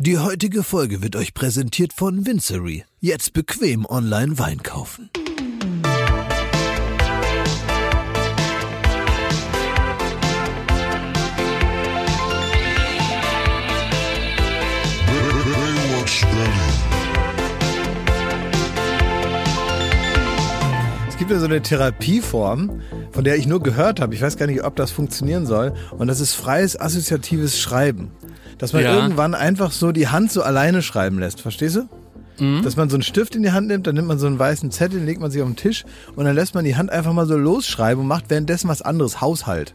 Die heutige Folge wird euch präsentiert von Vincery. Jetzt bequem online Wein kaufen. Gibt ja so eine Therapieform, von der ich nur gehört habe. Ich weiß gar nicht, ob das funktionieren soll. Und das ist freies assoziatives Schreiben. Dass man Ja. irgendwann einfach so die Hand so alleine schreiben lässt. Verstehst du? Mhm. Dass man so einen Stift in die Hand nimmt, dann nimmt man so einen weißen Zettel, den legt man sich auf den Tisch und dann lässt man die Hand einfach mal so losschreiben und macht währenddessen was anderes. Haushalt.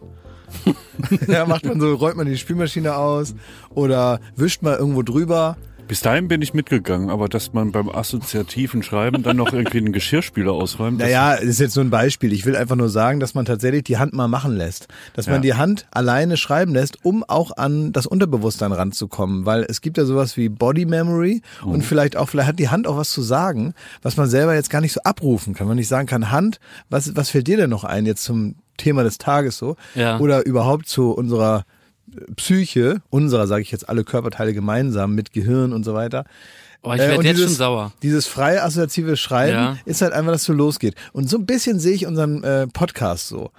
ja, macht man so, räumt man die Spülmaschine aus oder wischt mal irgendwo drüber. Bis dahin bin ich mitgegangen, aber dass man beim assoziativen Schreiben dann noch irgendwie einen Geschirrspüler ausräumt. Naja, das ist jetzt nur ein Beispiel. Ich will einfach nur sagen, dass man tatsächlich die Hand mal machen lässt. Dass man Ja. die Hand alleine schreiben lässt, um auch an das Unterbewusstsein ranzukommen. Weil es gibt ja sowas wie Body Memory und vielleicht auch, vielleicht hat die Hand auch was zu sagen, was man selber jetzt gar nicht so abrufen kann. Man nicht sagen kann, Hand, was, was fällt dir denn noch ein jetzt zum Thema des Tages so? Ja. Oder überhaupt zu unserer Psyche, unserer, sage ich jetzt alle Körperteile gemeinsam mit Gehirn und so weiter. Oh, ich Äh, werde und jetzt dieses- schon sauer. Dieses freie assoziative Schreiben Ja. ist halt einfach, dass so losgeht. Und so ein bisschen sehe ich unseren äh, Podcast so.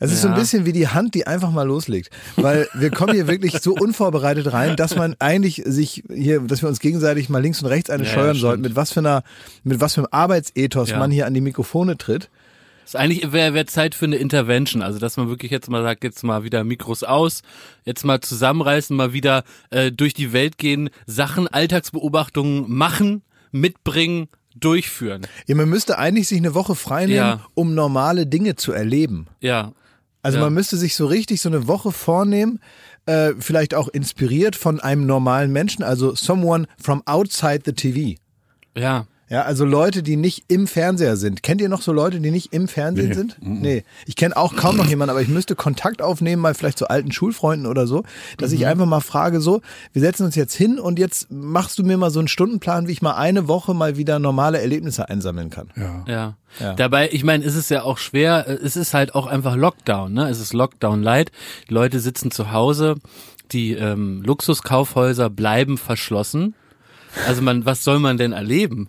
Es ist so ein Ja. bisschen wie die Hand, die einfach mal loslegt. Weil wir kommen hier wirklich so unvorbereitet rein, dass man eigentlich sich hier, dass wir uns gegenseitig mal links und rechts eine Ja, ja, scheuern sollten, mit was für einer, mit was für einem Arbeitsethos Ja. man hier an die Mikrofone tritt. Ist eigentlich wäre wär Zeit für eine Intervention, also dass man wirklich jetzt mal sagt, jetzt mal wieder Mikros aus, jetzt mal zusammenreißen, mal wieder äh, durch die Welt gehen, Sachen, Alltagsbeobachtungen machen, mitbringen, durchführen. Ja, man müsste eigentlich sich eine Woche frei nehmen, Ja. um normale Dinge zu erleben. Ja. Also Ja. man müsste sich so richtig so eine Woche vornehmen, äh, vielleicht auch inspiriert von einem normalen Menschen, also someone from outside the TV. Ja. Ja, also Leute, die nicht im Fernseher sind. Kennt ihr noch so Leute, die nicht im Fernsehen Nee. sind? Nee. Ich kenne auch kaum noch jemanden, aber ich müsste Kontakt aufnehmen, mal vielleicht zu alten Schulfreunden oder so, dass ich einfach mal frage, so, wir setzen uns jetzt hin und jetzt machst du mir mal so einen Stundenplan, wie ich mal eine Woche mal wieder normale Erlebnisse einsammeln kann. Ja. Ja. Ja. Dabei, ich meine, es ist ja auch schwer, es ist halt auch einfach Lockdown, ne? Es ist Lockdown light. Die Leute sitzen zu Hause, die ähm, Luxuskaufhäuser bleiben verschlossen. Also man, was soll man denn erleben?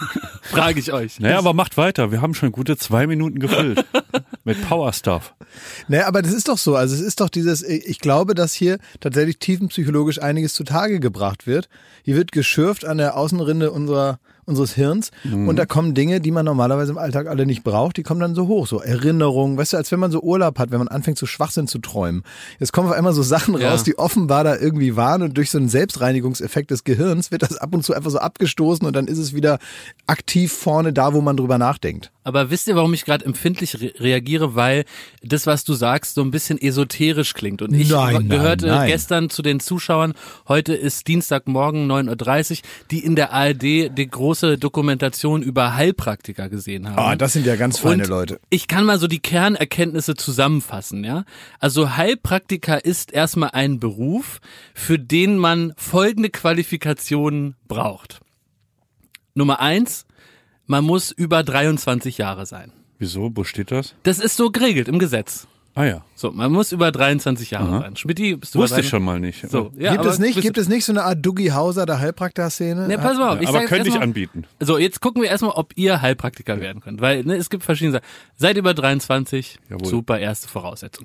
Frage ich euch. Naja, aber macht weiter. Wir haben schon gute zwei Minuten gefüllt. Mit Power Stuff. Naja, aber das ist doch so. Also es ist doch dieses, ich glaube, dass hier tatsächlich tiefenpsychologisch einiges zutage gebracht wird. Hier wird geschürft an der Außenrinde unserer, unseres Hirns und da kommen Dinge, die man normalerweise im Alltag alle nicht braucht, die kommen dann so hoch. So Erinnerungen, weißt du, als wenn man so Urlaub hat, wenn man anfängt, so Schwachsinn zu träumen. Jetzt kommen auf einmal so Sachen Ja. raus, die offenbar da irgendwie waren und durch so einen Selbstreinigungseffekt des Gehirns wird das ab und zu einfach so abgestoßen und dann ist es wieder aktiv vorne da, wo man drüber nachdenkt. Aber wisst ihr, warum ich gerade empfindlich re reagiere? Weil das, was du sagst, so ein bisschen esoterisch klingt. Und ich Nein, nein, gehörte nein. gestern zu den Zuschauern, heute ist Dienstagmorgen 9.30 Uhr, die in der ARD die große Dokumentation über Heilpraktiker gesehen haben. Ah, das sind ja ganz feine Und Leute. Ich kann mal so die Kernerkenntnisse zusammenfassen, ja. Also Heilpraktiker ist erstmal ein Beruf, für den man folgende Qualifikationen braucht. Nummer eins, man muss über 23 Jahre sein. Wieso? Wo steht das? Das ist so geregelt im Gesetz. Ah ja. So, man muss über 23 Jahre Aha. sein. Schmidti, bist du Wusste ich schon mal nicht. So, ja, gibt aber es nicht, gibt es nicht so eine Art Dougie Hauser der Heilpraktiker-Szene? Ne, pass mal auf, ich aber könnte ich anbieten. So, jetzt gucken wir erstmal, ob ihr Heilpraktiker werden könnt. Weil ne, es gibt verschiedene Sachen. Seid über 23, Jawohl. super, erste Voraussetzung.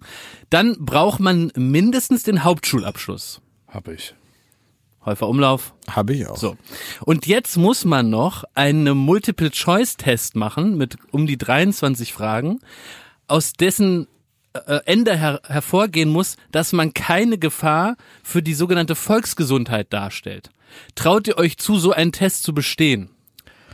Dann braucht man mindestens den Hauptschulabschluss. Hab ich. Häufer Umlauf. Habe ich auch. So. Und jetzt muss man noch einen Multiple-Choice-Test machen mit um die 23 Fragen, aus dessen äh, Ende her hervorgehen muss, dass man keine Gefahr für die sogenannte Volksgesundheit darstellt. Traut ihr euch zu, so einen Test zu bestehen?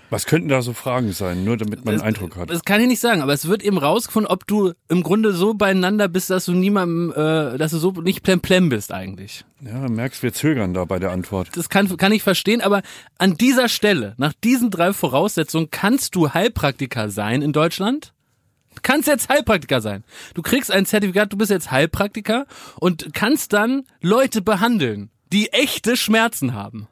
Was könnten da so Fragen sein, nur damit man einen Eindruck hat? Das kann ich nicht sagen, aber es wird eben rausgefunden, ob du im Grunde so beieinander bist, dass du niemandem, äh, dass du so nicht plemplem bist eigentlich. Ja, merkst, wir zögern da bei der Antwort. Das kann, kann ich verstehen, aber an dieser Stelle, nach diesen drei Voraussetzungen, kannst du Heilpraktiker sein in Deutschland? Du kannst jetzt Heilpraktiker sein. Du kriegst ein Zertifikat, du bist jetzt Heilpraktiker und kannst dann Leute behandeln, die echte Schmerzen haben.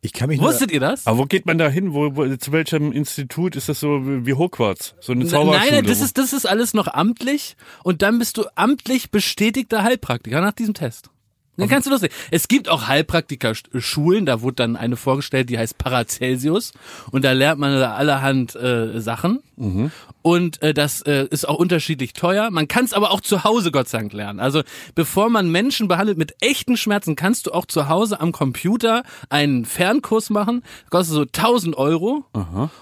Ich kann mich nur, Wusstet ihr das? Aber wo geht man da hin? Wo, wo, zu welchem Institut ist das so wie Hogwarts? So eine Nein, Zauberschule? nein, das ist, das ist alles noch amtlich und dann bist du amtlich bestätigter Heilpraktiker nach diesem Test. Dann kannst du lustig. Es gibt auch Heilpraktiker-Schulen, da wurde dann eine vorgestellt, die heißt Paracelsius und da lernt man allerhand äh, Sachen und äh, das äh, ist auch unterschiedlich teuer. Man kann es aber auch zu Hause Gott sei Dank lernen. Also bevor man Menschen behandelt mit echten Schmerzen, kannst du auch zu Hause am Computer einen Fernkurs machen. Kostet so 1000 Euro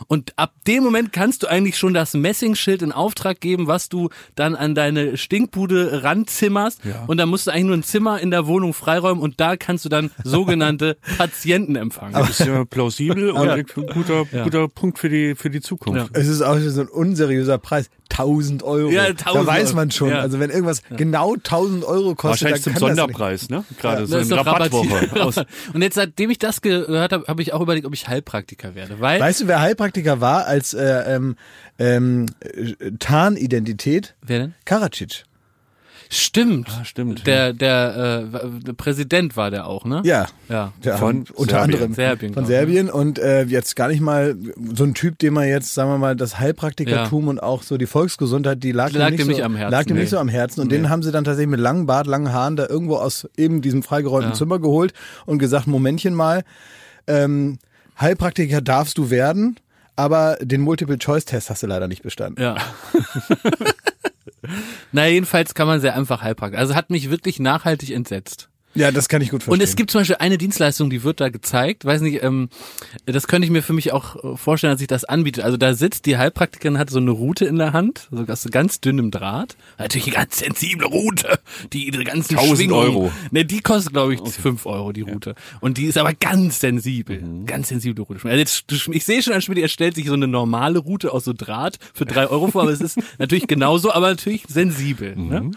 und ab dem Moment kannst du eigentlich schon das Messingschild in Auftrag geben, was du dann an deine Stinkbude ranzimmerst Ja. und dann musst du eigentlich nur ein Zimmer in der Wohnung freiräumen und da kannst du dann sogenannte Patienten empfangen. Das ist ja plausibel und ein guter, guter Punkt für die, für die Zukunft. Es ist auch so ein unseriöser Preis. 1000 Euro. Ja, da 1000 weiß Euro. man schon. Ja. Also wenn irgendwas genau 1000 Euro kostet, Wahrscheinlich dann zum kann das nicht. Sonderpreis, ne? Gerade Das so eine Rabattwoche. Und jetzt, seitdem ich das gehört habe, habe ich auch überlegt, ob ich Heilpraktiker werde. Weil, Weißt du, wer Heilpraktiker war als äh, ähm, ähm, äh, Tarnidentität? wer denn? Karadzic. Stimmt. Ah, stimmt, Der, der, äh, der Präsident war der auch, ne? Ja. Ja. Ja, Von unter Serbien. anderem Serbien, von ich. Serbien und äh, jetzt gar nicht mal so ein Typ, dem man jetzt, sagen wir mal, das Heilpraktikertum und auch so die Volksgesundheit, die lag, Lag dem dem nicht, nicht so, am Herzen, lag dem nee. nicht so am Herzen und den haben sie dann tatsächlich mit langem Bart, langen Haaren da irgendwo aus eben diesem freigeräumten Ja. Zimmer geholt und gesagt, Momentchen mal, ähm, Heilpraktiker darfst du werden, aber den Multiple-Choice-Test hast du leider nicht bestanden. Ja. Na, jedenfalls kann man sehr einfach Heilpraktiker. Also hat mich wirklich nachhaltig entsetzt. Ja, das kann ich gut verstehen. Und es gibt zum Beispiel eine Dienstleistung, die wird da gezeigt. Weiß nicht, ähm, das könnte ich mir für mich auch äh, vorstellen, dass ich das anbiete. Also da sitzt die Heilpraktikerin, hat so eine Route in der Hand, so aus ganz dünnem Draht. Natürlich eine ganz sensible Route, die ihre ganzen 1000 Schwingungen. Euro. Ne, die kostet, glaube ich, fünf Euro, die Route. Und die ist aber ganz sensibel. Ganz sensible Route. Also jetzt, ich sehe schon an Schmidt, er stellt sich so eine normale Route aus so Draht für drei Euro vor, aber es ist natürlich genauso, aber natürlich sensibel. Ne?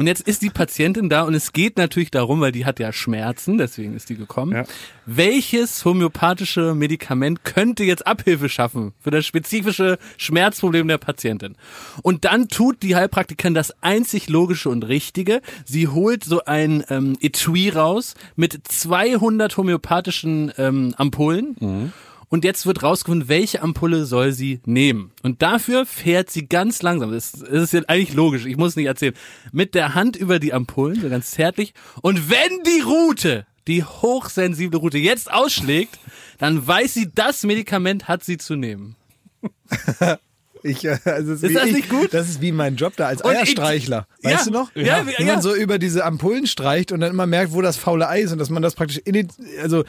Und jetzt ist die Patientin da und es geht natürlich darum, weil die hat ja Schmerzen, deswegen ist die gekommen. Ja. Welches homöopathische Medikament könnte jetzt Abhilfe schaffen für das spezifische Schmerzproblem der Patientin? Und dann tut die Heilpraktikerin das einzig Logische und Richtige. Sie holt so ein ähm, Etui raus mit 200 homöopathischen ähm, Ampullen. Und jetzt wird rausgefunden, welche Ampulle soll sie nehmen. Und dafür fährt sie ganz langsam. Das ist jetzt eigentlich logisch. Ich muss nicht erzählen. Mit der Hand über die Ampullen, so ganz zärtlich. Und wenn die Route, die hochsensible Route jetzt ausschlägt, dann weiß sie, das Medikament hat sie zu nehmen. Ich, äh, also Ist wie das ich, nicht gut? Das ist wie mein Job da als Und ich- Eierstreichler. Weißt Ja, du noch? ja, Wenn ja. man so über diese Ampullen streicht und dann immer merkt, wo das faule Ei ist und dass man das praktisch in die, also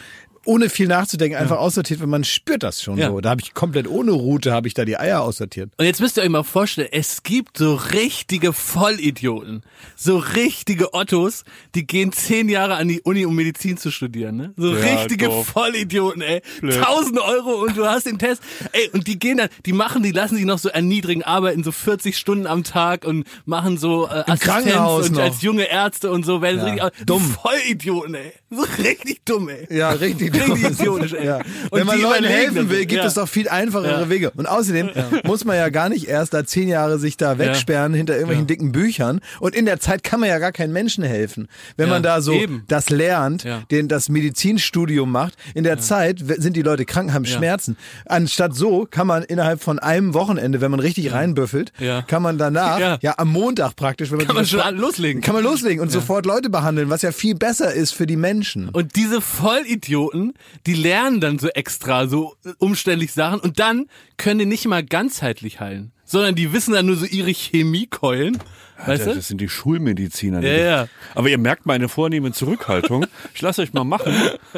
ohne viel nachzudenken einfach aussortiert, weil man spürt das schon Ja. so. Da habe ich komplett ohne Route habe ich da die Eier aussortiert. Und jetzt müsst ihr euch mal vorstellen, es gibt so richtige Vollidioten, so richtige Ottos, die gehen zehn Jahre an die Uni, um Medizin zu studieren, ne? So Ja, richtige doof. Vollidioten, ey. Tausend Euro und du hast den Test. Ey, und die gehen dann, die machen, die lassen sich noch so erniedrigen, arbeiten so 40 Stunden am Tag und machen so äh, Assistenz Krankenhaus und noch. als junge Ärzte und so werden Ja, richtig dumm. Vollidioten, ey. So richtig dumm, ey. Ja, richtig. Richtig idiotisch, ey. Ja. Wenn man Leuten helfen will, gibt Ja. es doch viel einfachere Ja. Wege. Und außerdem muss man ja gar nicht erst da zehn Jahre sich da wegsperren hinter irgendwelchen dicken Büchern. Und in der Zeit kann man ja gar keinen Menschen helfen. Wenn man da so eben. das lernt, den das Medizinstudium macht, in der Zeit sind die Leute krank, haben. Schmerzen. Anstatt so kann man innerhalb von einem Wochenende, wenn man richtig reinbüffelt, kann man danach, ja. Am Montag praktisch, wenn man Kann man schon loslegen. kann man loslegen und sofort Leute behandeln, was ja viel besser ist für die Menschen. Und diese Vollidioten, die lernen dann so extra so äh, umständlich Sachen und dann können die nicht mal ganzheitlich heilen, sondern die wissen dann nur so ihre Chemiekeulen, weißt Alter, du? das sind die Schulmediziner. die Ja, ja. Aber ihr merkt meine vornehme Zurückhaltung. Ich lasse euch mal machen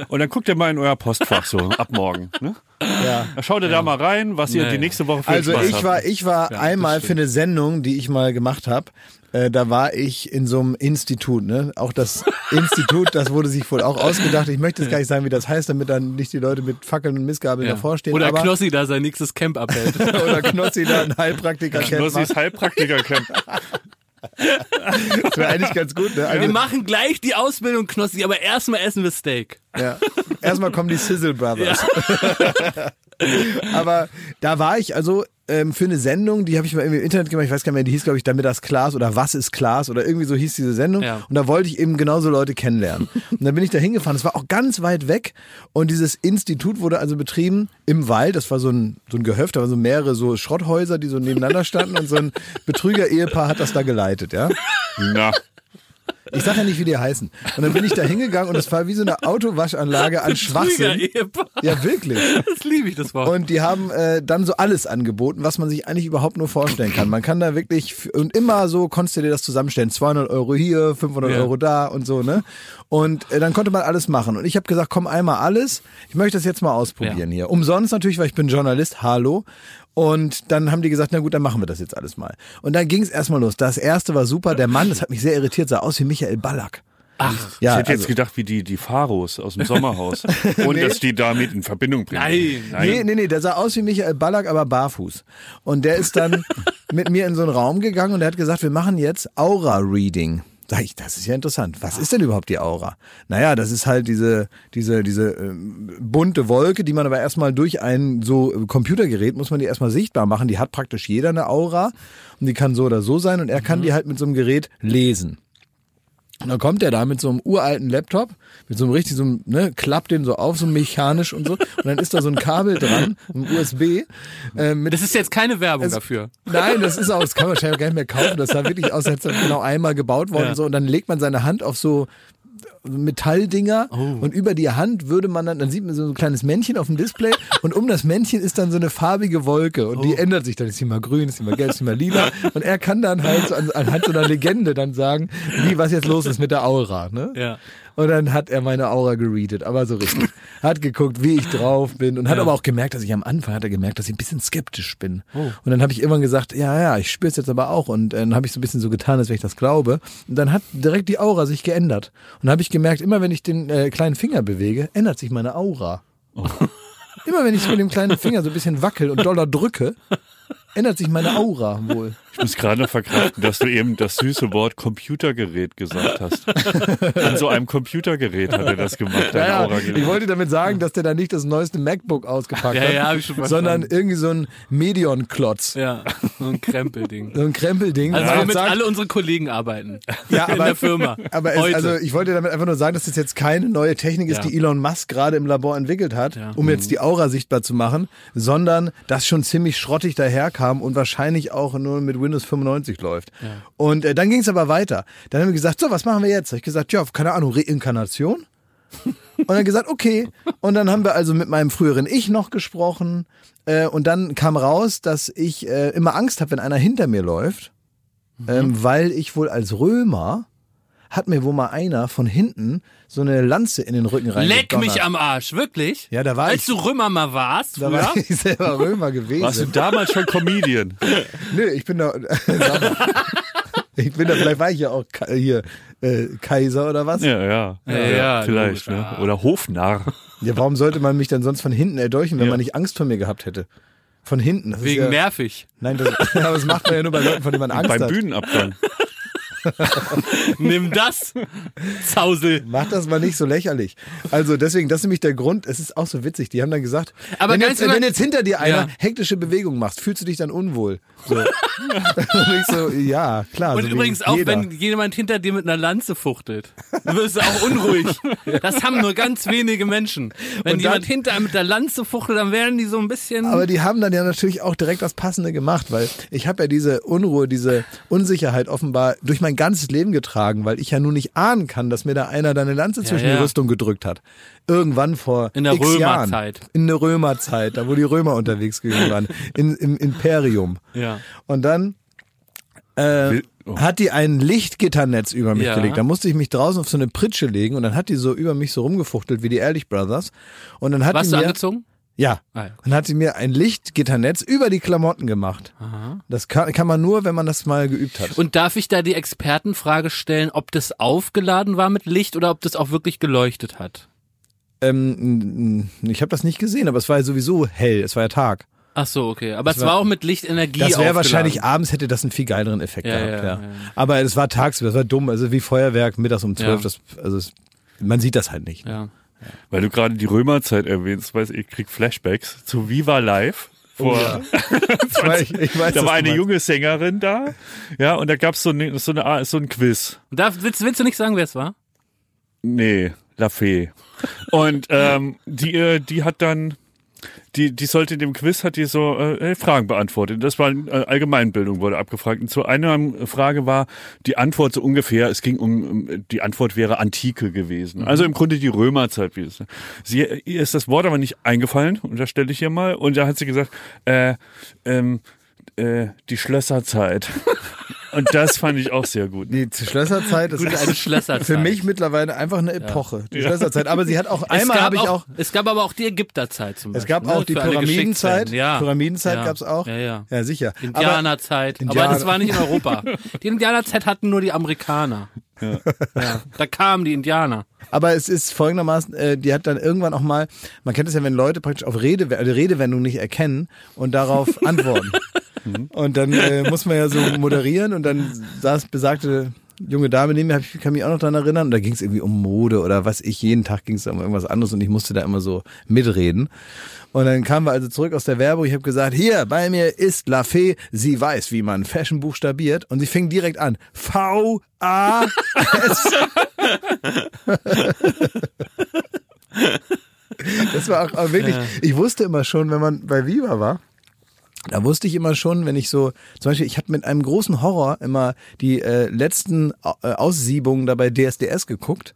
und dann guckt ihr mal in euer Postfach so ab morgen. Ne? Ja. Da schaut ihr da mal rein, was ihr Naja. die nächste Woche für Also Spaß ich war, ich war Ja, einmal für eine Sendung, die ich mal gemacht habe. Äh, da war ich in so einem Institut, ne? Auch das Institut, das wurde sich wohl auch ausgedacht. Ich möchte jetzt gar nicht sagen, wie das heißt, damit dann nicht die Leute mit Fackeln und Missgabeln Ja. davor stehen. Oder aber, Knossi da sein nächstes Camp abhält. oder Knossi da ein Heilpraktiker kennt. Knossis Heilpraktiker kennt. Das wäre eigentlich ganz gut, ne? Wir Also, machen gleich die Ausbildung, Knossi, aber erstmal essen wir Steak. ja. Erstmal kommen die Sizzle Brothers. Aber da war ich also ähm, für eine Sendung, die habe ich mal irgendwie im Internet gemacht, ich weiß gar nicht mehr, die hieß, glaube ich, damit das Klaas oder Was ist Klaas oder irgendwie so hieß diese Sendung. Ja. Und da wollte ich eben genauso Leute kennenlernen. Und dann bin ich da hingefahren, es war auch ganz weit weg und dieses Institut wurde also betrieben im Wald, das war so ein, so ein Gehöft, da waren so mehrere so Schrotthäuser, die so nebeneinander standen und so ein Betrüger-Ehepaar hat das da geleitet, ja. Na, Ich sag ja nicht, wie die heißen. Und dann bin ich da hingegangen und es war wie so eine Autowaschanlage an Schwachsinn. Ja, wirklich. Das liebe ich, das Wort. Und die haben äh, dann so alles angeboten, was man sich eigentlich überhaupt nur vorstellen kann. Man kann da wirklich, und immer so konntest du dir das zusammenstellen. 200 Euro hier, 500 Ja. Euro da und so, ne? Und äh, dann konnte man alles machen. Und ich habe gesagt, komm einmal alles. Ich möchte das jetzt mal ausprobieren hier. Umsonst natürlich, weil ich bin Journalist. Hallo. Und dann haben die gesagt, na gut, dann machen wir das jetzt alles mal. Und dann ging es erstmal los. Das erste war super. Der Mann, das hat mich sehr irritiert, sah aus wie Michael Ballack. Ach, Ja, ich hätte jetzt also- gedacht, wie die, die Pharos aus dem Sommerhaus. Und dass die damit in Verbindung bringen. Nein. Nee, nee, nee, der sah aus wie Michael Ballack, aber barfuß. Und der ist dann mit mir in so einen Raum gegangen und der hat gesagt, wir machen jetzt Aura-Reading. Sag ich, das ist ja interessant. Was ist denn überhaupt die Aura? Naja, das ist halt diese, diese, diese ähm, bunte Wolke, die man aber erstmal durch ein so äh, Computergerät, muss man die erstmal sichtbar machen. Die hat praktisch jeder eine Aura und die kann so oder so sein und er kann die halt mit so einem Gerät lesen. Und dann kommt er da mit so einem uralten Laptop, mit so einem richtig, so einem, ne, klappt den so auf, so mechanisch und so. Und dann ist da so ein Kabel dran, ein USB. Äh, mit, das ist jetzt keine Werbung Es- dafür. nein, das ist auch, das kann man wahrscheinlich auch gar nicht mehr kaufen. Das sah wirklich aus, als hätte es genau einmal gebaut worden Ja. und so. Und dann legt man seine Hand auf so Metalldinger Oh. und über die Hand würde man dann, dann sieht man so ein kleines Männchen auf dem Display und um das Männchen ist dann so eine farbige Wolke und Oh. die ändert sich dann, ist sie mal grün, ist sie mal gelb, ist sie mal lila und er kann dann halt so an, anhand so einer Legende dann sagen, wie was jetzt los ist mit der Aura, ne? Ja. Und dann hat er meine Aura gereadet, aber so richtig. Hat geguckt, wie ich drauf bin und hat aber auch gemerkt, dass ich am Anfang hat er gemerkt, dass ich ein bisschen skeptisch bin. Und dann habe ich irgendwann gesagt, ja, ja, ich spüre es jetzt aber auch. Und äh, dann habe ich so ein bisschen so getan, als wenn ich das glaube. Und dann hat direkt die Aura sich geändert. Und dann habe ich gemerkt, immer wenn ich den äh, kleinen Finger bewege, ändert sich meine Aura. Immer wenn ich mit dem kleinen Finger so ein bisschen wackel und doller drücke, ändert sich meine Aura wohl. Ich muss gerade noch verkraften, dass du eben das süße Wort Computergerät gesagt hast. An so einem Computergerät hat er das gemacht, Ja, ja, Aura-Gerät. ich wollte damit sagen, dass der da nicht das neueste MacBook ausgepackt Ja, hat, ja, hab ich schon verstanden. sondern irgendwie so ein Medion-Klotz. Ja, so ein Krempelding. So ein Krempelding. Also womit sagt- alle unsere Kollegen arbeiten. ja, in aber, der Firma. Aber es, also ich wollte damit einfach nur sagen, dass das jetzt keine neue Technik ist, Ja. die Elon Musk gerade im Labor entwickelt hat, Ja. um jetzt die Aura sichtbar zu machen, sondern das schon ziemlich schrottig daherkam und wahrscheinlich auch nur mit Windows 95 läuft. Und äh, dann ging es aber weiter. Dann haben wir gesagt, so, was machen wir jetzt? Hab ich gesagt, ja, keine Ahnung, Reinkarnation? Und dann gesagt, okay. Und dann haben wir also mit meinem früheren Ich noch gesprochen. Äh, und dann kam raus, dass ich äh, immer Angst habe, wenn einer hinter mir läuft, ähm, weil ich wohl als Römer hat mir wohl mal einer von hinten so eine Lanze in den Rücken rein. Leck mich am Arsch, wirklich? Ja, da war Als ich- du Römer mal warst, Da früher? war ich selber Römer gewesen. Warst du damals schon Comedian? Nö, ich bin da. Ich bin da, vielleicht war ich ja auch hier äh, Kaiser oder was? Ja, ja. Ja, ja, vielleicht. logisch, ne? ja. Oder Hofnarr. Ja, warum sollte man mich dann sonst von hinten erdolchen, wenn Ja. man nicht Angst vor mir gehabt hätte? Von hinten. Das Wegen ist ja, nervig. Nein, das, aber das macht man ja nur bei Leuten, von denen man Angst Beim hat. Bühnenabgang. Nimm das, Zausel. Mach das mal nicht so lächerlich. Also deswegen, das ist nämlich der Grund. Es ist auch so witzig. Die haben dann gesagt, Aber wenn, ganz jetzt, immer- wenn jetzt hinter dir einer Ja. hektische Bewegung machst, fühlst du dich dann unwohl. So. Und ich so, ja, klar. Und so wie übrigens auch, jeder. wenn jemand hinter dir mit einer Lanze fuchtelt, dann wirst du auch unruhig. Das haben nur ganz wenige Menschen. Wenn Und jemand dann- hinter einem mit der Lanze fuchtelt, dann werden die so ein bisschen... Aber die haben dann ja natürlich auch direkt das Passende gemacht, weil ich habe ja diese Unruhe, diese Unsicherheit offenbar durch mein ganzes Leben getragen, weil ich ja nun nicht ahnen kann, dass mir da einer da eine Lanze zwischen ja. die Rüstung gedrückt hat. Irgendwann vor In der Jahren. Römerzeit. In der Römerzeit, da wo die Römer unterwegs gewesen waren. In, Im Imperium. Ja. Und dann äh, oh. hat die ein Lichtgitternetz über mich Ja. gelegt. Da musste ich mich draußen auf so eine Pritsche legen und dann hat die so über mich so rumgefuchtelt wie die Ehrlich Brothers. Und dann hat Warst die du mir, angezogen? Ja, Ah, ja. dann hat sie mir ein Lichtgitternetz über die Klamotten gemacht. Das kann, kann man nur, wenn man das mal geübt hat. Und darf ich da die Expertenfrage stellen, ob das aufgeladen war mit Licht oder ob das auch wirklich geleuchtet hat? ähm, ich habe das nicht gesehen, aber es war ja sowieso hell, es war ja Tag. Ach so, okay. Aber es war- war auch mit Lichtenergie Das wäre wahrscheinlich abends hätte das einen viel geileren Effekt Ja, gehabt. ja, Ja, ja. Aber es war tagsüber, es war dumm, also wie Feuerwerk mittags um zwölf. Das, also es, man sieht das halt nicht. Ja. Weil du gerade die Römerzeit erwähnst, weiß ich, ich krieg Flashbacks zu Viva Live. Vor, Ich weiß, ich weiß, da war eine junge Sängerin da, ja, und da gab's so, eine, so, eine, Art- so ein Quiz. Darf, willst, willst du nicht sagen, wer es war? Nee, La Fee. Und ähm, die, äh, die hat dann die, die sollte dem Quiz, hat die so äh, Fragen beantwortet. Das war äh, Allgemeinbildung, wurde abgefragt. Und zu einer Frage war die Antwort so ungefähr, es ging um, die Antwort wäre Antike gewesen. Also im Grunde die Römerzeit. Wie es, sie, ihr ist das Wort aber nicht eingefallen, und da stelle ich hier mal. Und da hat sie gesagt, äh, ähm, äh, die Schlösserzeit. Und das fand ich auch sehr gut. Die Schlösserzeit ist Gut, eine Schlösserzeit. für mich mittlerweile einfach eine Epoche. Die Schlösserzeit. Aber sie hat auch Es einmal gab habe ich auch. Es gab aber auch die Ägypterzeit zum Es Beispiel. gab ne, auch die für Pyramidenzeit. Ja. Pyramidenzeit ja. gab's auch. Ja, ja. Ja, sicher. Aber Indianerzeit. Indianer- Aber das war nicht in Europa. Die Indianerzeit hatten nur die Amerikaner. Ja. Da kamen die Indianer. Aber es ist folgendermaßen, äh, die hat dann irgendwann auch mal, man kennt es ja, wenn Leute praktisch auf Rede, äh, Redewendung nicht erkennen und darauf antworten. Und dann äh, muss man ja so moderieren und dann saß besagte junge Dame neben mir, ich kann mich auch noch daran erinnern, und da ging es irgendwie um Mode oder was ich, jeden Tag ging es um irgendwas anderes und ich musste da immer so mitreden. Und dann kamen wir also zurück aus der Werbung. Ich habe gesagt, hier, bei mir ist La Fee, sie weiß, wie man Fashion buchstabiert. Und sie fing direkt an. V-A-S. Das war auch, auch wirklich, ich wusste immer schon, wenn man bei Viva war, da wusste ich immer schon, wenn ich so, zum Beispiel, ich habe mit einem großen Horror immer die äh, letzten äh, Aussiebungen da bei DSDS geguckt,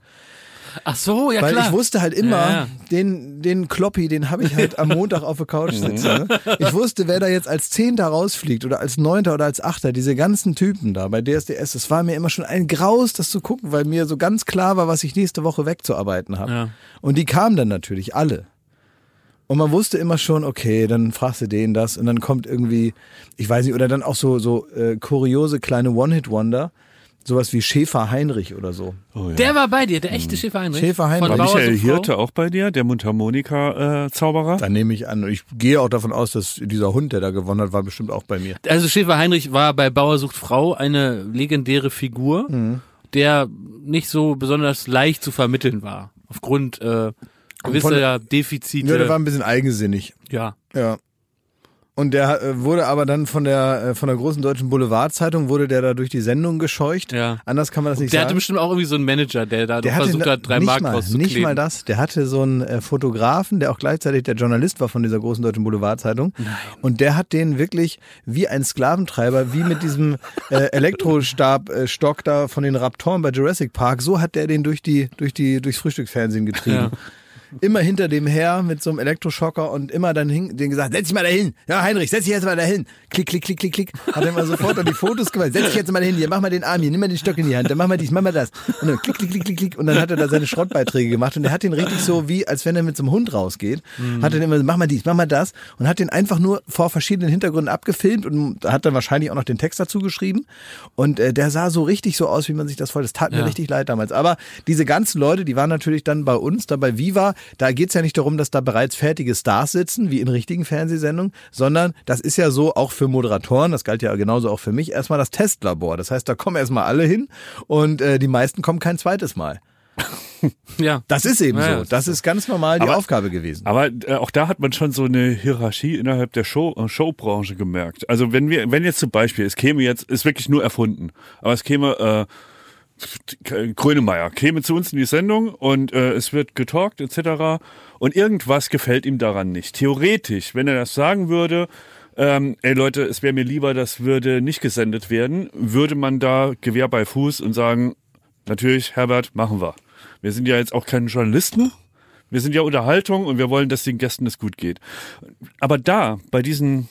Ach so, ja weil klar. ich wusste halt immer, Ja, ja. den den Kloppi, den habe ich halt am Montag auf der Couch sitzen. Ne? Ich wusste, wer da jetzt als Zehnter rausfliegt oder als Neunter oder als Achter, diese ganzen Typen da bei DSDS, das war mir immer schon ein Graus, das zu gucken, weil mir so ganz klar war, was ich nächste Woche wegzuarbeiten habe. Ja. Und die kamen dann natürlich alle. Und man wusste immer schon, okay, dann fragst du den das und dann kommt irgendwie, ich weiß nicht, oder dann auch so so äh, kuriose kleine One-Hit-Wonder, sowas wie Schäfer Heinrich oder so. Oh, ja. Der war bei dir, der echte Schäfer Heinrich. Schäfer Heinrich. Von War Bauer Michael sucht Frau. Hirte auch bei dir, der Mundharmonika-Zauberer? Dann nehme ich an, ich gehe auch davon aus, dass dieser Hund, der da gewonnen hat, war bestimmt auch bei mir. Also Schäfer Heinrich war bei Bauer sucht Frau eine legendäre Figur, Mhm. der nicht so besonders leicht zu vermitteln war. Aufgrund äh, gewisser Defizite. Ja, der war ein bisschen eigensinnig. ja. Ja. Und der äh, wurde aber dann von der äh, von der großen deutschen Boulevardzeitung wurde der da durch die Sendung gescheucht. Ja. Anders kann man das nicht Der hatte sagen. bestimmt auch irgendwie so einen Manager, der da Der hatte versucht hat, drei Mark mal, rauszukleben. nicht mal das. Der hatte so einen äh, Fotografen, der auch gleichzeitig der Journalist war von dieser großen deutschen Boulevardzeitung. Und der hat den wirklich wie ein Sklaventreiber, wie mit diesem äh, Elektrostab äh, Stock da von den Raptoren bei Jurassic Park, so hat der den durch die durch die durchs Frühstücksfernsehen getrieben. Ja. Immer hinter dem her mit so einem Elektroschocker und immer dann hin, den gesagt, setz dich mal dahin. Ja, Heinrich, setz dich jetzt mal dahin. Klick, klick, klick, klick, klick. Hat er immer sofort dann die Fotos gemacht. Setz dich jetzt mal dahin, hier, mach mal den Arm hier, nimm mal den Stock in die Hand, dann mach mal dies, mach mal das. Und dann klick, klick, klick, klick, klick. Und dann hat er da seine Schrottbeiträge gemacht und er hat den richtig so wie, als wenn er mit so einem Hund rausgeht. Hat dann immer so, mach mal dies, mach mal das. Und hat den einfach nur vor verschiedenen Hintergründen abgefilmt und hat dann wahrscheinlich auch noch den Text dazu geschrieben. Und äh, der sah so richtig so aus, wie man sich das vorstellt. Das tat mir Ja. richtig leid damals. Aber diese ganzen Leute, die waren natürlich dann bei uns, da bei Viva, da geht's ja nicht darum, dass da bereits fertige Stars sitzen, wie in richtigen Fernsehsendungen, sondern das ist ja so auch für Moderatoren, das galt ja genauso auch für mich, erstmal das Testlabor. Das heißt, da kommen erstmal alle hin und äh, die meisten kommen kein zweites Mal. ja. Das ist eben Ja, so. das Das ist ganz normal die Aber- Aufgabe gewesen. Aber äh, auch da hat man schon so eine Hierarchie innerhalb der Show, äh, Showbranche gemerkt. Also wenn wir, wenn jetzt zum Beispiel, es käme jetzt, ist wirklich nur erfunden, aber es käme äh, Grönemeyer käme zu uns in die Sendung und äh, es wird getalkt etc. Und irgendwas gefällt ihm daran nicht. Theoretisch, wenn er das sagen würde, ähm, ey Leute, es wäre mir lieber, das würde nicht gesendet werden, würde man da Gewehr bei Fuß und sagen, natürlich, Herbert, machen wir. Wir sind ja jetzt auch keine Journalisten, wir sind ja Unterhaltung und wir wollen, dass den Gästen es gut geht. Aber da, bei diesen,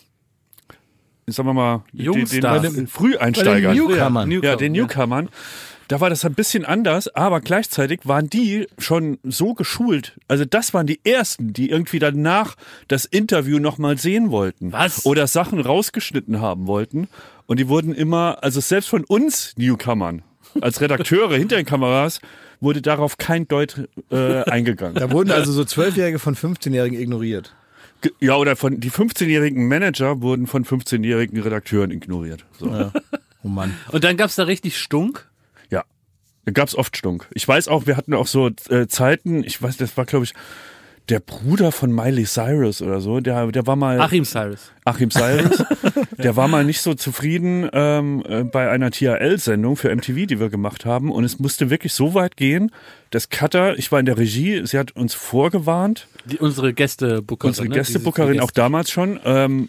sagen wir mal, den, den, Jungstars. den Früheinsteigern, den Newcomern. Ja, den Newcomern, da war das ein bisschen anders, aber gleichzeitig waren die schon so geschult. Also das waren die ersten, die irgendwie danach das Interview nochmal sehen wollten. Was? Oder Sachen rausgeschnitten haben wollten. Und die wurden immer, also selbst von uns Newcomern, als Redakteure hinter den Kameras, wurde darauf kein Deut äh, eingegangen. Da wurden also so Zwölfjährige von 15-Jährigen ignoriert. Ja, oder von die 15-jährigen Manager wurden von 15-jährigen Redakteuren ignoriert. So. Ja. Oh Mann. Und dann gab's da richtig Stunk. Da gab's oft Stunk. Ich weiß auch, wir hatten auch so äh, Zeiten, ich weiß, das war glaube ich der Bruder von Miley Cyrus oder so, der, der war mal Achim Cyrus. Achim Cyrus, der war mal nicht so zufrieden ähm, äh, bei einer THL-Sendung für MTV, die wir gemacht haben. Und es musste wirklich so weit gehen, dass Cutter, ich war in der Regie, sie hat uns vorgewarnt, Die, unsere Gästebookerin. unsere ne? Gästebookerin Dieses- auch damals schon, ähm,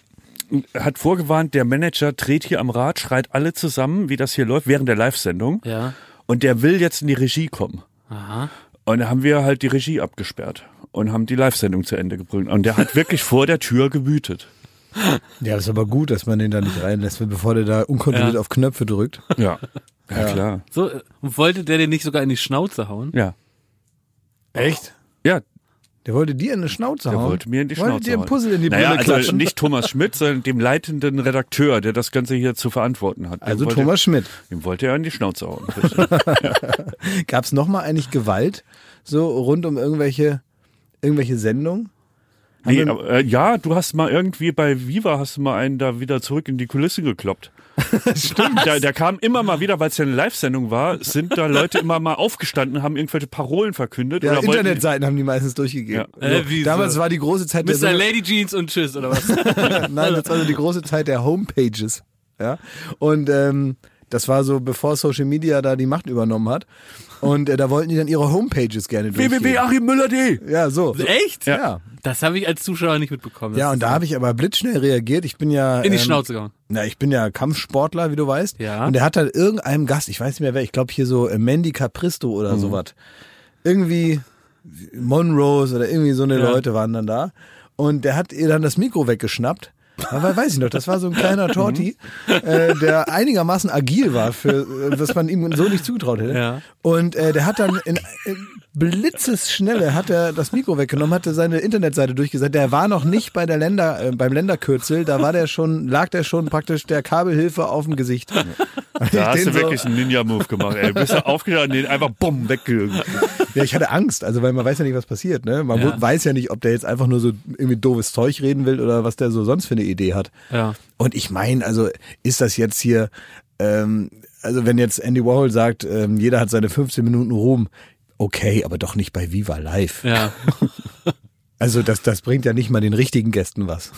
hat vorgewarnt, der Manager dreht hier am Rad, schreit alle zusammen, wie das hier läuft, während der Live-Sendung. Ja. Und der will jetzt in die Regie kommen. Aha. Und da haben wir halt die Regie abgesperrt und haben die Live-Sendung zu Ende gebrüllt. Und der hat wirklich vor der Tür gewütet. Ja, ist aber gut, dass man den da nicht reinlässt, bevor der da unkontrolliert Ja. auf Knöpfe drückt. Ja. Ja, klar. So, äh, und wollte der den nicht sogar in die Schnauze hauen? Ja. Echt? Ja, Der wollte dir in die Schnauze der hauen. wollte mir in die Wollte Schnauze dir ein hauen. Puzzle in die naja, Brille also klatschen. nicht Thomas Schmidt, sondern dem leitenden Redakteur, der das Ganze hier zu verantworten hat. Dem Also wollte, Thomas Schmidt. Dem wollte er in die Schnauze hauen. Richtig. Gab es nochmal eigentlich Gewalt so rund um irgendwelche, irgendwelche Sendungen? Nee, aber, äh, ja, du hast mal irgendwie bei Viva hast du mal einen da wieder zurück in die Kulisse gekloppt. Stimmt. Der, der kam immer mal wieder, weil es ja eine Live-Sendung war, sind da Leute immer mal aufgestanden, haben irgendwelche Parolen verkündet. Ja, oder wollten- Internetseiten haben die meistens durchgegeben. Ja. Äh, So. Damals so? war die große Zeit der Mr. Lady Jeans und Tschüss, oder was? Nein, das war so die große Zeit der Homepages. Ja. Und ähm, das war so, bevor Social Media da die Macht übernommen hat. Und äh, da wollten die dann ihre Homepages gerne durchgehen. www.achimMüller.de Ja, so. Echt? Ja. Das habe ich als Zuschauer nicht mitbekommen. Ja, und da habe ich aber blitzschnell reagiert. Ich bin ja. in die ähm, Schnauze gehauen. Na, ich bin ja Kampfsportler, wie du weißt. Ja. Und der hat dann irgendeinem Gast, ich weiß nicht mehr wer, ich glaube hier so äh, Mandy Capristo oder Mhm. sowas. Irgendwie Monrose oder irgendwie so eine Ja. Leute waren dann da. Und der hat ihr dann das Mikro weggeschnappt. Aber weiß ich noch, das war so ein kleiner Torti, äh, der einigermaßen agil war, für äh, was man ihm so nicht zugetraut hätte. Ja. Und äh, der hat dann in, in Blitzesschnelle hat er das Mikro weggenommen, hatte seine Internetseite durchgesetzt. Der war noch nicht bei der Länder, äh, beim Länderkürzel, da war der schon, lag der schon praktisch der Kabelhilfe auf dem Gesicht. Da hast du so- wirklich einen Ninja-Move gemacht, ey. Bist du aufgestanden, den einfach bumm, wegge... Ja, ich hatte Angst, also weil man weiß ja nicht, was passiert. Ne? Man Ja. weiß ja nicht, ob der jetzt einfach nur so irgendwie doofes Zeug reden will oder was der so sonst für eine Idee hat. Ja. Und ich meine, also ist das jetzt hier, ähm, also wenn jetzt Andy Warhol sagt, ähm, jeder hat seine 15 Minuten Ruhm, okay, aber doch nicht bei Viva Live. Ja. Also das, das bringt ja nicht mal den richtigen Gästen was.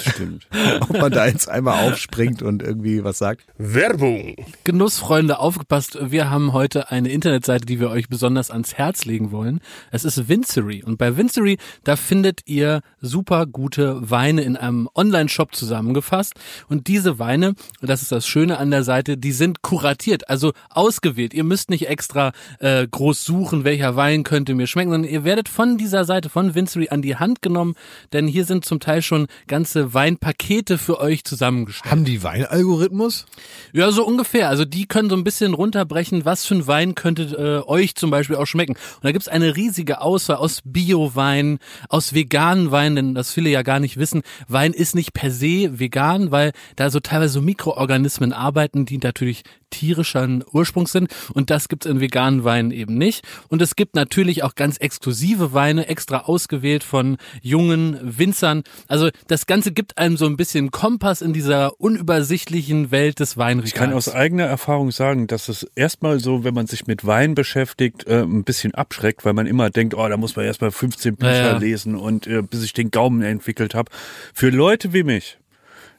Stimmt. Ob man da jetzt einmal aufspringt und irgendwie was sagt. Werbung. Genussfreunde, aufgepasst. Wir haben heute eine Internetseite, die wir euch besonders ans Herz legen wollen. Es ist Vincery. Und bei Vincery, da findet ihr super gute Weine in einem Online-Shop zusammengefasst. Und diese Weine, das ist das Schöne an der Seite, die sind kuratiert, also ausgewählt. Ihr müsst nicht extra äh, groß suchen, welcher Wein könnte mir schmecken, sondern ihr werdet von dieser Seite, von Vincery an die Hand genommen, denn hier sind zum Teil schon ganze Weinpakete für euch zusammengestellt. Haben die Weinalgorithmus? Ja, so ungefähr. Also die können so ein bisschen runterbrechen, was für ein Wein könnte äh, euch zum Beispiel auch schmecken. Und da gibt's eine riesige Auswahl aus Bio-Wein, aus veganen Weinen, denn das viele ja gar nicht wissen. Wein ist nicht per se vegan, weil da so teilweise so Mikroorganismen arbeiten, die natürlich tierischen Ursprungs sind. Und das gibt's in veganen Weinen eben nicht. Und es gibt natürlich auch ganz exklusive Weine, extra ausgewählt von jungen Winzern. Also das Ganze gibt einem so ein bisschen Kompass in dieser unübersichtlichen Welt des Weinregals. Ich kann aus eigener Erfahrung sagen, dass es erstmal so, wenn man sich mit Wein beschäftigt, äh, ein bisschen abschreckt, weil man immer denkt, oh, da muss man erstmal 15 Bücher Ja, ja. lesen und äh, bis ich den Gaumen entwickelt habe. Für Leute wie mich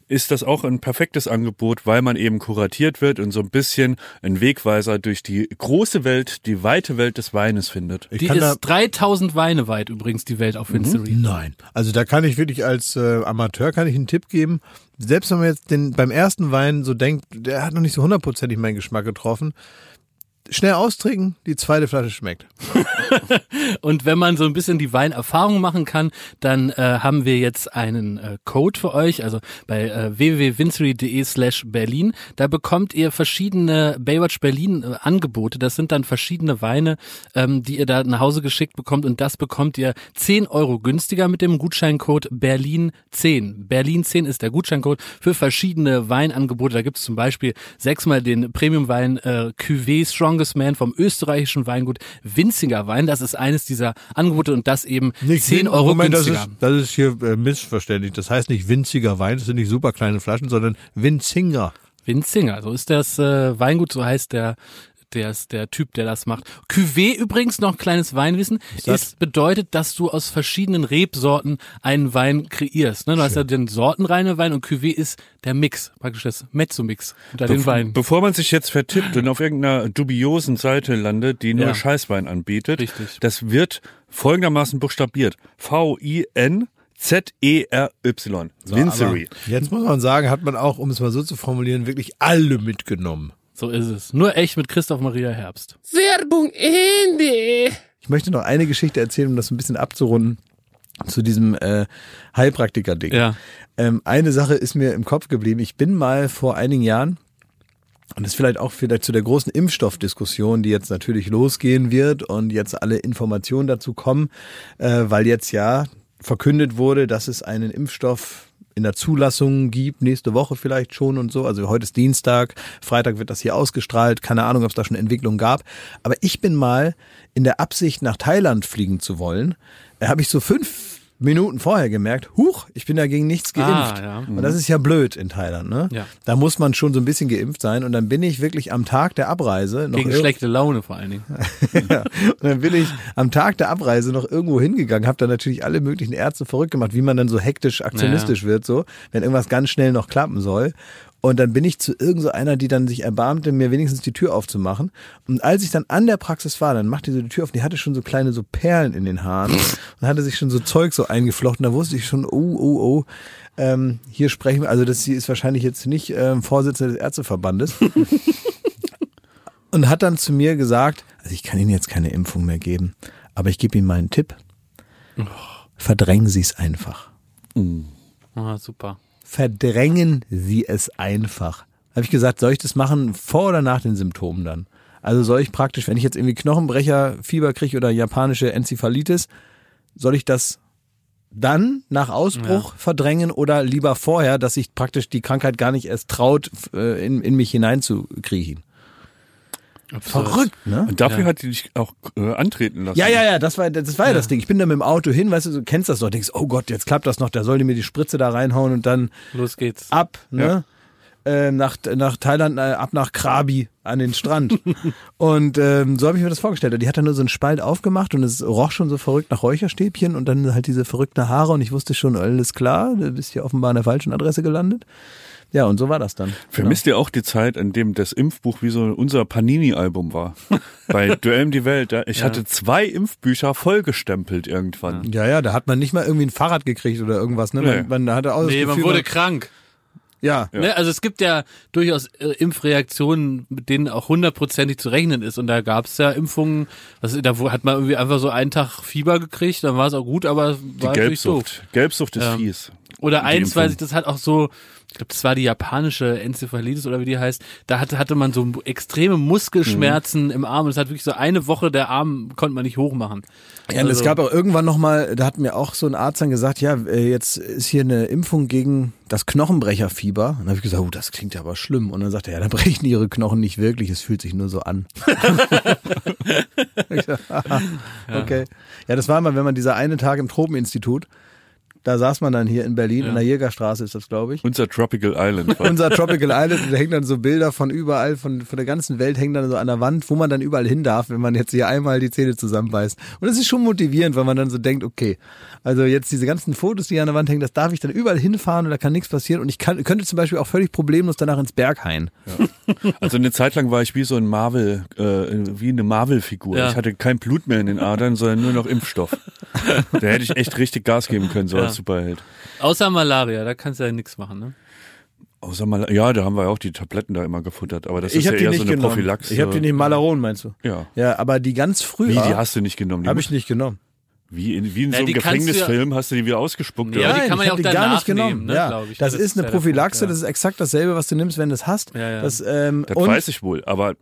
ist das auch ein perfektes Angebot, weil man eben kuratiert wird und so ein bisschen einen Wegweiser durch die große Welt, die weite Welt des Weines findet. Ich die ist 3000 Weine weit übrigens, die Welt auf Vincery. Nein. Also da kann ich wirklich als äh, Amateur kann ich einen Tipp geben. Selbst wenn man jetzt den beim ersten Wein so denkt, der hat noch nicht so hundertprozentig meinen Geschmack getroffen. Schnell austrinken, die zweite Flasche schmeckt. Und wenn man so ein bisschen die Weinerfahrung machen kann, dann äh, haben wir jetzt einen äh, Code für euch, also bei äh, www.vincery.de slash Berlin. Da bekommt ihr verschiedene Baywatch Berlin äh, Angebote. Das sind dann verschiedene Weine, ähm, die ihr da nach Hause geschickt bekommt und das bekommt ihr 10 Euro günstiger mit dem Gutscheincode Berlin 10. Berlin 10 ist der Gutscheincode für verschiedene Weinangebote. Da gibt es zum Beispiel sechsmal den Premium-Wein äh, Cuvée Strongest vom österreichischen Weingut Winziger Wein. Das ist eines dieser Angebote und das eben 10 Euro Moment, das günstiger. ist, das ist hier äh, missverständlich. Das heißt nicht winziger Wein, das sind nicht super kleine Flaschen, sondern Winzinger. Winzinger, so ist das äh, Weingut, so heißt der der ist der Typ, der das macht. Cuvée übrigens noch ein kleines Weinwissen, das? ist bedeutet, dass du aus verschiedenen Rebsorten einen Wein kreierst. Ne? Du hast ja den sortenreine Wein und Cuvée ist der Mix, praktisch das Mezzo-Mix unter den Bev- Weinen. Bevor man sich jetzt vertippt und auf irgendeiner dubiosen Seite landet, die nur Ja. Scheißwein anbietet, Richtig. das wird folgendermaßen buchstabiert. V-I-N Z-E-R-Y. Vincery. Aber Jetzt muss man sagen, hat man auch, um es mal so zu formulieren, wirklich alle mitgenommen. So ist es. Nur echt mit Christoph Maria Herbst. Werbung Ende. Ich möchte noch eine Geschichte erzählen, um das ein bisschen abzurunden zu diesem äh, Heilpraktiker-Ding. Ja. Ähm, eine Sache ist mir im Kopf geblieben. Ich bin mal vor einigen Jahren, und das ist vielleicht auch vielleicht zu der großen Impfstoffdiskussion, die jetzt natürlich losgehen wird und jetzt alle Informationen dazu kommen, äh, weil jetzt ja verkündet wurde, dass es einen Impfstoff in der Zulassung gibt, nächste Woche vielleicht schon und so. Also heute ist Dienstag, Freitag wird das hier ausgestrahlt, keine Ahnung, ob es da schon Entwicklungen gab. Aber ich bin mal in der Absicht, nach Thailand fliegen zu wollen, habe ich so fünf Minuten vorher gemerkt, huch, ich bin dagegen nichts geimpft. Ah, ja. Und das ist ja blöd in Thailand, ne? Ja. Da muss man schon so ein bisschen geimpft sein. Und dann bin ich wirklich am Tag der Abreise noch Gegen schlechte Laune vor allen Dingen. ja. Und dann bin ich am Tag der Abreise noch irgendwo hingegangen, habe dann natürlich alle möglichen Ärzte verrückt gemacht, wie man dann so hektisch aktionistisch wird, so, wenn irgendwas ganz schnell noch klappen soll. Und dann bin ich zu irgend so einer, die dann sich erbarmte, mir wenigstens die Tür aufzumachen. Und als ich dann an der Praxis war, dann machte sie die Tür auf, und die hatte schon so kleine so Perlen in den Haaren und hatte sich schon so Zeug so eingeflochten. Da wusste ich schon, oh, oh, oh, ähm, hier sprechen wir, also das sie ist wahrscheinlich jetzt nicht ähm, Vorsitzende des Ärzteverbandes. und hat dann zu mir gesagt, also ich kann Ihnen jetzt keine Impfung mehr geben, aber ich gebe Ihnen mal einen Tipp. Verdrängen Sie es einfach. Ah, super. Verdrängen Sie es einfach. Habe ich gesagt, soll ich das machen vor oder nach den Symptomen dann? Also soll ich praktisch, wenn ich jetzt irgendwie Knochenbrecher, Fieber kriege oder japanische Enzephalitis, soll ich das dann nach Ausbruch verdrängen oder lieber vorher, dass sich praktisch die Krankheit gar nicht erst traut, äh, in, in mich hineinzukriechen? Verrückt, ne? Und dafür Ja. hat die dich auch äh, antreten lassen. Ja, ja, ja, das war, das war ja. das Ding. Ich bin da mit dem Auto hin, weißt du, du kennst das doch, denkst, oh Gott, jetzt klappt das noch, der soll mir die Spritze da reinhauen und dann Los geht's. ab, ne? Äh, nach, nach Thailand, äh, ab nach Krabi an den Strand. und ähm, so habe ich mir das vorgestellt. Und die hat dann nur so einen Spalt aufgemacht und es roch schon so verrückt nach Räucherstäbchen und dann halt diese verrückten Haare und ich wusste schon, alles klar, du bist hier offenbar an der falschen Adresse gelandet. Ja, und so war das dann. Vermisst ihr auch die Zeit, in dem das Impfbuch wie so unser Panini-Album war? Bei Duell um die Welt. da- Ich hatte zwei Impfbücher vollgestempelt irgendwann. Ja, ja, da hat man nicht mal irgendwie ein Fahrrad gekriegt oder irgendwas, ne? Nee. Man, man hatte auch Nee, man Gefühl, wurde krank. ja. Ne? Also es gibt ja durchaus äh, Impfreaktionen, mit denen auch hundertprozentig zu rechnen ist. Und da gab's ja Impfungen, was, da hat man irgendwie einfach so einen Tag Fieber gekriegt, dann war es auch gut, aber es Die war natürlich doof. Gelbsucht. Gelbsucht ist Ja. fies. Oder Die eins, weil sich das hat auch so, ich glaube, das war die japanische Enzephalitis oder wie die heißt, da hatte, hatte man so extreme Muskelschmerzen im Arm und es hat wirklich so eine Woche der Arm konnte man nicht hochmachen. Ja, und es Also- gab auch irgendwann nochmal, da hat mir auch so ein Arzt dann gesagt, ja, äh, jetzt ist hier eine Impfung gegen das Knochenbrecherfieber. Und dann habe ich gesagt, oh, das klingt ja aber schlimm. Und dann sagte er, ja, da brechen ihre Knochen nicht wirklich, es fühlt sich nur so an. Okay. Ja, das war mal, wenn man dieser eine Tag im Tropeninstitut, da saß man dann hier in Berlin, in der Jägerstraße ist das, glaube ich. Unser Tropical Island. Unser Tropical Island, und da hängen dann so Bilder von überall, von, von der ganzen Welt hängen dann so an der Wand, wo man dann überall hin darf, wenn man jetzt hier einmal die Zähne zusammenbeißt. Und das ist schon motivierend, weil man dann so denkt, okay, also jetzt diese ganzen Fotos, die hier an der Wand hängen, das darf ich dann überall hinfahren und da kann nichts passieren. Und ich kann, könnte zum Beispiel auch völlig problemlos danach ins Berghain. Also eine Zeit lang war ich wie so ein Marvel, äh, wie eine Marvel-Figur. Ja. Ich hatte kein Blut mehr in den Adern, sondern nur noch Impfstoff. da hätte ich echt richtig Gas geben können, so Ja. Superheld. Außer Malaria, da kannst du ja nichts machen, ne? Außer mal, ja, da haben wir auch die Tabletten da immer gefuttert, aber das ich ist ja eher nicht so eine genommen. Prophylaxe. Ich habe die nicht Malaron, meinst du? Ja. Ja, aber die ganz früh. Wie, die hast du nicht genommen? Die Habe ich nicht genommen. Wie in, wie in Ja, so einem du ja- Gefängnisfilm hast du die wieder ausgespuckt. Ja, oder? die kann man ich ja auch die gar nicht genommen. nehmen, ne, ja. ich. Das, Das ist eine Prophylaxe, Punkt, ja. das ist exakt dasselbe, was du nimmst, wenn du es hast. Ja, ja. Das, ähm, Das und weiß ich wohl, aber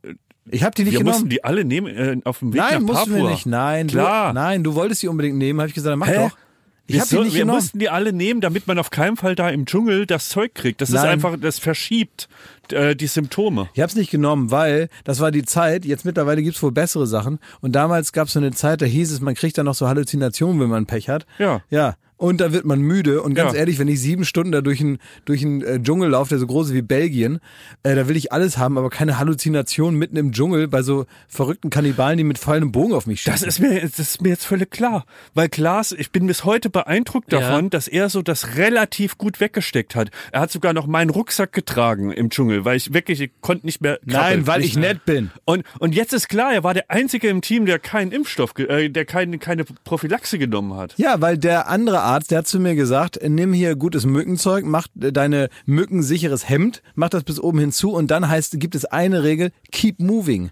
ich habe die nicht wir genommen. mussten die alle nehmen äh, auf dem Weg Nein, nach mussten Papua. wir nicht. Nein, Klar. Du, nein, du wolltest die unbedingt nehmen, habe ich gesagt, dann mach Hä? doch. Ich Wir, habe so, wir mussten die alle nehmen, damit man auf keinen Fall da im Dschungel das Zeug kriegt. Das ist Nein. einfach, das verschiebt äh, die Symptome. Ich hab's nicht genommen, weil das war die Zeit, jetzt mittlerweile gibt's wohl bessere Sachen. Und damals gab's so eine Zeit, da hieß es, man kriegt dann noch so Halluzinationen, wenn man Pech hat. Ja. Ja. Und da wird man müde. Und ganz Ja. ehrlich, wenn ich sieben Stunden da durch einen durch einen, äh, Dschungel laufe, der so groß ist wie Belgien, äh, da will ich alles haben, aber keine Halluzination mitten im Dschungel bei so verrückten Kannibalen, die mit fallendem Bogen auf mich schießen. Das ist mir, das ist mir jetzt völlig klar. Weil Klaas, ich bin bis heute beeindruckt Ja. davon, dass er so das relativ gut weggesteckt hat. Er hat sogar noch meinen Rucksack getragen im Dschungel, weil ich wirklich, ich konnte nicht mehr krabbeln. Nein, weil ich nett bin. Und, und jetzt ist klar, er war der Einzige im Team, der keinen Impfstoff, äh, der keine, keine Prophylaxe genommen hat. Ja, weil der andere Arzt, der hat zu mir gesagt, nimm hier gutes Mückenzeug, mach deine mückensicheres Hemd, mach das bis oben hinzu und dann heißt, gibt es eine Regel, keep moving.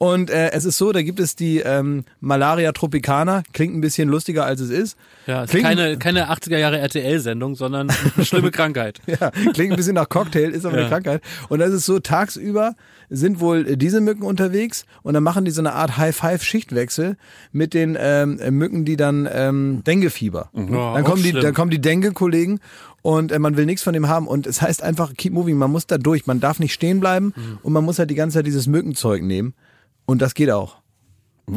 Und äh, es ist so, da gibt es die ähm, Malaria tropicana, klingt ein bisschen lustiger als es ist. Ja, ist Klingt- keine, keine 80er Jahre RTL-Sendung, sondern eine schlimme Krankheit. Ja, klingt ein bisschen nach Cocktail, ist aber eine Ja. Krankheit. Und das ist so, tagsüber sind wohl diese Mücken unterwegs und dann machen die so eine Art High-Five-Schichtwechsel mit den ähm, Mücken, die dann ähm, Denguefieber. Oh, dann, kommen die, dann kommen die Dengue-Kollegen und äh, man will nichts von dem haben. Und es heißt einfach, keep moving, man muss da durch, man darf nicht stehen bleiben Mhm. und man muss halt die ganze Zeit dieses Mückenzeug nehmen. Und das geht auch.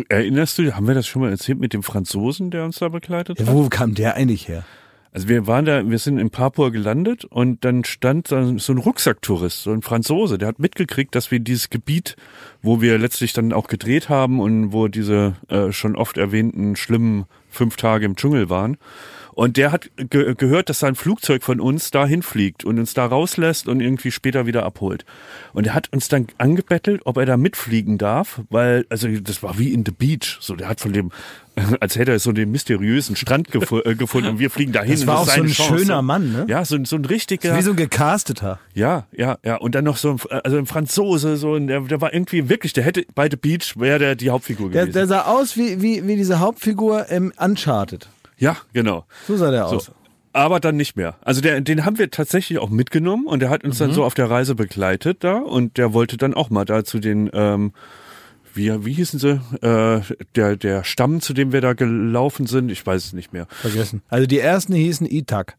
Erinnerst du, haben wir das schon mal erzählt mit dem Franzosen, der uns da begleitet Ja, hat? wo kam der eigentlich her? Also wir waren da, wir sind in Papua gelandet und dann stand so so ein Rucksacktourist, so ein Franzose, der hat mitgekriegt, dass wir dieses Gebiet, wo wir letztlich dann auch gedreht haben und wo diese äh, schon oft erwähnten schlimmen fünf Tage im Dschungel waren. Und der hat ge gehört, dass sein Flugzeug von uns da hinfliegt und uns da rauslässt und irgendwie später wieder abholt. Und er hat uns dann angebettelt, ob er da mitfliegen darf, weil, also das war wie in The Beach. So, der hat von dem, als hätte er so den mysteriösen Strand gefu äh, gefunden und wir fliegen dahin. Das war und auch so ein Chance. schöner Mann, ne? Ja, so, ein- so ein richtiger. Wie so ein gecasteter. ja, ja, ja. Und dann noch so ein, also ein Franzose, so ein, der, der war irgendwie wirklich, der hätte bei The Beach wäre der die Hauptfigur Der, gewesen. der sah aus wie, wie, wie diese Hauptfigur im Uncharted. Ja, genau. So sah der So. aus. Aber dann nicht mehr. Also der, den haben wir tatsächlich auch mitgenommen und der hat uns Mhm. dann so auf der Reise begleitet da und der wollte dann auch mal da zu den, ähm, wie, wie hießen sie? Äh, der, der Stamm, zu dem wir da gelaufen sind, ich weiß es nicht mehr. Vergessen. Also die ersten hießen Itak.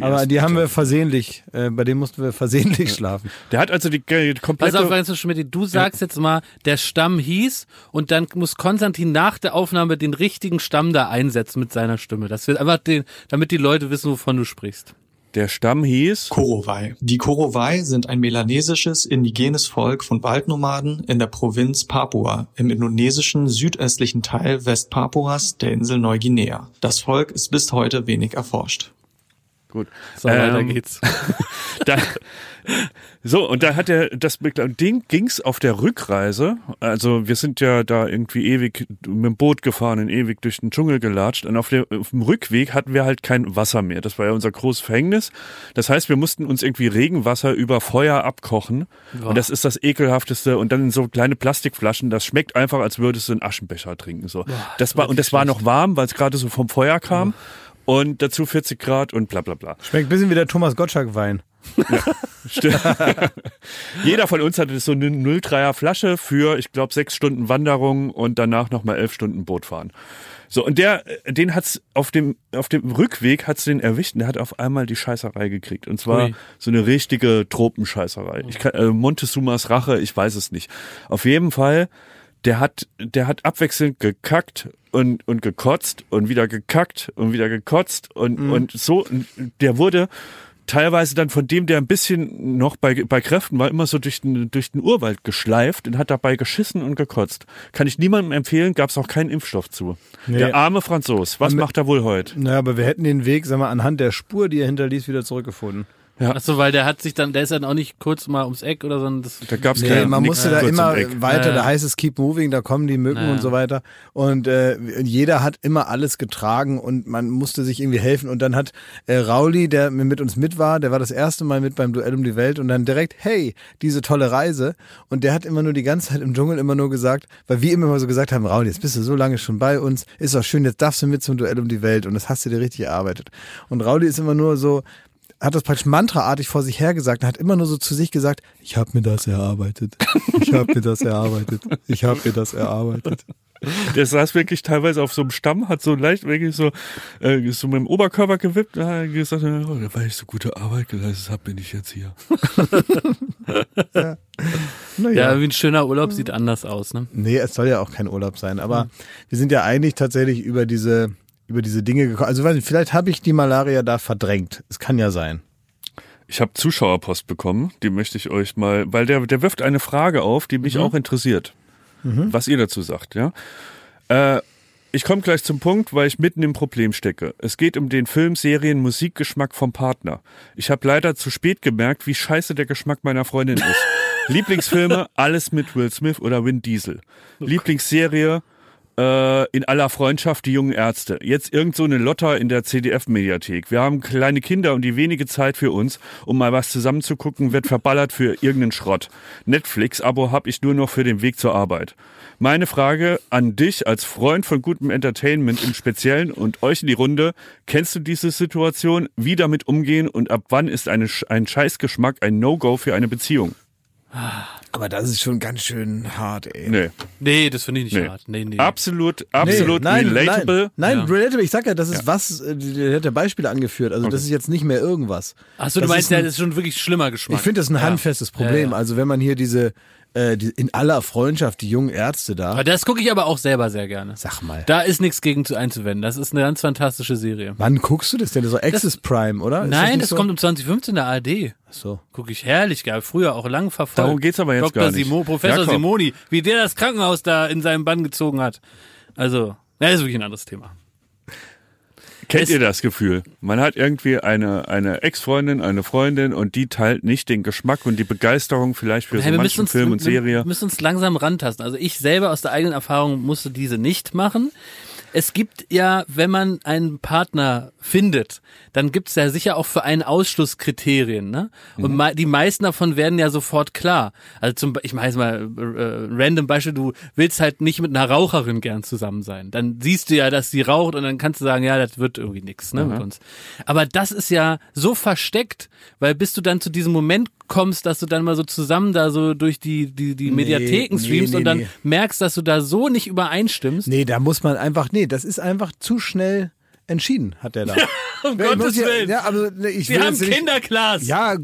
Aber ersten die haben wir versehentlich, äh, bei dem mussten wir versehentlich schlafen. Der hat also die, die Pass komplette. auf, Franz Schmidt, du sagst jetzt mal, der Stamm hieß und dann muss Konstantin nach der Aufnahme den richtigen Stamm da einsetzen mit seiner Stimme. Das wird einfach den, damit die Leute wissen, wovon du sprichst. der Stamm hieß. Korowai. Die Korowai sind ein melanesisches indigenes Volk von Waldnomaden in der Provinz Papua im indonesischen südöstlichen Teil Westpapuas der Insel Neuguinea. Das Volk ist bis heute wenig erforscht. Gut. So, weiter Ähm, geht's. da, so, und da hat er das und Ding ging's auf der Rückreise. Also wir sind ja da irgendwie ewig mit dem Boot gefahren und ewig durch den Dschungel gelatscht. Und auf, der, auf dem Rückweg hatten wir halt kein Wasser mehr. Das war ja unser großes Verhängnis. Das heißt, wir mussten uns irgendwie Regenwasser über Feuer abkochen. Und das ist das ekelhafteste. Und dann in so kleine Plastikflaschen. Das schmeckt einfach, als würdest du einen Aschenbecher trinken. So. Das war, und das war noch warm, weil es gerade so vom Feuer kam. Und dazu 40 Grad und bla bla bla. Schmeckt ein bisschen wie der Thomas Gottschalk Wein. Stimmt. Jeder von uns hatte so eine 03er Flasche für, ich glaube, sechs Stunden Wanderung und danach nochmal elf Stunden Boot fahren. So, und der, den hat's auf dem, auf dem Rückweg hat's den erwischt und der hat auf einmal die Scheißerei gekriegt. Und zwar Ui. so eine richtige Tropenscheißerei. Ich kann, äh, Montezumas Rache, ich weiß es nicht. Auf jeden Fall, der hat, der hat abwechselnd gekackt und, und gekotzt und wieder gekackt und wieder gekotzt und, und so, der wurde, teilweise dann von dem, der ein bisschen noch bei, bei Kräften war, immer so durch den, durch den Urwald geschleift und hat dabei geschissen und gekotzt. Kann ich niemandem empfehlen, gab es auch keinen Impfstoff zu. Nee. Der arme Franzos, was Am- macht er wohl heute? Naja, aber wir hätten den Weg, sag mal, anhand der Spur, die er hinterließ, wieder zurückgefunden. Achso, weil der hat sich dann, der ist dann auch nicht kurz mal ums Eck oder so. sondern Das, Da gab's Nee, keinen- man musste da immer weiter, Ja. da heißt es keep moving, da kommen die Mücken Ja. und so weiter. Und äh, jeder hat immer alles getragen und man musste sich irgendwie helfen. Und dann hat äh, Rauli, der mit uns mit war, der war das erste Mal mit beim Duell um die Welt und dann direkt, hey, diese tolle Reise. Und der hat immer nur die ganze Zeit im Dschungel immer nur gesagt, weil wir immer so gesagt haben, Rauli, jetzt bist du so lange schon bei uns, ist doch schön, jetzt darfst du mit zum Duell um die Welt und das hast du dir richtig erarbeitet. Und Rauli ist immer nur so, hat das praktisch mantraartig vor sich hergesagt und hat immer nur so zu sich gesagt, ich habe mir das erarbeitet. Ich habe mir das erarbeitet. Ich habe mir das erarbeitet. Der saß wirklich teilweise auf so einem Stamm, hat so leicht wirklich so, äh, so mit dem Oberkörper gewippt, und hat gesagt, oh, weil ich so gute Arbeit geleistet habe, bin ich jetzt hier. Ja, wie ein schöner Urlaub sieht anders aus, ne? Nee, es soll ja auch kein Urlaub sein, aber wir sind ja eigentlich tatsächlich über diese, über diese Dinge gekommen. Also weiß nicht, vielleicht habe ich die Malaria da verdrängt. Es kann ja sein. Ich habe Zuschauerpost bekommen, die möchte ich euch mal, weil der, der wirft eine Frage auf, die mich auch interessiert, was ihr dazu sagt, ja. Äh, ich komme gleich zum Punkt, weil ich mitten im Problem stecke. Es geht um den Film, Serien, Musikgeschmack vom Partner. Ich habe leider zu spät gemerkt, wie scheiße der Geschmack meiner Freundin ist. Lieblingsfilme, alles mit Will Smith oder Vin Diesel. Lieblingsserie, äh, in aller Freundschaft die jungen Ärzte. Jetzt irgend so eine Lotter in der CDF-Mediathek. Wir haben kleine Kinder und die wenige Zeit für uns, um mal was zusammenzugucken, wird verballert für irgendeinen Schrott. Netflix-Abo habe ich nur noch für den Weg zur Arbeit. Meine Frage an dich als Freund von gutem Entertainment im Speziellen und euch in die Runde. Kennst du diese Situation? Wie damit umgehen und ab wann ist eine, ein Scheißgeschmack ein No-Go für eine Beziehung? Aber das ist schon ganz schön hart, ey. Nee. Nee, das finde ich nicht Nee. hart. Nee, nee. Absolut, absolut Nee, nein, relatable. Nein, nein Ja. relatable. Ich sag ja, das ist was, äh, der hat ja Beispiele angeführt. Also das ist jetzt nicht mehr irgendwas. Achso, du Das meinst, ist ja, ein- das ist schon wirklich schlimmer Geschmack. Ich finde das ein Ja. handfestes Problem. Ja, ja. Also wenn man hier diese, äh, die, in aller Freundschaft, die jungen Ärzte da. Aber das gucke ich aber auch selber sehr gerne. Sag mal. Da ist nichts gegen zu einzuwenden. Das ist eine ganz fantastische Serie. Wann guckst du das denn? So Access Prime, oder? Ist Nein, nicht das so? kommt um 2015 in der ARD. Ach So. Gucke ich herrlich geil. Früher auch lang verfolgt. Darum geht's aber jetzt Dr. gar nicht. Simo, Professor Jakob. Simoni, wie der das Krankenhaus da in seinem Bann gezogen hat. Also, ja, das ist wirklich ein anderes Thema. Kennt Es- ihr das Gefühl? Man hat irgendwie eine, eine Ex-Freundin, eine Freundin und die teilt nicht den Geschmack und die Begeisterung vielleicht für Hey, so manchen uns, Film und Serie. Wir müssen uns langsam rantasten. Also ich selber aus der eigenen Erfahrung musste diese nicht machen. Es gibt ja, wenn man einen Partner findet, dann gibt es ja sicher auch für einen Ausschluss Kriterien. Ne? Und mei- die meisten davon werden ja sofort klar. Also zum, ich jetzt mal äh, random Beispiel, du willst halt nicht mit einer Raucherin gern zusammen sein. Dann siehst du ja, dass sie raucht und dann kannst du sagen, ja, das wird irgendwie nix ne, mit uns. Aber das ist ja so versteckt, weil bis du dann zu diesem Moment kommst, dass du dann mal so zusammen da so durch die, die, die Mediatheken nee, streamst nee, und dann nee. merkst, dass du da so nicht übereinstimmst. Nee, da muss man einfach, nee, das ist einfach zu schnell entschieden, hat der da. um Ja, ich muss Gottes ja, Willen. Ja, aber nee, ich Wir will haben Kinderclass. Ja,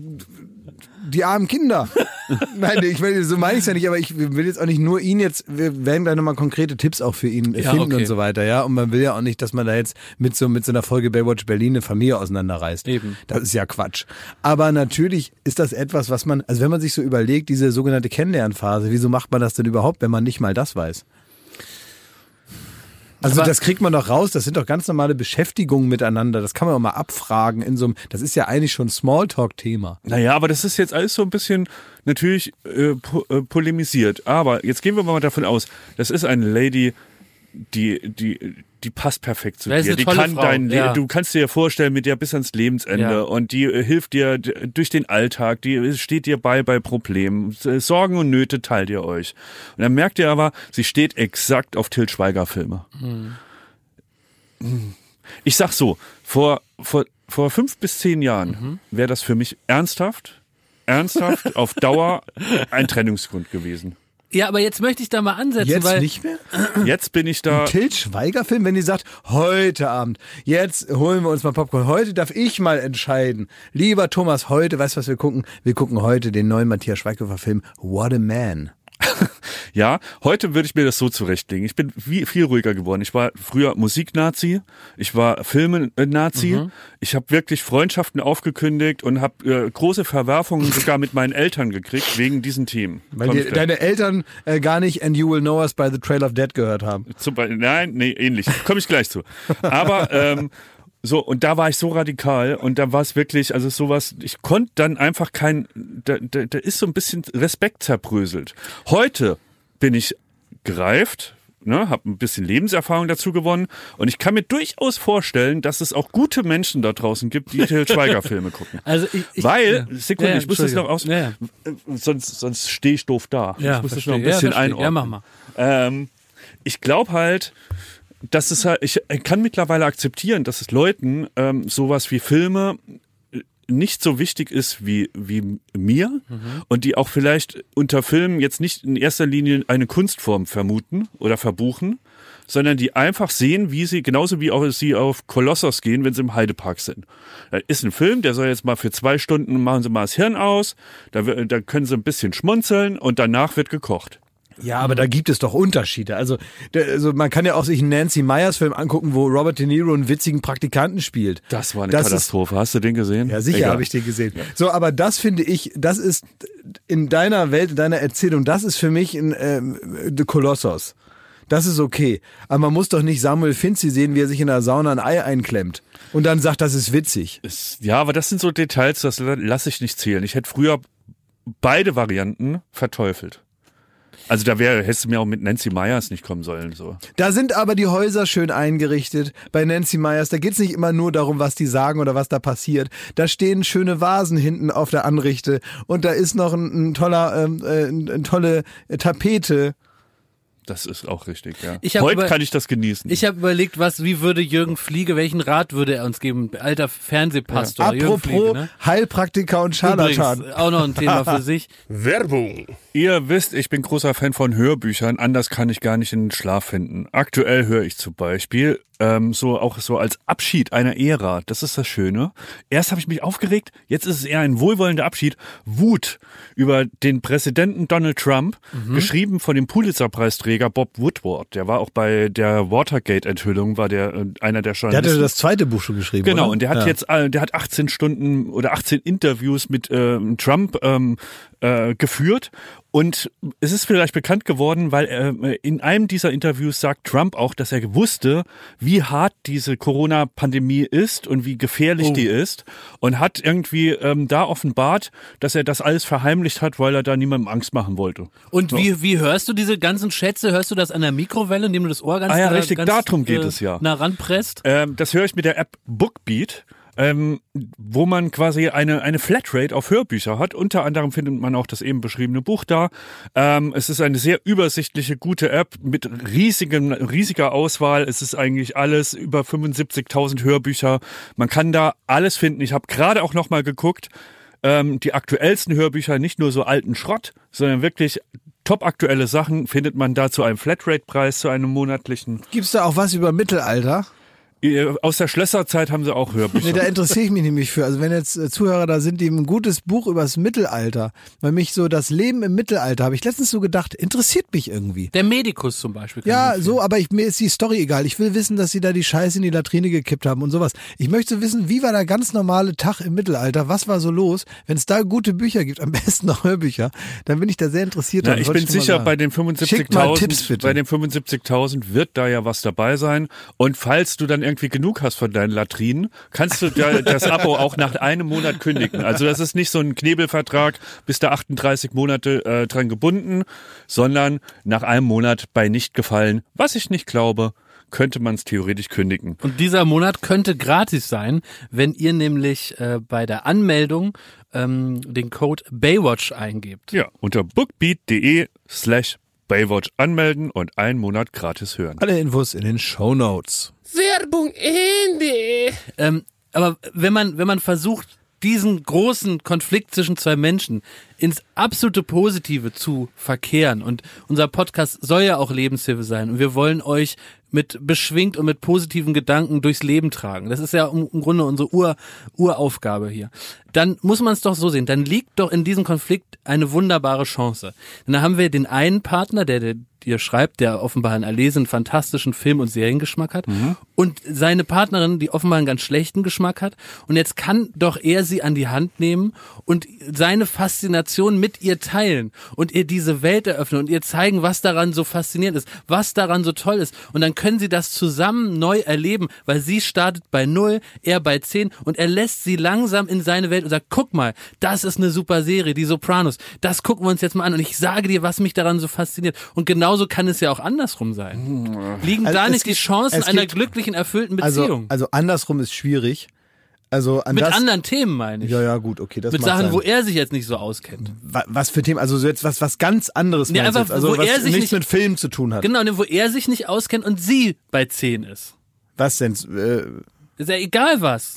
die armen Kinder. Nein, ich will, so meine ich es ja nicht, aber ich will jetzt auch nicht nur ihn jetzt, wir werden gleich nochmal konkrete Tipps auch für ihn Ja, finden okay. und so weiter, ja. Und man will ja auch nicht, dass man da jetzt mit so, mit so einer Folge Baywatch Berlin eine Familie auseinanderreißt. Eben. Das ist ja Quatsch. Aber natürlich ist das etwas, was man, also wenn man sich so überlegt, diese sogenannte Kennenlernphase, wieso macht man das denn überhaupt, wenn man nicht mal das weiß? Also Aber- das kriegt man doch raus, das sind doch ganz normale Beschäftigungen miteinander, das kann man auch mal abfragen in so einem, das ist ja eigentlich schon Smalltalk-Thema. Naja, aber das ist jetzt alles so ein bisschen natürlich äh, po äh, polemisiert. Aber jetzt gehen wir mal davon aus, das ist eine Lady, die, die, die passt perfekt zu dir. Die kann Frau, dein ja. du kannst dir vorstellen, mit der bis ans Lebensende Ja. und die äh, hilft dir durch den Alltag, die steht dir bei bei Problemen. Äh, Sorgen und Nöte teilt ihr euch. Und dann merkt ihr aber, sie steht exakt auf Til Schweiger Filme. Hm. Ich sag so, vor, vor, vor fünf bis zehn Jahren Mhm. wäre das für mich ernsthaft, ernsthaft auf Dauer ein Trennungsgrund gewesen. Ja, aber jetzt möchte ich da mal ansetzen, Jetzt weil nicht mehr? Jetzt bin ich da. Til Schweiger-Film, wenn die sagt, heute Abend, jetzt holen wir uns mal Popcorn, heute darf ich mal entscheiden. Lieber Thomas, heute, weißt du, was wir gucken? Wir gucken heute den neuen Matthias Schweighöfer-Film What a Man. Ja, heute würde ich mir das so zurechtlegen. Ich bin wie, viel ruhiger geworden. Ich war früher Musiknazi, ich war Filme-Nazi. Mhm. Ich habe wirklich Freundschaften aufgekündigt und habe äh, große Verwerfungen sogar mit meinen Eltern gekriegt wegen diesen Themen. Weil gleich. deine Eltern äh, gar nicht And You Will Know Us by the Trail of Dead gehört haben. Zum Beispiel, nein, nee, ähnlich. Komme ich gleich zu. Aber ähm, so, und da war ich so radikal und da war es wirklich, also sowas, ich konnte dann einfach kein, da, da, da ist so ein bisschen Respekt zerbröselt. Heute bin ich gereift, ne, habe ein bisschen Lebenserfahrung dazu gewonnen und ich kann mir durchaus vorstellen, dass es auch gute Menschen da draußen gibt, die Til Schweiger Filme gucken. also ich, ich Weil, ja. Sekunde, Ja, ich muss das noch aus, Ja, ja. sonst, sonst stehe ich doof da. Ja, ich muss das noch ein Ja, bisschen verstehe. einordnen. Ja, mach mal. Ähm, ich glaube halt, dass es halt, ich kann mittlerweile akzeptieren, dass es Leuten ähm, sowas wie Filme nicht so wichtig ist wie, wie mir und die auch vielleicht unter Filmen jetzt nicht in erster Linie eine Kunstform vermuten oder verbuchen, sondern die einfach sehen, wie sie, genauso wie auch sie auf Kolossos gehen, wenn sie im Heidepark sind. Da ist ein Film, der soll jetzt mal für zwei Stunden, machen sie mal das Hirn aus, da, da können sie ein bisschen schmunzeln und danach wird gekocht. Ja, aber da gibt es doch Unterschiede. Also, der, also man kann ja auch sich einen Nancy Meyers Film angucken, wo Robert De Niro einen witzigen Praktikanten spielt. Das war eine Das ist- Katastrophe. Hast du den gesehen? Ja, sicher habe ich den gesehen. So, aber das finde ich, das ist in deiner Welt, in deiner Erzählung, das ist für mich ein ähm, The Kolossos. Das ist okay. Aber man muss doch nicht Samuel Finzi sehen, wie er sich in der Sauna ein Ei einklemmt und dann sagt, das ist witzig. Ist- Ja, aber das sind so Details, das lasse ich nicht zählen. Ich hätte früher beide Varianten verteufelt. Also da wäre, hättest du mir auch mit Nancy Myers nicht kommen sollen. So. Da sind aber die Häuser schön eingerichtet bei Nancy Meyers. Da geht's nicht immer nur darum, was die sagen oder was da passiert. Da stehen schöne Vasen hinten auf der Anrichte und da ist noch ein, ein toller, ähm, äh, eine tolle Tapete. Das ist auch richtig, ja. Ich Heute über- kann ich das genießen. Ich habe überlegt, was, wie würde Jürgen Fliege, welchen Rat würde er uns geben? Alter Fernsehpastor. Jürgen Apropos Fliege, ne? Heilpraktiker und Scharlatan. Übrigens, auch noch ein Thema für sich. Werbung. Ihr wisst, ich bin großer Fan von Hörbüchern. Anders kann ich gar nicht in den Schlaf finden. Aktuell höre ich zum Beispiel ähm, so auch so als Abschied einer Ära. Das ist das Schöne. Erst habe ich mich aufgeregt, jetzt ist es eher ein wohlwollender Abschied. Wut über den Präsidenten Donald Trump, geschrieben von dem Pulitzer-Preisträger Bob Woodward. Der war auch bei der Watergate-Enthüllung, war der äh, einer der Der Journalisten. hatte das zweite Buch schon geschrieben. Genau, oder? und der hat Ja. jetzt, äh, der hat 18 Stunden oder 18 Interviews mit ähm, Trump ähm, äh, geführt. Und es ist vielleicht bekannt geworden, weil äh, in einem dieser Interviews sagt Trump auch, dass er wusste, wie hart diese Corona-Pandemie ist und wie gefährlich die ist. Und hat irgendwie ähm, da offenbart, dass er das alles verheimlicht hat, weil er da niemandem Angst machen wollte. Und wie, wie hörst du diese ganzen Schätze? Hörst du das an der Mikrowelle, indem du das Ohr ganz, Ah ja, äh, richtig, ganz darum geht es ja. nah ranpresst? Ähm, das höre ich mit der App Bookbeat. Ähm, wo man quasi eine, eine Flatrate auf Hörbücher hat. Unter anderem findet man auch das eben beschriebene Buch da. Ähm, es ist eine sehr übersichtliche, gute App mit riesigen, riesiger Auswahl. Es ist eigentlich alles über 75.000 Hörbücher. Man kann da alles finden. Ich habe gerade auch noch mal geguckt, ähm, die aktuellsten Hörbücher, nicht nur so alten Schrott, sondern wirklich top aktuelle Sachen findet man da zu einem Flatrate-Preis, zu einem monatlichen. Gibt's da auch was über Mittelalter? Aus der Schlösserzeit haben sie auch Hörbücher. Nee, da interessiere ich mich nämlich für. Also wenn jetzt äh, Zuhörer da sind, die ein gutes Buch übers Mittelalter, weil mich so das Leben im Mittelalter, habe ich letztens so gedacht, interessiert mich irgendwie. Der Medikus zum Beispiel. Ja, ich so, aber ich, mir ist die Story egal. Ich will wissen, dass sie da die Scheiße in die Latrine gekippt haben und sowas. Ich möchte wissen, wie war der ganz normale Tag im Mittelalter? Was war so los? Wenn es da gute Bücher gibt, am besten noch Hörbücher, dann bin ich da sehr interessiert. Ja, dran. ich bin mal sicher, bei den Schickt mal Tipps 75.000 bitte. bei den 75.000 wird da ja was dabei sein. Und falls du dann irgendwie genug hast von deinen Latrinen, kannst du da das Abo auch nach einem Monat kündigen. Also das ist nicht so ein Knebelvertrag, bis da 38 Monate äh, dran gebunden, sondern nach einem Monat bei nicht gefallen, was ich nicht glaube, könnte man es theoretisch kündigen. Und dieser Monat könnte gratis sein, wenn ihr nämlich äh, bei der Anmeldung ähm, den Code Baywatch eingebt. Ja, unter bookbeat.de slash Baywatch anmelden und einen Monat gratis hören. Alle Infos in den Show Notes. Werbung Ende. Ähm, aber wenn man, wenn man versucht, diesen großen Konflikt zwischen zwei Menschen ins absolute Positive zu verkehren und unser Podcast soll ja auch Lebenshilfe sein und wir wollen euch mit beschwingt und mit positiven Gedanken durchs Leben tragen. Das ist ja im, Grunde unsere Ur, Uraufgabe hier. Dann muss man es doch so sehen. Dann liegt doch in diesem Konflikt eine wunderbare Chance. Denn da haben wir den einen Partner, der, der dir schreibt, der offenbar einen erlesenen, fantastischen Film- und Seriengeschmack hat und seine Partnerin, die offenbar einen ganz schlechten Geschmack hat. Und jetzt kann doch er sie an die Hand nehmen und seine Faszination mit ihr teilen und ihr diese Welt eröffnen und ihr zeigen, was daran so faszinierend ist, was daran so toll ist. Und dann können sie das zusammen neu erleben, weil sie startet bei null, er bei zehn und er lässt sie langsam in seine Welt und sagt, guck mal, das ist eine super Serie, die Sopranos. Das gucken wir uns jetzt mal an und ich sage dir, was mich daran so fasziniert. Und genauso kann es ja auch andersrum sein. Liegen Also da nicht die gibt- Chancen es einer gibt- glücklichen, erfüllten Also, Beziehung? also andersrum ist schwierig. Also an Mit das, anderen Themen meine ich. Ja, ja, gut, okay, das Mit Sachen, sein. wo er sich jetzt nicht so auskennt. Wa- was für Themen, also so jetzt was was ganz anderes Nee, einfach, also wo was er sich nichts nicht- mit Film zu tun hat. Genau, ne, wo er sich nicht auskennt und sie bei 10 ist. Was denn? Äh, Ist ja egal was.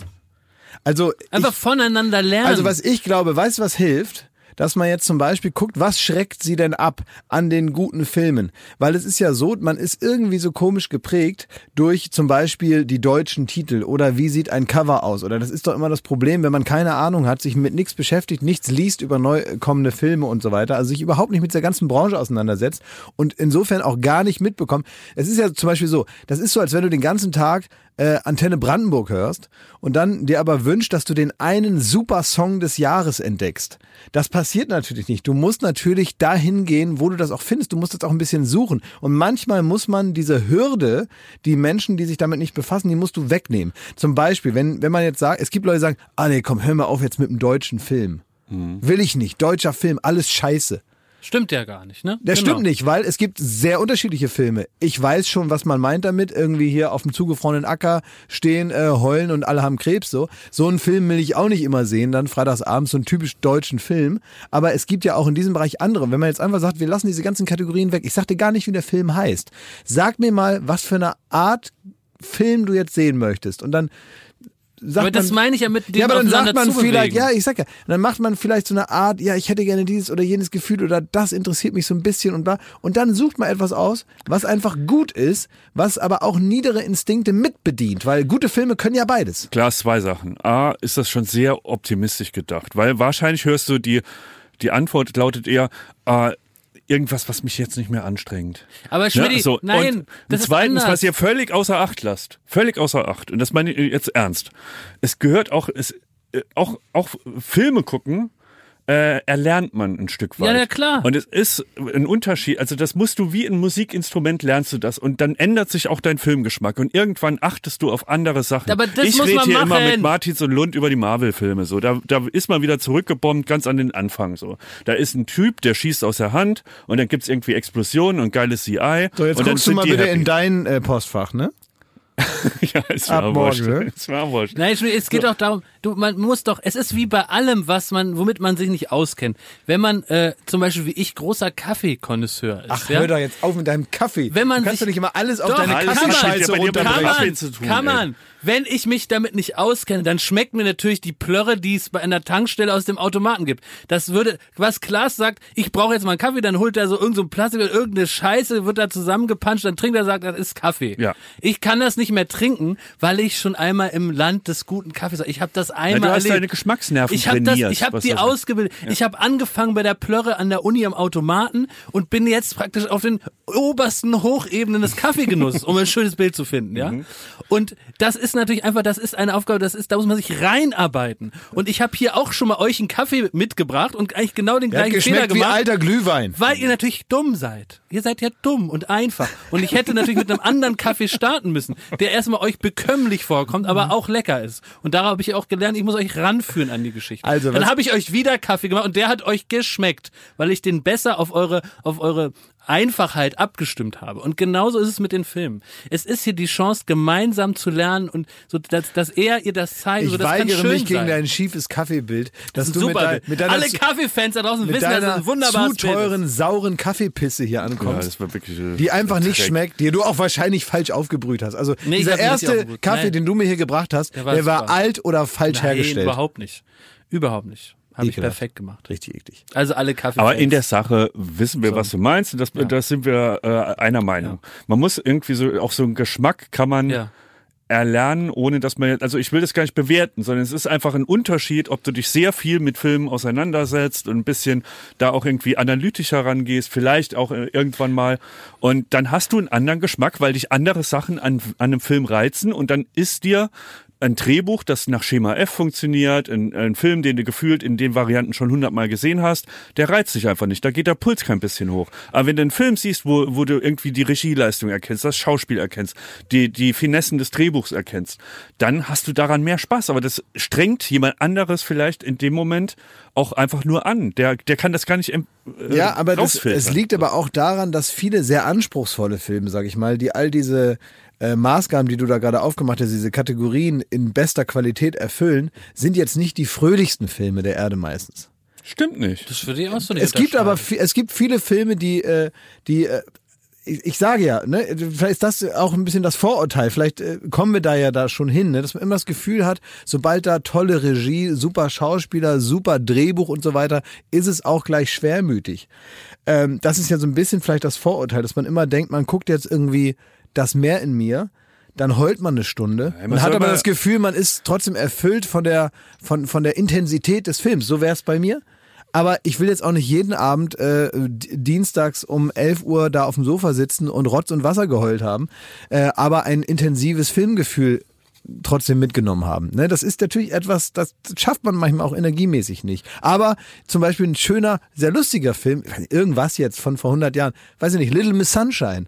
Also Einfach ich, voneinander lernen. also was ich glaube, weißt du, was hilft? Dass man jetzt zum Beispiel guckt, was schreckt sie denn ab an den guten Filmen? Weil es ist ja so, man ist irgendwie so komisch geprägt durch zum Beispiel die deutschen Titel oder wie sieht ein Cover aus? Oder das ist doch immer das Problem, wenn man keine Ahnung hat, sich mit nichts beschäftigt, nichts liest über neu kommende Filme und so weiter, also sich überhaupt nicht mit der ganzen Branche auseinandersetzt und insofern auch gar nicht mitbekommt. Es ist ja zum Beispiel so, das ist so, als wenn du den ganzen Tag äh, Antenne Brandenburg hörst und dann dir aber wünscht, dass du den einen super Song des Jahres entdeckst. Das passiert natürlich nicht. Du musst natürlich dahin gehen, wo du das auch findest. Du musst das auch ein bisschen suchen. Und manchmal muss man diese Hürde, die Menschen, die sich damit nicht befassen, die musst du wegnehmen. Zum Beispiel, wenn, wenn man jetzt sagt, es gibt Leute, die sagen, ah nee, komm, hör mal auf jetzt mit dem deutschen Film. Will ich nicht. Deutscher Film, alles scheiße. Stimmt ja gar nicht, ne? Der Genau. stimmt nicht, weil es gibt sehr unterschiedliche Filme. Ich weiß schon, was man meint damit. Irgendwie hier auf dem zugefrorenen Acker stehen, äh, heulen und alle haben Krebs. So so einen Film will ich auch nicht immer sehen. Dann freitagsabends so einen typisch deutschen Film. Aber es gibt ja auch in diesem Bereich andere. Wenn man jetzt einfach sagt, wir lassen diese ganzen Kategorien weg. Ich sag dir gar nicht, wie der Film heißt. Sag mir mal, was für eine Art Film du jetzt sehen möchtest. Und dann sagt Aber das man, meine ich ja mit dem ja, aber dann sagt man vielleicht, ja, ich sag ja, dann macht man vielleicht so eine Art, ja, ich hätte gerne dieses oder jenes Gefühl oder das interessiert mich so ein bisschen und bla. Und dann sucht man etwas aus, was einfach gut ist, was aber auch niedere Instinkte mitbedient, weil gute Filme können ja beides. Klar, zwei Sachen. A, ist das schon sehr optimistisch gedacht, weil wahrscheinlich hörst du die, die Antwort lautet eher, äh, irgendwas, was mich jetzt nicht mehr anstrengt. Aber Schmidt, Ja, so. nein, und das zweitens, ist was ihr völlig außer Acht lasst, völlig außer Acht, und das meine ich jetzt ernst. Es gehört auch, es, äh, auch, auch Filme gucken, äh, erlernt man ein Stück weit. Ja, ja, klar. Und es ist ein Unterschied. Also das musst du wie ein Musikinstrument lernst du das und dann ändert sich auch dein Filmgeschmack und irgendwann achtest du auf andere Sachen. Aber das ich rede hier immer machen. mit Martins und Lund über die Marvel-Filme. So, da, da ist man wieder zurückgebombt, ganz an den Anfang. So, da ist ein Typ, der schießt aus der Hand und dann gibt's irgendwie Explosionen und geiles CI. So, jetzt und dann guckst du mal bitte happy. in dein äh, Postfach, ne? ja, es Ab war morgen, ne? Es war wurscht. Nein, es geht doch darum, du, man muss doch, es ist wie bei allem, was man, womit man sich nicht auskennt. Wenn man äh, zum Beispiel wie ich großer Kaffeekonnoisseur ist, Ach, ja? hör doch jetzt auf mit deinem Kaffee. Wenn man du kannst sich- doch nicht immer alles auf Doch, deine. Kaffeescheiße bei Kann man, zu tun, kann ey. man. Wenn ich mich damit nicht auskenne, dann schmeckt mir natürlich die Plörre, die es bei einer Tankstelle aus dem Automaten gibt. Das würde, was Klaas sagt, ich brauche jetzt mal einen Kaffee, dann holt er so irgendein so Plastik oder irgendeine Scheiße, wird da zusammengepanscht, dann trinkt er, sagt, das ist Kaffee. Ja. Ich kann das nicht mehr trinken, weil ich schon einmal im Land des guten Kaffees war. Ich habe das Ja, einmal du hast erlebt. deine Geschmacksnerven ich das, trainiert. ich habe die das- ausgebildet. Ich habe angefangen bei der Plörre an der Uni am Automaten und bin jetzt praktisch auf den obersten Hochebenen des Kaffeegenusses, um ein schönes Bild zu finden, ja. Mhm. Und das ist natürlich einfach, das ist eine Aufgabe, das ist, da muss man sich reinarbeiten. Und ich habe hier auch schon mal euch einen Kaffee mitgebracht und eigentlich genau den Der gleichen Fehler geschmeckt wie gemacht. alter Glühwein. Weil ihr natürlich dumm seid. Ihr seid ja dumm und einfach. Und ich hätte natürlich mit einem anderen Kaffee starten müssen, der erstmal euch bekömmlich vorkommt, Mhm. aber auch lecker ist. Und darauf habe ich auch gelernt, ich muss euch ranführen an die Geschichte. Also, Dann habe ich euch wieder Kaffee gemacht und der hat euch geschmeckt, weil ich den besser auf eure, auf eure Einfachheit abgestimmt habe. Und genauso ist es mit den Filmen. Es ist hier die Chance, gemeinsam zu lernen und so, dass, dass er ihr das zeigt. Ich so, das kann weigere schön mich gegen sein. dein schiefes Kaffeebild, dass Das du mit, dein, Bild. mit deiner, Alle Kaffeefans da draußen mit wissen, dass es deiner ein wunderbares zu Bild ist. teuren, sauren Kaffeepisse hier Ja, ankommst. war wirklich, äh, die einfach nicht Dreck. schmeckt, die du auch wahrscheinlich falsch aufgebrüht hast. Also Nee, dieser erste. Kaffee, Nein. den du mir hier gebracht hast, der Der war, war super. alt oder falsch Nein, hergestellt. überhaupt nicht. Überhaupt nicht. Habe ich perfekt gemacht. Richtig eklig. Also alle Kaffee. Aber in der Sache wissen wir, was du meinst. Und das, das sind wir äh, einer Meinung. Man muss irgendwie so, auch so einen Geschmack kann man ja. erlernen, ohne dass man, also ich will das gar nicht bewerten, sondern es ist einfach ein Unterschied, ob du dich sehr viel mit Filmen auseinandersetzt und ein bisschen da auch irgendwie analytischer rangehst, vielleicht auch äh, irgendwann mal. Und dann hast du einen anderen Geschmack, weil dich andere Sachen an, an einem Film reizen und dann ist dir ein Drehbuch, das nach Schema F funktioniert, ein, ein Film, den du gefühlt in den Varianten schon hundertmal gesehen hast, der reizt dich einfach nicht. Da geht der Puls kein bisschen hoch. Aber wenn du einen Film siehst, wo, wo du irgendwie die Regieleistung erkennst, das Schauspiel erkennst, die, die Finessen des Drehbuchs erkennst, dann hast du daran mehr Spaß. Aber das strengt jemand anderes vielleicht in dem Moment auch einfach nur an. Der, der kann das gar nicht äh, Ja, aber das, es liegt aber auch daran, dass viele sehr anspruchsvolle Filme, sag ich mal, die all diese äh, Maßgaben, die du da gerade aufgemacht hast, diese Kategorien in bester Qualität erfüllen, sind jetzt nicht die fröhlichsten Filme der Erde meistens. Stimmt nicht. Das würde ich auch so nicht Es gibt aber es gibt viele Filme, die äh, die äh, ich, ich sage ja, ne, vielleicht ist das auch ein bisschen das Vorurteil. Vielleicht äh, kommen wir da ja da schon hin, ne, dass man immer das Gefühl hat, sobald da tolle Regie, super Schauspieler, super Drehbuch und so weiter, ist es auch gleich schwermütig. Ähm, das ist ja so ein bisschen vielleicht das Vorurteil, dass man immer denkt, man guckt jetzt irgendwie das Meer in mir. Dann heult man eine Stunde man und hat aber das Gefühl, man ist trotzdem erfüllt von der, von, von der Intensität des Films. So wäre es bei mir. Aber ich will jetzt auch nicht jeden Abend äh, dienstags um 11 Uhr da auf dem Sofa sitzen und Rotz und Wasser geheult haben, äh, aber ein intensives Filmgefühl trotzdem mitgenommen haben. Ne? Das ist natürlich etwas, das schafft man manchmal auch energiemäßig nicht. Aber zum Beispiel ein schöner, sehr lustiger Film, irgendwas jetzt von vor 100 Jahren, weiß ich nicht, Little Miss Sunshine.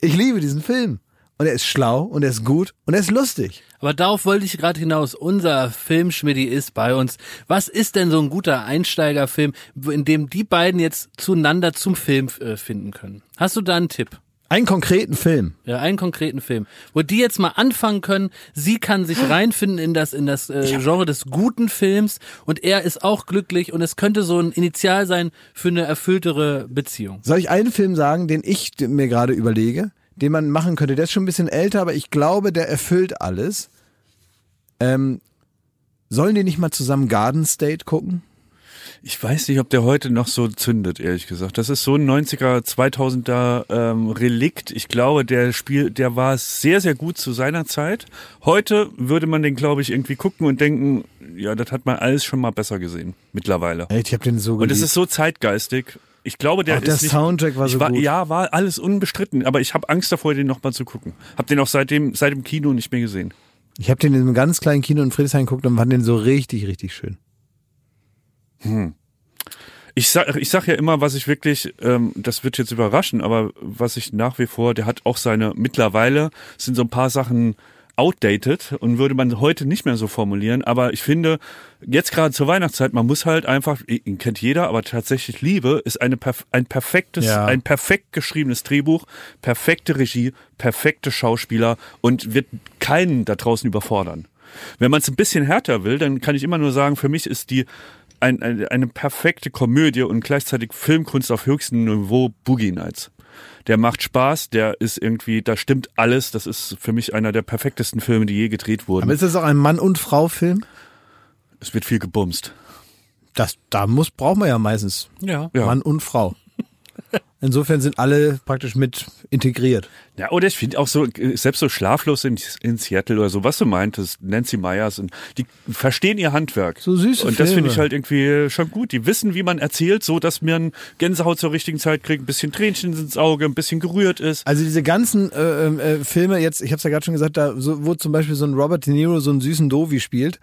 Ich liebe diesen Film. Und er ist schlau und er ist gut und er ist lustig. Aber darauf wollte ich gerade hinaus. Unser Filmschmidti ist bei uns. Was ist denn so ein guter Einsteigerfilm, in dem die beiden jetzt zueinander zum Film äh, finden können? Hast du da einen Tipp? Einen konkreten Film. Ja, einen konkreten Film, wo die jetzt mal anfangen können. Sie kann sich reinfinden in das in das äh, Genre des guten Films und er ist auch glücklich und es könnte so ein Initial sein für eine erfülltere Beziehung. Soll ich einen Film sagen, den ich mir gerade überlege, den man machen könnte? Der ist schon ein bisschen älter, aber ich glaube, der erfüllt alles. Ähm, sollen die nicht mal zusammen Garden State gucken? Ich weiß nicht, ob der heute noch so zündet, ehrlich gesagt. Das ist so ein 90er, 2000er ähm, Relikt. Ich glaube, der Spiel, der war sehr, sehr gut zu seiner Zeit. Heute würde man den, glaube ich, irgendwie gucken und denken, ja, das hat man alles schon mal besser gesehen, mittlerweile. Ey, Ich habe den so Und es geliebt. ist so zeitgeistig. Ich glaube, der Auch der ist nicht, Soundtrack war so war, gut. Ja, war alles unbestritten, aber ich habe Angst davor, den nochmal zu gucken. Hab den auch seitdem, seit dem Kino nicht mehr gesehen. Ich habe den in einem ganz kleinen Kino in Friedrichshain geguckt und fand den so richtig, richtig schön. Ich sag, ich sag ja immer, was ich wirklich, ähm, das wird jetzt überraschen, aber was ich nach wie vor, der hat auch seine, mittlerweile sind so ein paar Sachen outdated und würde man heute nicht mehr so formulieren, aber ich finde, jetzt gerade zur Weihnachtszeit, man muss halt einfach, ihn kennt jeder, aber tatsächlich Liebe ist eine, ein perfektes, Ja. ein perfekt geschriebenes Drehbuch, perfekte Regie, perfekte Schauspieler und wird keinen da draußen überfordern. Wenn man es ein bisschen härter will, dann kann ich immer nur sagen, für mich ist die ein, eine, eine perfekte Komödie und gleichzeitig Filmkunst auf höchstem Niveau Boogie Nights. Der macht Spaß, der ist irgendwie, da stimmt alles. Das ist für mich einer der perfektesten Filme, die je gedreht wurden. Aber ist das auch ein Mann- und Frau-Film? es wird viel gebumst. Das, da muss, braucht man ja meistens Ja. Ja. Mann und Frau. Insofern sind alle praktisch mit integriert. Ja, oder ich finde auch so, äh, selbst so schlaflos in, in Seattle oder so, was du meintest, Nancy Myers und die verstehen ihr Handwerk. So süße Und das finde ich halt irgendwie schon gut. Die wissen, wie man erzählt, so dass man Gänsehaut zur richtigen Zeit kriegt, ein bisschen Tränchen ins Auge, ein bisschen gerührt ist. Also diese ganzen äh, äh, Filme, jetzt, ich habe es ja gerade schon gesagt, da so, wo zum Beispiel so ein Robert De Niro so einen süßen Dovi spielt,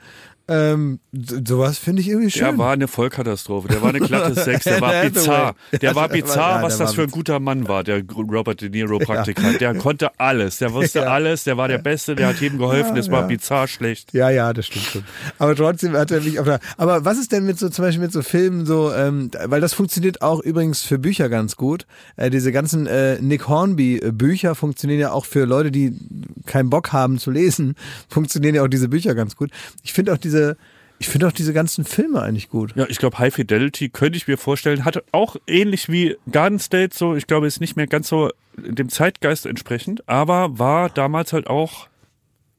ähm, so- sowas finde ich irgendwie schön. Der war eine Vollkatastrophe. Der war eine glatte Sex. Der war bizarr. Der war bizarr, was das für ein guter Mann war, der Robert De Niro Praktikant. Der konnte alles. Der wusste alles. Der war der Beste. Der hat jedem geholfen. Es war bizarr schlecht. Ja, ja, das stimmt schon. Aber trotzdem hat er mich auf der. Aber was ist denn mit so zum Beispiel mit so Filmen so, ähm, weil das funktioniert auch übrigens für Bücher ganz gut. Äh, diese ganzen äh, Nick Hornby äh, Bücher funktionieren ja auch für Leute, die keinen Bock haben zu lesen, funktionieren ja auch diese Bücher ganz gut. Ich finde auch diese, ich finde auch diese ganzen Filme eigentlich gut. Ja, ich glaube, High Fidelity könnte ich mir vorstellen, hatte auch ähnlich wie Garden State so, ich glaube, ist nicht mehr ganz so dem Zeitgeist entsprechend, aber war damals halt auch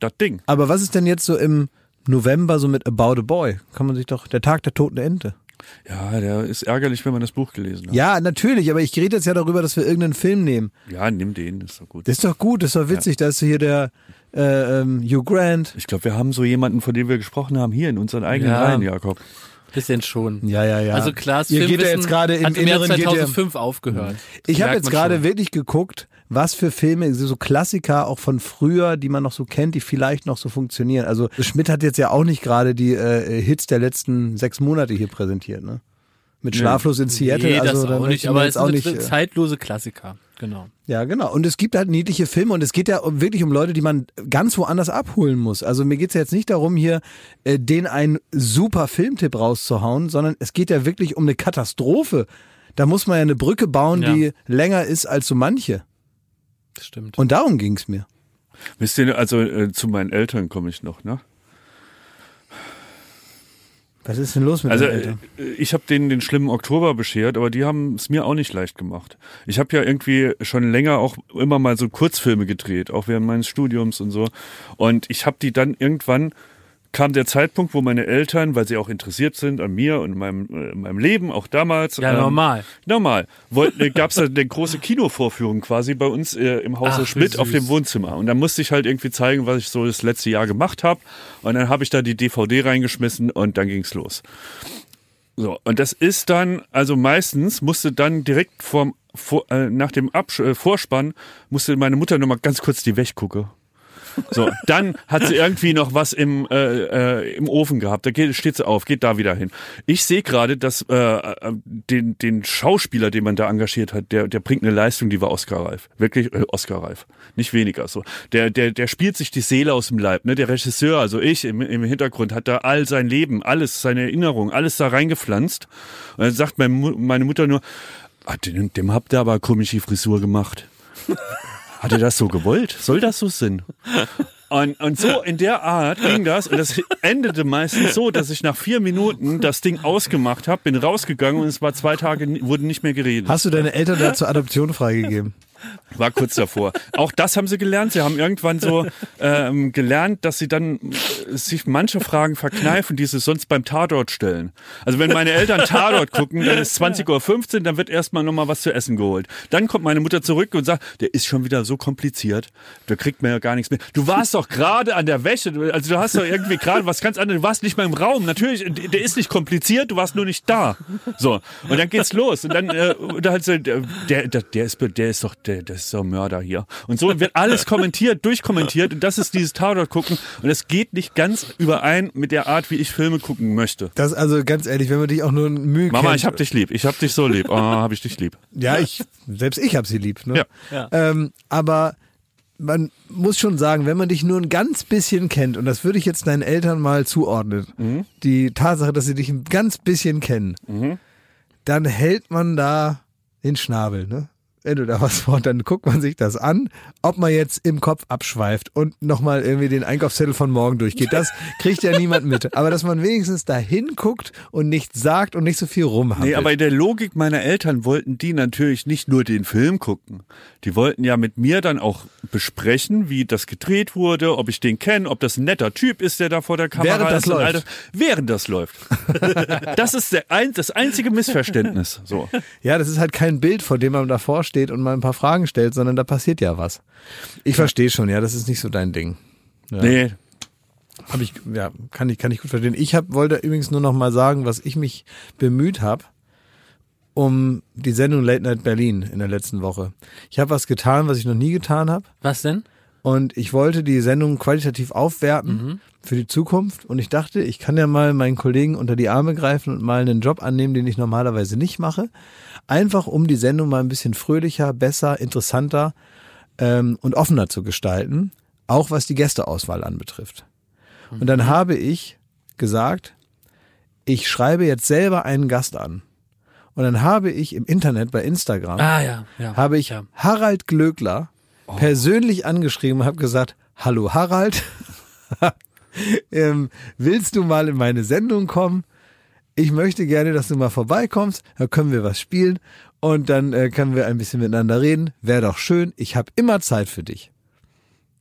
das Ding. Aber was ist denn jetzt so im November so mit About a Boy? Kann man sich doch der Tag der toten Ente. Ja, der ist ärgerlich, wenn man das Buch gelesen hat. Ja, natürlich, aber ich rede jetzt ja darüber, dass wir irgendeinen Film nehmen. Ja, nimm den, ist doch gut. Das ist doch gut, das ist doch witzig, da ist hier der äh, ähm, Hugh Grant. Ich glaube, wir haben so jemanden, von dem wir gesprochen haben, hier in unseren eigenen Ja. Reihen, Jakob. Bisschen schon. Ja, ja, ja. Also Klaas Ihr geht ja jetzt gerade im Inneren geht ihr- 2005 aufgehört. Ich Das habe jetzt gerade wirklich geguckt, was für Filme, so Klassiker auch von früher, die man noch so kennt, die vielleicht noch so funktionieren. Also Schmidt hat jetzt ja auch nicht gerade die äh, Hits der letzten sechs Monate hier präsentiert, ne? Mit Schlaflos in Seattle. nee, das also da auch nicht, aber es auch sind nicht. äh, zeitlose Klassiker. Genau. Ja, genau. Und es gibt halt niedliche Filme und es geht ja wirklich um Leute, die man ganz woanders abholen muss. Also mir geht's ja jetzt nicht darum, hier äh, den einen super Filmtipp rauszuhauen, sondern es geht ja wirklich um eine Katastrophe. Da muss man ja eine Brücke bauen, Ja. die länger ist als so manche. Das stimmt. Und darum ging's mir. Wisst ihr, also äh, zu meinen Eltern komme ich noch, ne? Was ist denn los mit Also äh, Eltern? ich habe denen den schlimmen Oktober beschert, aber die haben es mir auch nicht leicht gemacht. Ich habe ja irgendwie schon länger auch immer mal so Kurzfilme gedreht, auch während meines Studiums und so. Und ich habe die dann irgendwann kam der Zeitpunkt, wo meine Eltern, weil sie auch interessiert sind an mir und meinem, äh, meinem Leben, auch damals. Ja, normal. Normal. Wollten, gab es eine große Kinovorführung quasi bei uns äh, im Hause Ach, Schmidt auf dem Wohnzimmer. Und dann musste ich halt irgendwie zeigen, was ich so das letzte Jahr gemacht habe. Und dann habe ich da die DVD reingeschmissen und dann ging's los. So, und das ist dann, also meistens musste dann direkt vorm, vor, äh, nach dem Absch äh, Vorspann, musste meine Mutter nochmal ganz kurz die Wäsche gucken. So, dann hat sie irgendwie noch was im, äh, äh, im Ofen gehabt. Da geht, steht sie auf, geht da wieder hin. Ich sehe gerade, dass äh, äh, den, den Schauspieler, den man da engagiert hat, der, der bringt eine Leistung, die war Oscar-reif. Wirklich äh, Oscar-reif. Nicht weniger so. Der, der, der spielt sich die Seele aus dem Leib. Ne? Der Regisseur, also ich im, im Hintergrund, hat da all sein Leben, alles, seine Erinnerungen, alles da reingepflanzt. Und dann sagt meine, meine Mutter nur, ah, dem, dem habt ihr aber komische Frisur gemacht. Hat er das so gewollt? Soll das so sein? Und, und so in der Art ging das. Und das endete meistens so, dass ich nach vier Minuten das Ding ausgemacht habe, bin rausgegangen und es war zwei Tage, wurde nicht mehr geredet. Hast du deine Eltern da zur Adoption freigegeben? War kurz davor. Auch das haben sie gelernt. Sie haben irgendwann so ähm, gelernt, dass sie dann äh, sich manche Fragen verkneifen, die sie sonst beim Tatort stellen. Also wenn meine Eltern Tatort gucken, dann ist 20.15 Uhr, dann wird erstmal nochmal was zu essen geholt. Dann kommt meine Mutter zurück und sagt, der ist schon wieder so kompliziert. Da kriegt man ja gar nichts mehr. Du warst doch gerade an der Wäsche. Also du hast doch irgendwie gerade was ganz anderes. Du warst nicht mal im Raum. Natürlich, der ist nicht kompliziert, du warst nur nicht da. So. Und dann geht's los. Und dann, äh, hat sie, der, der, der ist, der ist doch, der, das ist so ein Mörder hier. Und so wird alles kommentiert, durchkommentiert. Und das ist dieses Tatort gucken. Und es geht nicht ganz überein mit der Art, wie ich Filme gucken möchte. Das also ganz ehrlich, wenn man dich auch nur Mühe Mama, kennt, ich hab dich lieb. Ich hab dich so lieb. Oh, hab ich dich lieb. Ja, ich selbst ich hab sie lieb. Ne? Ja. Ja. Ähm, aber man muss schon sagen, wenn man dich nur ein ganz bisschen kennt, und das würde ich jetzt deinen Eltern mal zuordnen, Mhm. die Tatsache, dass sie dich ein ganz bisschen kennen, Mhm. dann hält man da den Schnabel, ne? Wenn du da was vor, dann guckt man sich das an, ob man jetzt im Kopf abschweift und nochmal irgendwie den Einkaufszettel von morgen durchgeht. Das kriegt ja niemand mit. Aber dass man wenigstens da hinguckt und nichts sagt und nicht so viel rumhampelt. Nee, aber in der Logik meiner Eltern wollten die natürlich nicht nur den Film gucken. Die wollten ja mit mir dann auch besprechen, wie das gedreht wurde, ob ich den kenne, ob das ein netter Typ ist, der da vor der Kamera Während das ist. läuft. Während das läuft. das ist der das einzige Missverständnis. So. Ja, das ist halt kein Bild, vor dem man davor steht und mal ein paar Fragen stellt, sondern da passiert ja was. Ich verstehe schon, ja, das ist nicht so dein Ding. Ja. Nee, Hab ich, ja, kann ich, kann ich gut verstehen. Ich hab, wollte übrigens nur noch mal sagen, was ich mich bemüht habe, um die Sendung Late Night Berlin in der letzten Woche. Ich habe was getan, was ich noch nie getan habe. Was denn? Und ich wollte die Sendung qualitativ aufwerten für die Zukunft. Und ich dachte, ich kann ja mal meinen Kollegen unter die Arme greifen und mal einen Job annehmen, den ich normalerweise nicht mache. Einfach um die Sendung mal ein bisschen fröhlicher, besser, interessanter ähm, und offener zu gestalten. Auch was die Gästeauswahl anbetrifft. Und dann habe ich gesagt, ich schreibe jetzt selber einen Gast an. Und dann habe ich im Internet bei Instagram Ah ja, ja. habe ich ja. Harald Glöckler persönlich angeschrieben und habe gesagt, hallo Harald, ähm, willst du mal in meine Sendung kommen? Ich möchte gerne, dass du mal vorbeikommst, da können wir was spielen und dann äh, können wir ein bisschen miteinander reden. Wäre doch schön, ich habe immer Zeit für dich.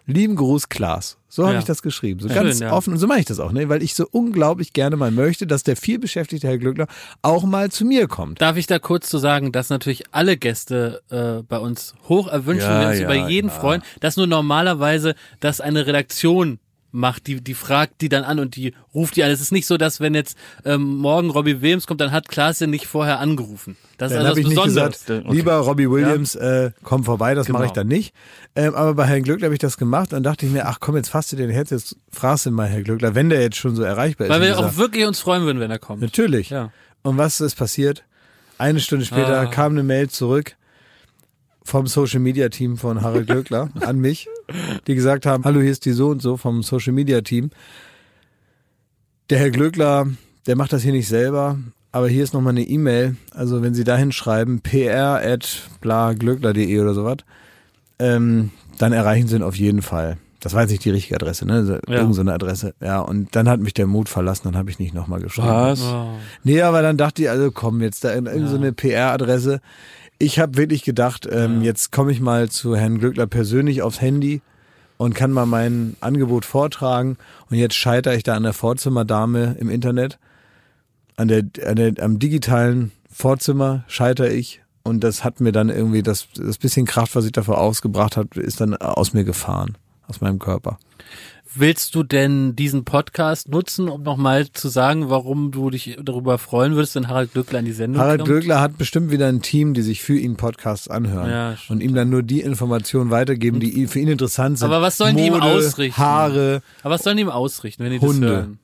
Lieben Gruß, Klaas. So habe Ja. ich das geschrieben. So Schön, ganz ja. offen. Und so mache ich das auch, ne? Weil ich so unglaublich gerne mal möchte, dass der vielbeschäftigte Herr Glöckler auch mal zu mir kommt. Darf ich da kurz zu sagen, dass natürlich alle Gäste äh, bei uns hoch erwünschen, Ja, wir uns ja, über jeden ja. freuen, dass nur normalerweise das eine Redaktion macht, die, die fragt die dann an und die ruft die an. Es ist nicht so, dass wenn jetzt ähm, morgen Robbie Williams kommt, dann hat Klaas ja nicht vorher angerufen. Das ist Dann also habe was ich nicht gesagt, Okay. lieber Robbie Williams, äh, komm vorbei, das Genau. mache ich dann nicht. Ähm, aber bei Herrn Glöckler habe ich das gemacht. Dann dachte ich mir, ach komm, jetzt fasst du den Herz, jetzt fragst du mal Herr Glöckler, wenn der jetzt schon so erreichbar ist. Weil wir auch wirklich uns freuen würden, wenn er kommt. Natürlich. Ja. Und was ist passiert? Eine Stunde später Ah. kam eine Mail zurück vom Social Media Team von Harald Glöckler an mich, die gesagt haben, hallo, hier ist die so und so vom Social Media Team. Der Herr Glöckler, der macht das hier nicht selber, aber hier ist nochmal eine E-Mail. Also wenn Sie dahin schreiben, pr at blaglöckler.de oder sowas, ähm, dann erreichen Sie ihn auf jeden Fall. Das war jetzt nicht die richtige Adresse, ne? So- Ja. Irgend so eine Adresse. Ja, und dann hat mich der Mut verlassen, dann habe ich nicht nochmal geschrieben. Was? Oh. Nee, aber dann dachte ich, also komm, jetzt da in irgendeine so eine PR-Adresse. Ich habe wirklich gedacht, ähm, jetzt komme ich mal zu Herrn Glückler persönlich aufs Handy und kann mal mein Angebot vortragen. Und jetzt scheitere ich da an der Vorzimmerdame im Internet. An der, an der, am digitalen Vorzimmer scheitere ich. Und das hat mir dann irgendwie, das, das bisschen Kraft, was ich davor ausgebracht habe, ist dann aus mir gefahren. Aus meinem Körper. Willst du denn diesen Podcast nutzen, um nochmal zu sagen, warum du dich darüber freuen würdest, wenn Harald Glückler in die Sendung Harald kommt? Glöckler hat bestimmt wieder ein Team, die sich für ihn Podcasts anhören Ja, und ihm dann nur die Informationen weitergeben, die für ihn interessant sind. Aber was sollen die ihm Mode, ausrichten? Haare, Aber was sollen die ihm ausrichten, wenn die Hunde. das hören?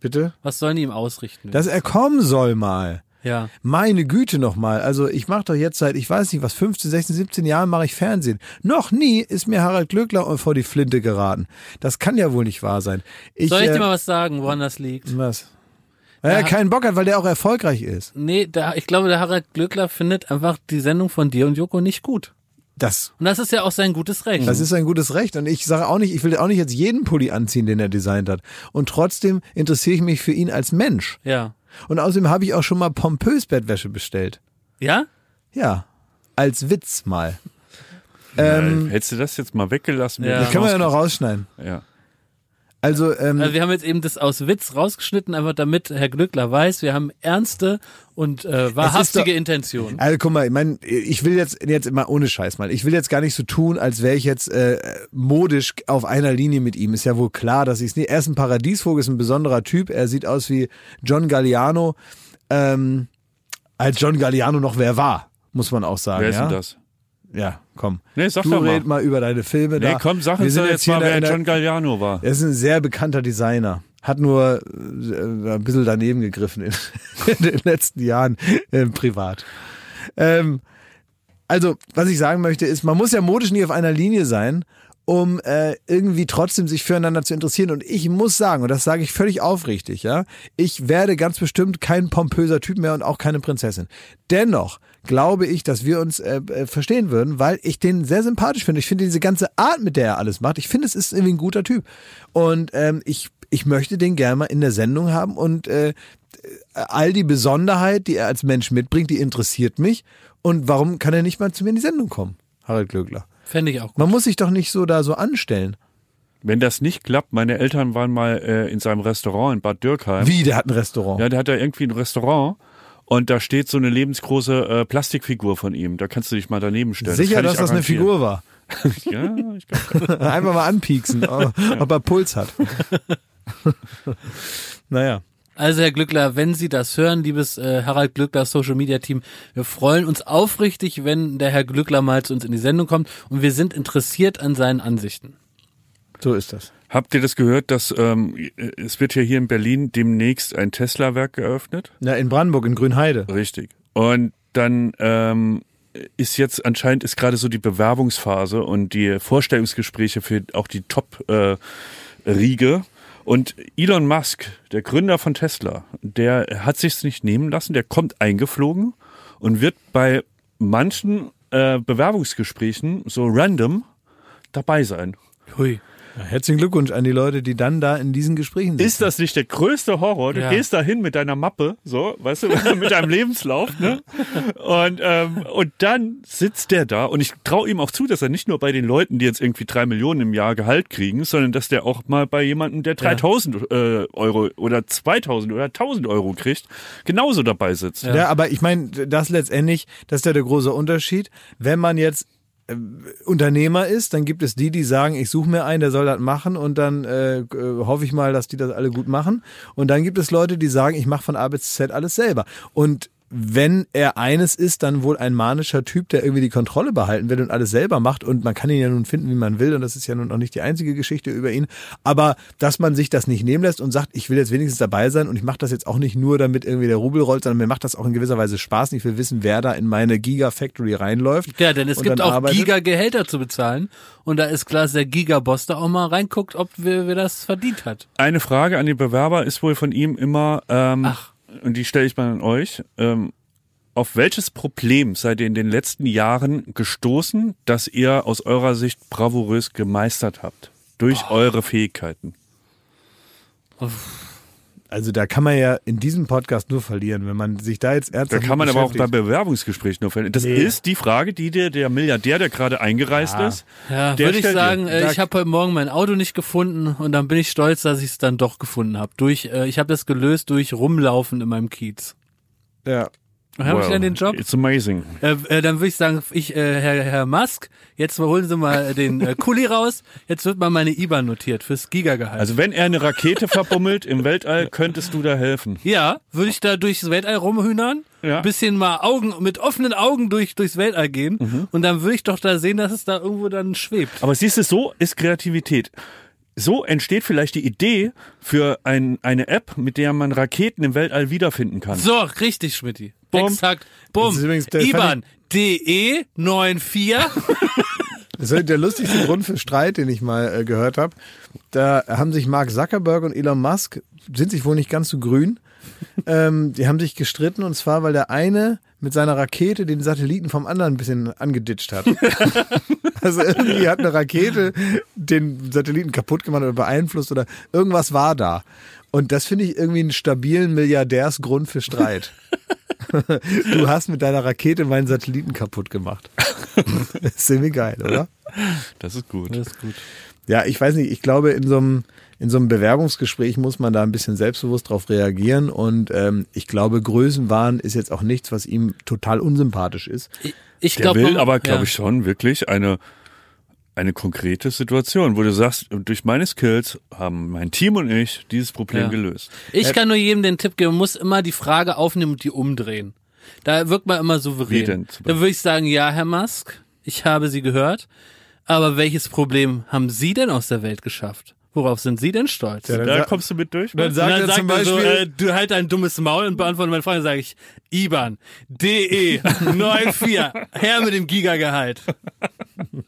bitte? Was sollen die ihm ausrichten? Dass er kommen soll mal. Ja. Meine Güte nochmal. Also ich mache doch jetzt seit, ich weiß nicht was, 15, 16, 17 Jahren mache ich Fernsehen. Noch nie ist mir Harald Glöckler vor die Flinte geraten. Das kann ja wohl nicht wahr sein. Ich, Soll ich äh, dir mal was sagen, woran das liegt? was? Weil er Ja. keinen Bock hat, weil der auch erfolgreich ist. Nee, der, ich glaube, der Harald Glückler findet einfach die Sendung von dir und Joko nicht gut. Das Und das ist ja auch sein gutes Recht. Das ist ein gutes Recht. Und ich sage auch nicht, ich will auch nicht jetzt jeden Pulli anziehen, den er designt hat. Und trotzdem interessiere ich mich für ihn als Mensch. ja. Und außerdem habe ich auch schon mal pompös Bettwäsche bestellt. Ja? Ja. Als Witz mal. Ähm, Hättest du das jetzt mal weggelassen? Ja. Das kann man ja noch rausschneiden. Ja. Also, ähm, Also wir haben jetzt eben das aus Witz rausgeschnitten, einfach damit Herr Glückler weiß, wir haben ernste und äh, wahrhaftige doch- Intentionen. also guck mal, ich mein, ich will jetzt jetzt mal ohne Scheiß mal. Ich will jetzt gar nicht so tun, als wäre ich jetzt äh, modisch auf einer Linie mit ihm. Ist ja wohl klar, dass ich es nicht. Er ist ein Paradiesvogel, ist ein besonderer Typ. Er sieht aus wie John Galliano. Ähm, als John Galliano noch wer war, muss man auch sagen. Wer ist ja? denn das? Ja, komm. Nee, sag du doch mal. red mal über deine Filme. Nee, da. komm, sag uns jetzt hier mal, wer John Galliano war. Er ist ein sehr bekannter Designer. Hat nur äh, ein bisschen daneben gegriffen in, in den letzten Jahren äh, privat. Ähm, also, was ich sagen möchte, ist, man muss ja modisch nie auf einer Linie sein, um äh, irgendwie trotzdem sich füreinander zu interessieren. Und ich muss sagen, und das sage ich völlig aufrichtig, ja, ich werde ganz bestimmt kein pompöser Typ mehr und auch keine Prinzessin. Dennoch glaube ich, dass wir uns äh, äh, verstehen würden, weil ich den sehr sympathisch finde. Ich finde diese ganze Art, mit der er alles macht, ich finde, es ist irgendwie ein guter Typ. Und ähm, ich, ich möchte den gerne mal in der Sendung haben und äh, all die Besonderheit, die er als Mensch mitbringt, die interessiert mich. Und warum kann er nicht mal zu mir in die Sendung kommen, Harald Glöckler? Fände ich auch gut. Man muss sich doch nicht so da so anstellen. Wenn das nicht klappt, meine Eltern waren mal äh, in seinem Restaurant in Bad Dürkheim. Wie, der hat ein Restaurant. Ja, der hat da irgendwie ein Restaurant und da steht so eine lebensgroße äh, Plastikfigur von ihm. Da kannst du dich mal daneben stellen. Sicher, kann dass das eine. Figur war. Ja, ich glaub, Einfach mal anpieksen, ob, ob er Puls hat. naja. Also Herr Glückler, wenn Sie das hören, liebes äh, Harald Glückler Social Media Team, wir freuen uns aufrichtig, wenn der Herr Glückler mal zu uns in die Sendung kommt und wir sind interessiert an seinen Ansichten. So ist das. habt ihr das gehört, dass ähm, es wird ja hier in Berlin demnächst ein Tesla-Werk geöffnet? Ja, in Brandenburg, in Grünheide. Richtig. Und dann ähm, ist jetzt anscheinend ist gerade so die Bewerbungsphase und die Vorstellungsgespräche für auch die Top-Riege. Und Elon Musk, der Gründer von Tesla, der hat sich's nicht nehmen lassen. Der kommt eingeflogen und wird bei manchen äh, Bewerbungsgesprächen so random dabei sein. Hui. Ja, herzlichen Glückwunsch an die Leute, die dann da in diesen Gesprächen sind. Ist das nicht der größte Horror? Du Ja. gehst da hin mit deiner Mappe, so, weißt du, mit deinem Lebenslauf, ne? Und, ähm, und dann sitzt der da und ich traue ihm auch zu, dass er nicht nur bei den Leuten, die jetzt irgendwie drei Millionen im Jahr Gehalt kriegen, sondern dass der auch mal bei jemandem, der 3000 äh, Euro oder 2000 oder 1000 Euro kriegt, genauso dabei sitzt. Ja, aber ich meine, das letztendlich, das ist ja der große Unterschied. Wenn man jetzt Unternehmer ist, dann gibt es die, die sagen, ich suche mir einen, der soll das machen und dann äh, äh, hoffe ich mal, dass die das alle gut machen. Und dann gibt es Leute, die sagen, ich mache von A bis Z alles selber. Und wenn er eines ist, dann wohl ein manischer Typ, der irgendwie die Kontrolle behalten will und alles selber macht. Und man kann ihn ja nun finden, wie man will. Und das ist ja nun auch nicht die einzige Geschichte über ihn. Aber dass man sich das nicht nehmen lässt und sagt, ich will jetzt wenigstens dabei sein und ich mache das jetzt auch nicht nur, damit irgendwie der Rubel rollt, sondern mir macht das auch in gewisser Weise Spaß. Und ich will wissen, wer da in meine Giga-Factory reinläuft. Ja, denn es gibt auch arbeitet. Giga-Gehälter zu bezahlen und da ist klar, dass der Giga-Boss da auch mal reinguckt, ob wer, wer das verdient hat. Eine Frage an die Bewerber ist wohl von ihm immer, ähm, Ach. Und die stelle ich mal an euch. Ähm, auf welches Problem seid ihr in den letzten Jahren gestoßen, das ihr aus eurer Sicht bravourös gemeistert habt? durch eure Fähigkeiten. Also da kann man ja in diesem Podcast nur verlieren, wenn man sich da jetzt Da ernsthaft kann man aber auch bei beschäftigt. Bewerbungsgesprächen nur verlieren. Das Nee. ist die Frage, die dir der Milliardär, der gerade eingereist Ja. ist, Ja, der würde ich stellt dir- sagen, äh, Da- ich habe heute Morgen mein Auto nicht gefunden und dann bin ich stolz, dass ich es dann doch gefunden habe. Durch, äh, ich habe das gelöst durch Rumlaufen in meinem Kiez. Ja. Habe ich Wow, dann den Job? It's amazing. Äh, äh, dann würde ich sagen, ich, äh, Herr, Herr Musk, jetzt mal holen Sie mal den äh, Kuli raus. Jetzt wird mal meine IBAN notiert fürs Gigagehalt. Also wenn er eine Rakete verbummelt im Weltall, könntest du da helfen. ja, würde ich da durchs Weltall rumhühnern, Ja. bisschen mal Augen mit offenen Augen durch durchs Weltall gehen Mhm. und dann würde ich doch da sehen, dass es da irgendwo dann schwebt. Aber siehst du, so ist Kreativität. So entsteht vielleicht die Idee für ein, eine App, mit der man Raketen im Weltall wiederfinden kann. So, richtig, Schmidti. Bumm. Exakt. Bumm. Das ist übrigens der- IBAN DE 94. Das ist der lustigste Grund für Streit, den ich mal äh, gehört habe. Da haben sich Mark Zuckerberg und Elon Musk, sind sich wohl nicht ganz so grün, ähm, die haben sich gestritten und zwar, weil der eine mit seiner Rakete den Satelliten vom anderen ein bisschen angeditscht hat. also irgendwie hat eine Rakete den Satelliten kaputt gemacht oder beeinflusst oder irgendwas war da. Und das finde ich irgendwie einen stabilen Milliardärsgrund für Streit. Du hast mit deiner Rakete meinen Satelliten kaputt gemacht. Ist irgendwie geil, oder? Das ist gut. Das ist gut. Ja, ich weiß nicht, ich glaube, in so einem, in so einem Bewerbungsgespräch muss man da ein bisschen selbstbewusst drauf reagieren und ähm, ich glaube, Größenwahn ist jetzt auch nichts, was ihm total unsympathisch ist. Ich, ich Der glaube, will aber, glaube ja. ich, schon wirklich eine, eine konkrete Situation, wo du sagst, durch meine Skills haben mein Team und ich dieses Problem Ja. gelöst. Ich kann nur jedem den Tipp geben, man muss immer die Frage aufnehmen und die umdrehen. Da wirkt man immer souverän. Wie denn zum Da würde ich sagen, ja, Herr Musk, ich habe Sie gehört. Aber welches Problem haben Sie denn aus der Welt geschafft? Worauf sind Sie denn stolz? Ja, dann Da kommst du mit durch? dann und er dann zum sagt er so, Beispiel, äh, du halt dein dummes Maul und beantworte meine Frage, sage ich, IBAN, DE, 94, her mit dem Gigagehalt.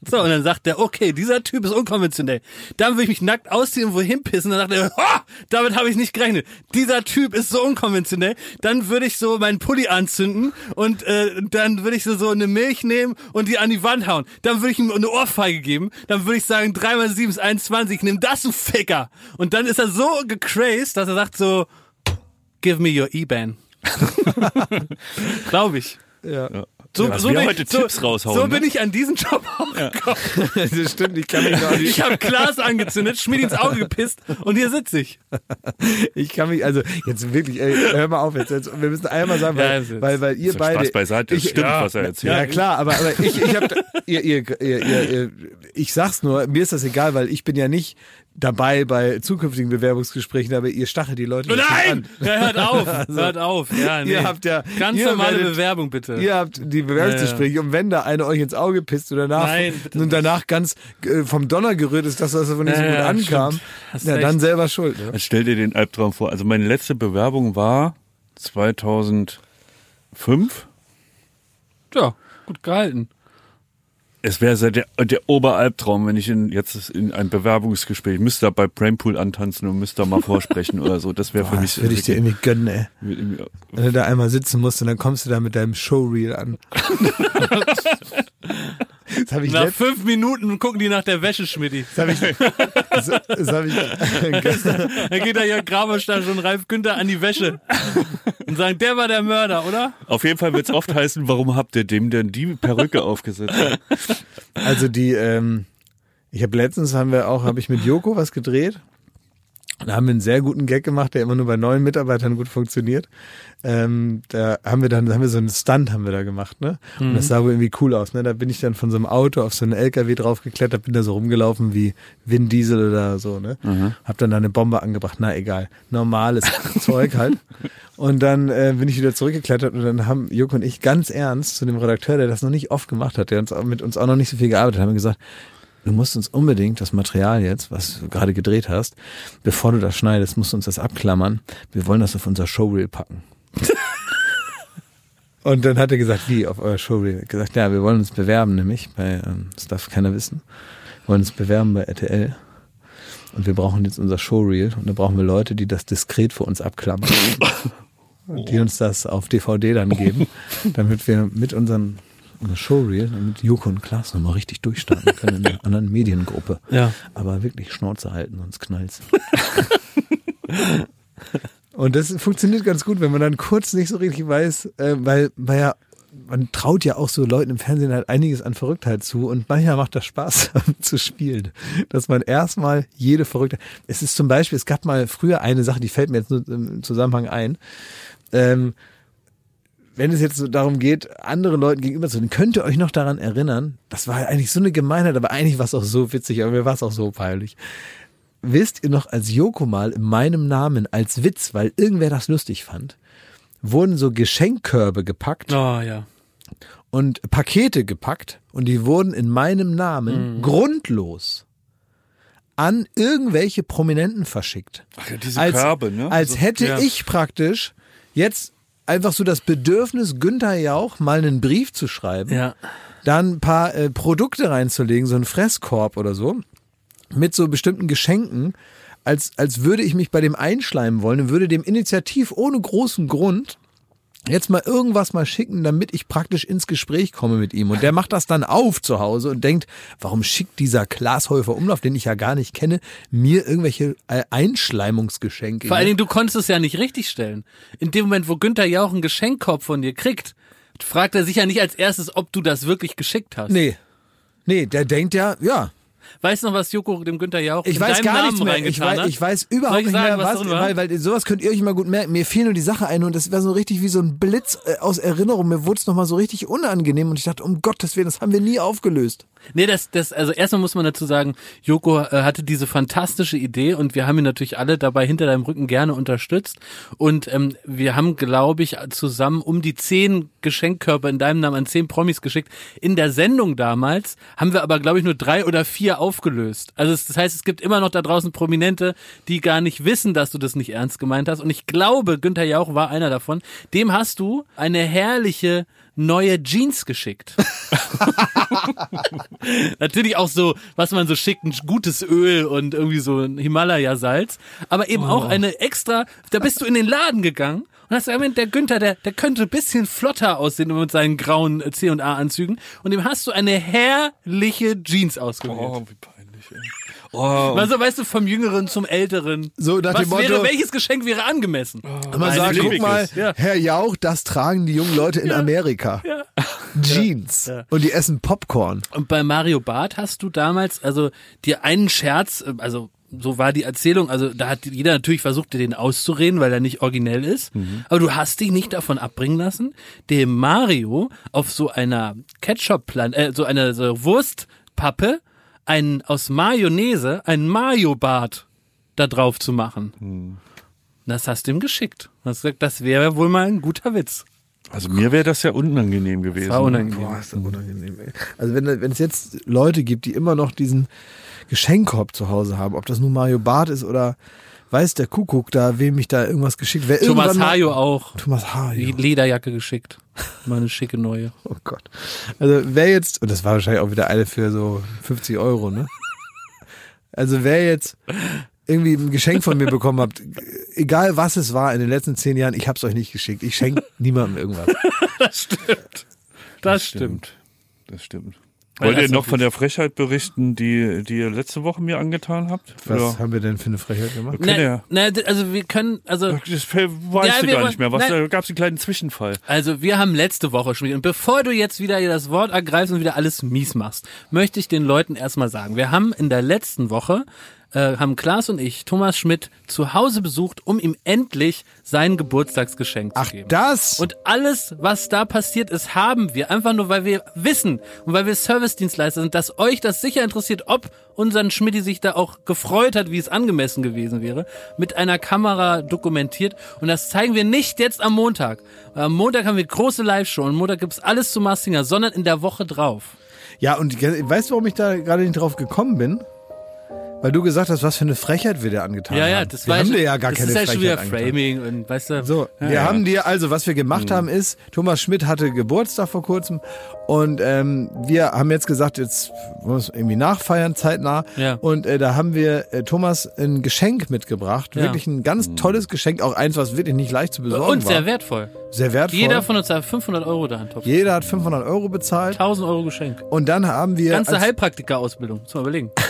So, und dann sagt er, okay, dieser Typ ist unkonventionell. Dann will ich mich nackt ausziehen und wohin pissen. Dann sagt er, oh, damit habe ich nicht gerechnet. Dieser Typ ist so unkonventionell. Dann würde ich so meinen Pulli anzünden und äh, dann würde ich so, so eine Milch nehmen und die an die Wand hauen. Dann würde ich ihm eine Ohrfeige geben. Dann würde ich sagen, 3 mal 7 ist 21, nimm das, du Ficker. Und dann ist er so gecrazed, dass er sagt so, give me your IBAN. Glaube ich. ja. So, was so, bin, heute so, Tipps raushauen, so ne? bin ich an diesen Job auch gekommen. das stimmt, ich kann mich noch nicht, Ich habe Glas angezündet, Schmied ins Auge gepisst und hier sitze ich. ich kann mich, also jetzt wirklich, ey, hör mal auf, jetzt, jetzt wir müssen einmal sagen, Ja, weil, jetzt- weil, weil ihr beide. Spaß beiseite, das ich, stimmt, ja, was er erzählt. Ja, klar, aber, aber ich, ich hab, ihr, ihr, ihr, ihr, ihr, ich sag's nur, mir ist das egal, weil ich bin ja nicht dabei bei zukünftigen Bewerbungsgesprächen, aber ihr stachelt die Leute Nein! Ja, hört auf, hört auf. Ja, nee. Ihr habt ja, Ganz normale werdet- Bewerbung, bitte. Ihr habt die Bewerbungsgespräche und wenn da einer euch ins Auge pisst und danach, Nein, bitte und danach ganz äh, vom Donner gerührt ist, dass das von nicht so Ja, gut ja, ankam, ja, recht. dann selber schuld. Ne? Stell dir den Albtraum vor. Also meine letzte Bewerbung war 2005. Ja, gut gehalten. Es wäre der, der Oberalbtraum, wenn ich in, jetzt in ein Bewerbungsgespräch müsste da bei Brainpool antanzen und müsste da mal vorsprechen oder so. Das wäre für mich das würde ich dir irgendwie gönnen, ey. Wenn du da einmal sitzen musst und dann kommst du da mit deinem Showreel an. das habe ich, Nach fünf Minuten gucken die nach der Wäsche, Schmidti. das hab ich, das, das hab ich gestern, Dann geht da Jörg Graberstein und Ralf Günther an die Wäsche und sagen, der war der Mörder, oder? Auf jeden Fall wird es oft heißen, warum habt ihr dem denn die Perücke aufgesetzt? Also die, ähm, ich habe letztens haben wir auch, habe ich mit Joko was gedreht. Da haben wir einen sehr guten Gag gemacht, der immer nur bei neuen Mitarbeitern gut funktioniert. Ähm, da haben wir dann, da haben wir so einen Stunt haben wir da gemacht, ne? Und das sah wohl irgendwie cool aus, ne? Da bin ich dann von so einem Auto auf so einen LKW draufgeklettert, bin da so rumgelaufen wie Vin Diesel oder so, ne? Hab dann da eine Bombe angebracht, na egal, normales Zeug halt. Und dann äh, bin ich wieder zurückgeklettert und dann haben Joko und ich ganz ernst zu dem Redakteur, der das noch nicht oft gemacht hat, der uns mit uns auch noch nicht so viel gearbeitet hat, haben gesagt, du musst uns unbedingt das Material jetzt, was du gerade gedreht hast, bevor du das schneidest, musst du uns das abklammern. Wir wollen das auf unser Showreel packen. Und dann hat er gesagt, wie auf euer Showreel? Er hat gesagt, ja, wir wollen uns bewerben, nämlich bei, ähm, das darf keiner wissen, wir wollen uns bewerben bei RTL. Und wir brauchen jetzt unser Showreel und da brauchen wir Leute, die das diskret für uns abklammern. Und die uns das auf DVD dann geben, damit wir mit unseren Eine Showreel, damit Joko und Klaas nochmal richtig durchstarten können in einer anderen Mediengruppe. Ja. Aber wirklich Schnauze halten, sonst knallt's. und das funktioniert ganz gut, wenn man dann kurz nicht so richtig weiß, äh, weil, weil ja, man traut ja auch so Leuten im Fernsehen halt einiges an Verrücktheit zu und manchmal macht das Spaß zu spielen. Dass man erstmal jede Verrücktheit. Es ist zum Beispiel, es gab mal früher eine Sache, die fällt mir jetzt nur im Zusammenhang ein. Ähm, wenn es jetzt so darum geht, anderen Leuten gegenüber zu, könnt ihr euch noch daran erinnern, das war eigentlich so eine Gemeinheit, aber eigentlich war es auch so witzig, aber mir war es auch so peinlich. Wisst ihr noch, als Joko mal in meinem Namen als Witz, weil irgendwer das lustig fand, wurden so Geschenkkörbe gepackt Oh ja. und Pakete gepackt und die wurden in meinem Namen Mhm. grundlos an irgendwelche Prominenten verschickt. Ach ja, diese als, Körbe, ne? Als Also, hätte ja. ich praktisch jetzt einfach so das Bedürfnis, Günther Jauch mal einen Brief zu schreiben, Ja. dann ein paar äh, Produkte reinzulegen, so einen Fresskorb oder so, mit so bestimmten Geschenken, als, als würde ich mich bei dem einschleimen wollen und würde dem initiativ ohne großen Grund jetzt mal irgendwas mal schicken, damit ich praktisch ins Gespräch komme mit ihm. Und der macht das dann auf zu Hause und denkt, warum schickt dieser Glashäufer Umlauf, den ich ja gar nicht kenne, mir irgendwelche äh, Einschleimungsgeschenke? Vor allen Dingen, du konntest es ja nicht richtig stellen. In dem Moment, wo Günther Jauch einen Geschenkkorb von dir kriegt, fragt er sich ja nicht als erstes, ob du das wirklich geschickt hast. Nee. Nee, der denkt ja, ja, Weißt du noch, was Joko dem Günther Jauch Ich in weiß gar Namen nichts mehr. Ich weiß, hat? ich weiß überhaupt ich nicht sagen, mehr, was was, weil, weil sowas könnt ihr euch mal gut merken. Mir fiel nur die Sache ein und das war so richtig wie so ein Blitz äh, aus Erinnerung. Mir wurde es nochmal so richtig unangenehm und ich dachte, um Gottes Willen, das haben wir nie aufgelöst. Nee, das, das, also erstmal muss man dazu sagen, Joko äh, hatte diese fantastische Idee und wir haben ihn natürlich alle dabei hinter deinem Rücken gerne unterstützt. Und ähm, wir haben, glaube ich, zusammen um die zehn Geschenkkörper in deinem Namen an zehn Promis geschickt. In der Sendung damals haben wir aber, glaube ich, nur drei oder vier aufgelöst. Also das heißt, es gibt immer noch da draußen Prominente, die gar nicht wissen, dass du das nicht ernst gemeint hast. Und ich glaube, Günther Jauch war einer davon. Dem hast du eine herrliche neue Jeans geschickt. Natürlich auch so, was man so schickt, ein gutes Öl und irgendwie so ein Himalaya-Salz. Aber eben auch eine extra, da bist du in den Laden gegangen und hast gesagt, der Günther, der, der könnte ein bisschen flotter aussehen mit seinen grauen C&A-Anzügen. Und dem hast du eine herrliche Jeans ausgewählt. Oh, wie peinlich, ey. Oh, Also, weißt du, vom Jüngeren zum Älteren. So nach Was dem Motto, wäre, welches Geschenk wäre angemessen? man Eine sagt, guck mal. Ja. Herr Jauch, das tragen die jungen Leute in Amerika. Jeans. Ja. Und die essen Popcorn. Und bei Mario Barth hast du damals, also dir einen Scherz, äh, also so war die Erzählung, also da hat jeder natürlich versucht, dir den auszureden, weil er nicht originell ist. Aber du hast dich nicht davon abbringen lassen, dem Mario auf so einer Ketchup-Plan, äh, so einer so Wurstpappe einen aus Mayonnaise, einen Mario-Bart da drauf zu machen. Das hast du ihm geschickt. Gesagt, das wäre wohl mal ein guter Witz. also mir wäre das ja unangenehm gewesen. War unangenehm. Boah, ist das unangenehm, ey. Also wenn, wenn es jetzt Leute gibt, die immer noch diesen Geschenkkorb zu Hause haben, ob das nun Mario Barth ist oder weiß der Kuckuck da, wem ich da irgendwas geschickt, wer Thomas Hajo auch. Thomas Die Hajo. Lederjacke geschickt. Mal eine schicke neue. Oh Gott. Also wer jetzt, und das war wahrscheinlich auch wieder eine für so 50 Euro, ne? Also wer jetzt irgendwie ein Geschenk von mir bekommen habt, egal was es war in den letzten zehn Jahren, ich hab's euch nicht geschickt. Ich schenke niemandem irgendwas. Das stimmt. Das stimmt. Das stimmt. Wollt ihr das noch von der Frechheit berichten, die, die ihr letzte Woche mir angetan habt? Was Oder? haben wir denn für eine Frechheit gemacht? Na, na, also wir können, also, Das weißt Ja, du gar wollen- nicht mehr. Was, Nein. da gab es einen kleinen Zwischenfall. also wir haben letzte Woche schon wieder, und bevor du jetzt wieder das Wort ergreifst und wieder alles mies machst, möchte ich den Leuten erstmal sagen, wir haben in der letzten Woche äh, haben Klaas und ich Thomas Schmidt zu Hause besucht, um ihm endlich sein Geburtstagsgeschenk Ach, zu geben. das? Und alles, was da passiert ist, haben wir einfach nur, weil wir wissen und weil wir Servicedienstleister sind, dass euch das sicher interessiert, ob unseren Schmidti sich da auch gefreut hat, wie es angemessen gewesen wäre, mit einer Kamera dokumentiert. Und das zeigen wir nicht jetzt am Montag. Am Montag haben wir große Live-Show und am Montag gibt's alles zu Massinger, sondern in der Woche drauf. Ja, und weißt du, warum ich da gerade nicht drauf gekommen bin? Weil du gesagt hast, was für eine Frechheit wir dir angetan Ja, haben. ja, das wir war haben schon- dir ja gar das keine ist ja schon wieder angetan. Framing und weißt du. So, wir haben dir, also was wir gemacht haben ist, Thomas Schmidt hatte Geburtstag vor kurzem und ähm, wir haben jetzt gesagt, jetzt wollen wir es irgendwie nachfeiern, zeitnah. Ja. Und äh, da haben wir äh, Thomas ein Geschenk mitgebracht, Ja. wirklich ein ganz tolles Geschenk, auch eins, was wirklich nicht leicht zu besorgen und war. sehr wertvoll. Sehr wertvoll. Jeder von uns hat 500 Euro da in Topf. Jeder hat 500 Euro bezahlt. 1000 Euro Geschenk. Und dann haben wir, Ganze Heilpraktiker-Ausbildung. Muss mal überlegen.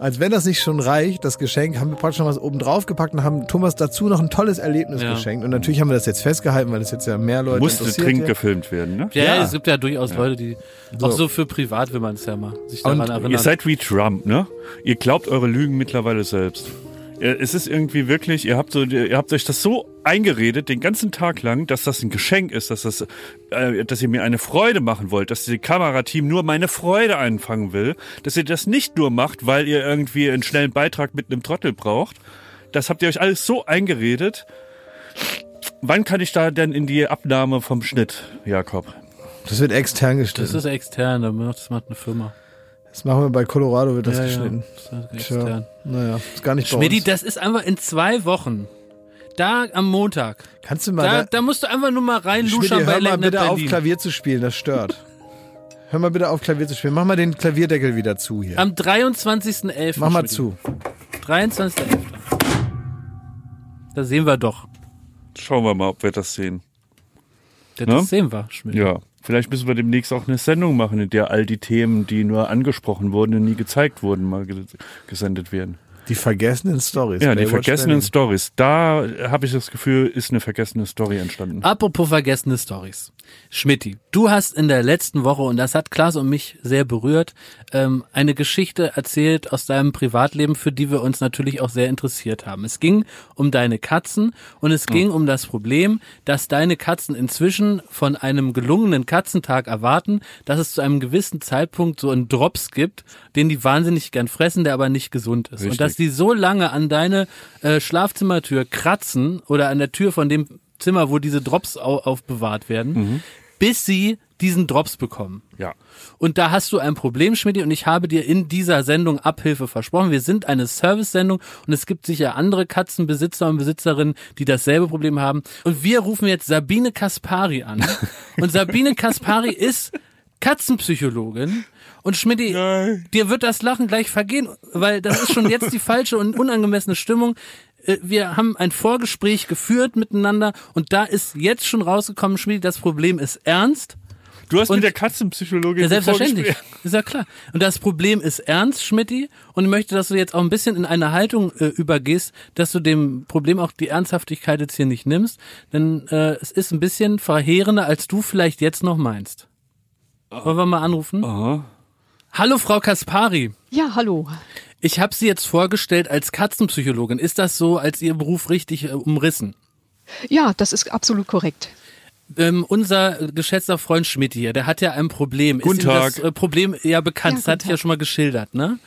als wenn das nicht schon reicht, das Geschenk, haben wir praktisch noch was oben drauf gepackt und haben Thomas dazu noch ein tolles Erlebnis Ja. geschenkt. Und natürlich haben wir das jetzt festgehalten, weil es jetzt ja mehr Leute Musste interessiert. dringend hier. gefilmt werden, ne? Ja, Ja. es gibt ja durchaus Leute, die auch so für privat will man es ja mal sich daran Und erinnern. Ihr seid wie Trump, ne? Ihr glaubt eure Lügen mittlerweile selbst. Äh, Es ist irgendwie wirklich, ihr habt so, ihr habt euch das so eingeredet den ganzen Tag lang, dass das ein Geschenk ist, dass das, äh, dass ihr mir eine Freude machen wollt, dass das Kamerateam nur meine Freude einfangen will, dass ihr das nicht nur macht, weil ihr irgendwie einen schnellen Beitrag mit einem Trottel braucht. Das habt ihr euch alles so eingeredet. Wann kann ich da denn in die Abnahme vom Schnitt, Jakob? Das wird extern das geschnitten. ist extern, das macht eine Firma. Das machen wir bei Colorado, wird das ja, geschnitten. Ja, das ist Tja, naja, ist gar nicht uns. das ist einfach in zwei Wochen. Da am Montag. Kannst du mal, Da, da, da musst du einfach nur mal Schmidti, reinluschern bei hör mal bitte auf. Klavier zu spielen, das stört. Hör mal bitte auf Klavier zu spielen. Mach mal den Klavierdeckel wieder zu hier. Am 23.11. Mach mal zu. 23.11. Da sehen wir doch. Schauen wir mal, ob wir das sehen. Das Ne? sehen wir, Schmidt. Ja, vielleicht müssen wir demnächst auch eine Sendung machen, in der all die Themen, die nur angesprochen wurden und nie gezeigt wurden, mal ge gesendet werden. Die vergessenen Stories. Ja, die vergessenen. Stories. Da habe ich das Gefühl, ist eine vergessene Story entstanden. Apropos vergessene Stories. Schmidti, du hast in der letzten Woche, und das hat Klaas und mich sehr berührt, ähm, eine Geschichte erzählt aus deinem Privatleben, für die wir uns natürlich auch sehr interessiert haben. Es ging um deine Katzen und es ging um das Problem, dass deine Katzen inzwischen von einem gelungenen Katzentag erwarten, dass es zu einem gewissen Zeitpunkt so einen Drops gibt, den die wahnsinnig gern fressen, der aber nicht gesund ist. Richtig. Und dass die so lange an deine äh, Schlafzimmertür kratzen oder an der Tür von dem Zimmer, wo diese Drops au aufbewahrt werden, bis sie diesen Drops bekommen. Ja. Und da hast du ein Problem, Schmidt, und ich habe dir in dieser Sendung Abhilfe versprochen. Wir sind eine Service-Sendung und es gibt sicher andere Katzenbesitzer und Besitzerinnen, die dasselbe Problem haben. Und wir rufen jetzt Sabine Kaspari an. Und Sabine Kaspari ist Katzenpsychologin. Und Schmidt, dir wird das Lachen gleich vergehen, weil das ist schon jetzt die falsche und unangemessene Stimmung. Äh, Wir haben ein Vorgespräch geführt miteinander und da ist jetzt schon rausgekommen, Schmidt, das Problem ist ernst. Du hast Und- mit der Katzenpsychologin Ja, selbstverständlich. Ist ja klar. Und das Problem ist ernst, Schmidti. Und ich möchte, dass du jetzt auch ein bisschen in eine Haltung äh, übergehst, dass du dem Problem auch die Ernsthaftigkeit jetzt hier nicht nimmst. Denn äh, es ist ein bisschen verheerender, als du vielleicht jetzt noch meinst. Wollen wir mal anrufen? Aha. Hallo, Frau Kaspari. Ja, hallo. Ich habe Sie jetzt vorgestellt als Katzenpsychologin. Ist das so als Ihr Beruf richtig äh, umrissen? Ja, das ist absolut korrekt. Ähm, unser geschätzter Freund Schmidt hier, der hat ja ein Problem. Guten ist Ihnen das Tag. äh, Problem ja bekannt? Ja, das hatte ich ja Tag. schon mal geschildert, ne?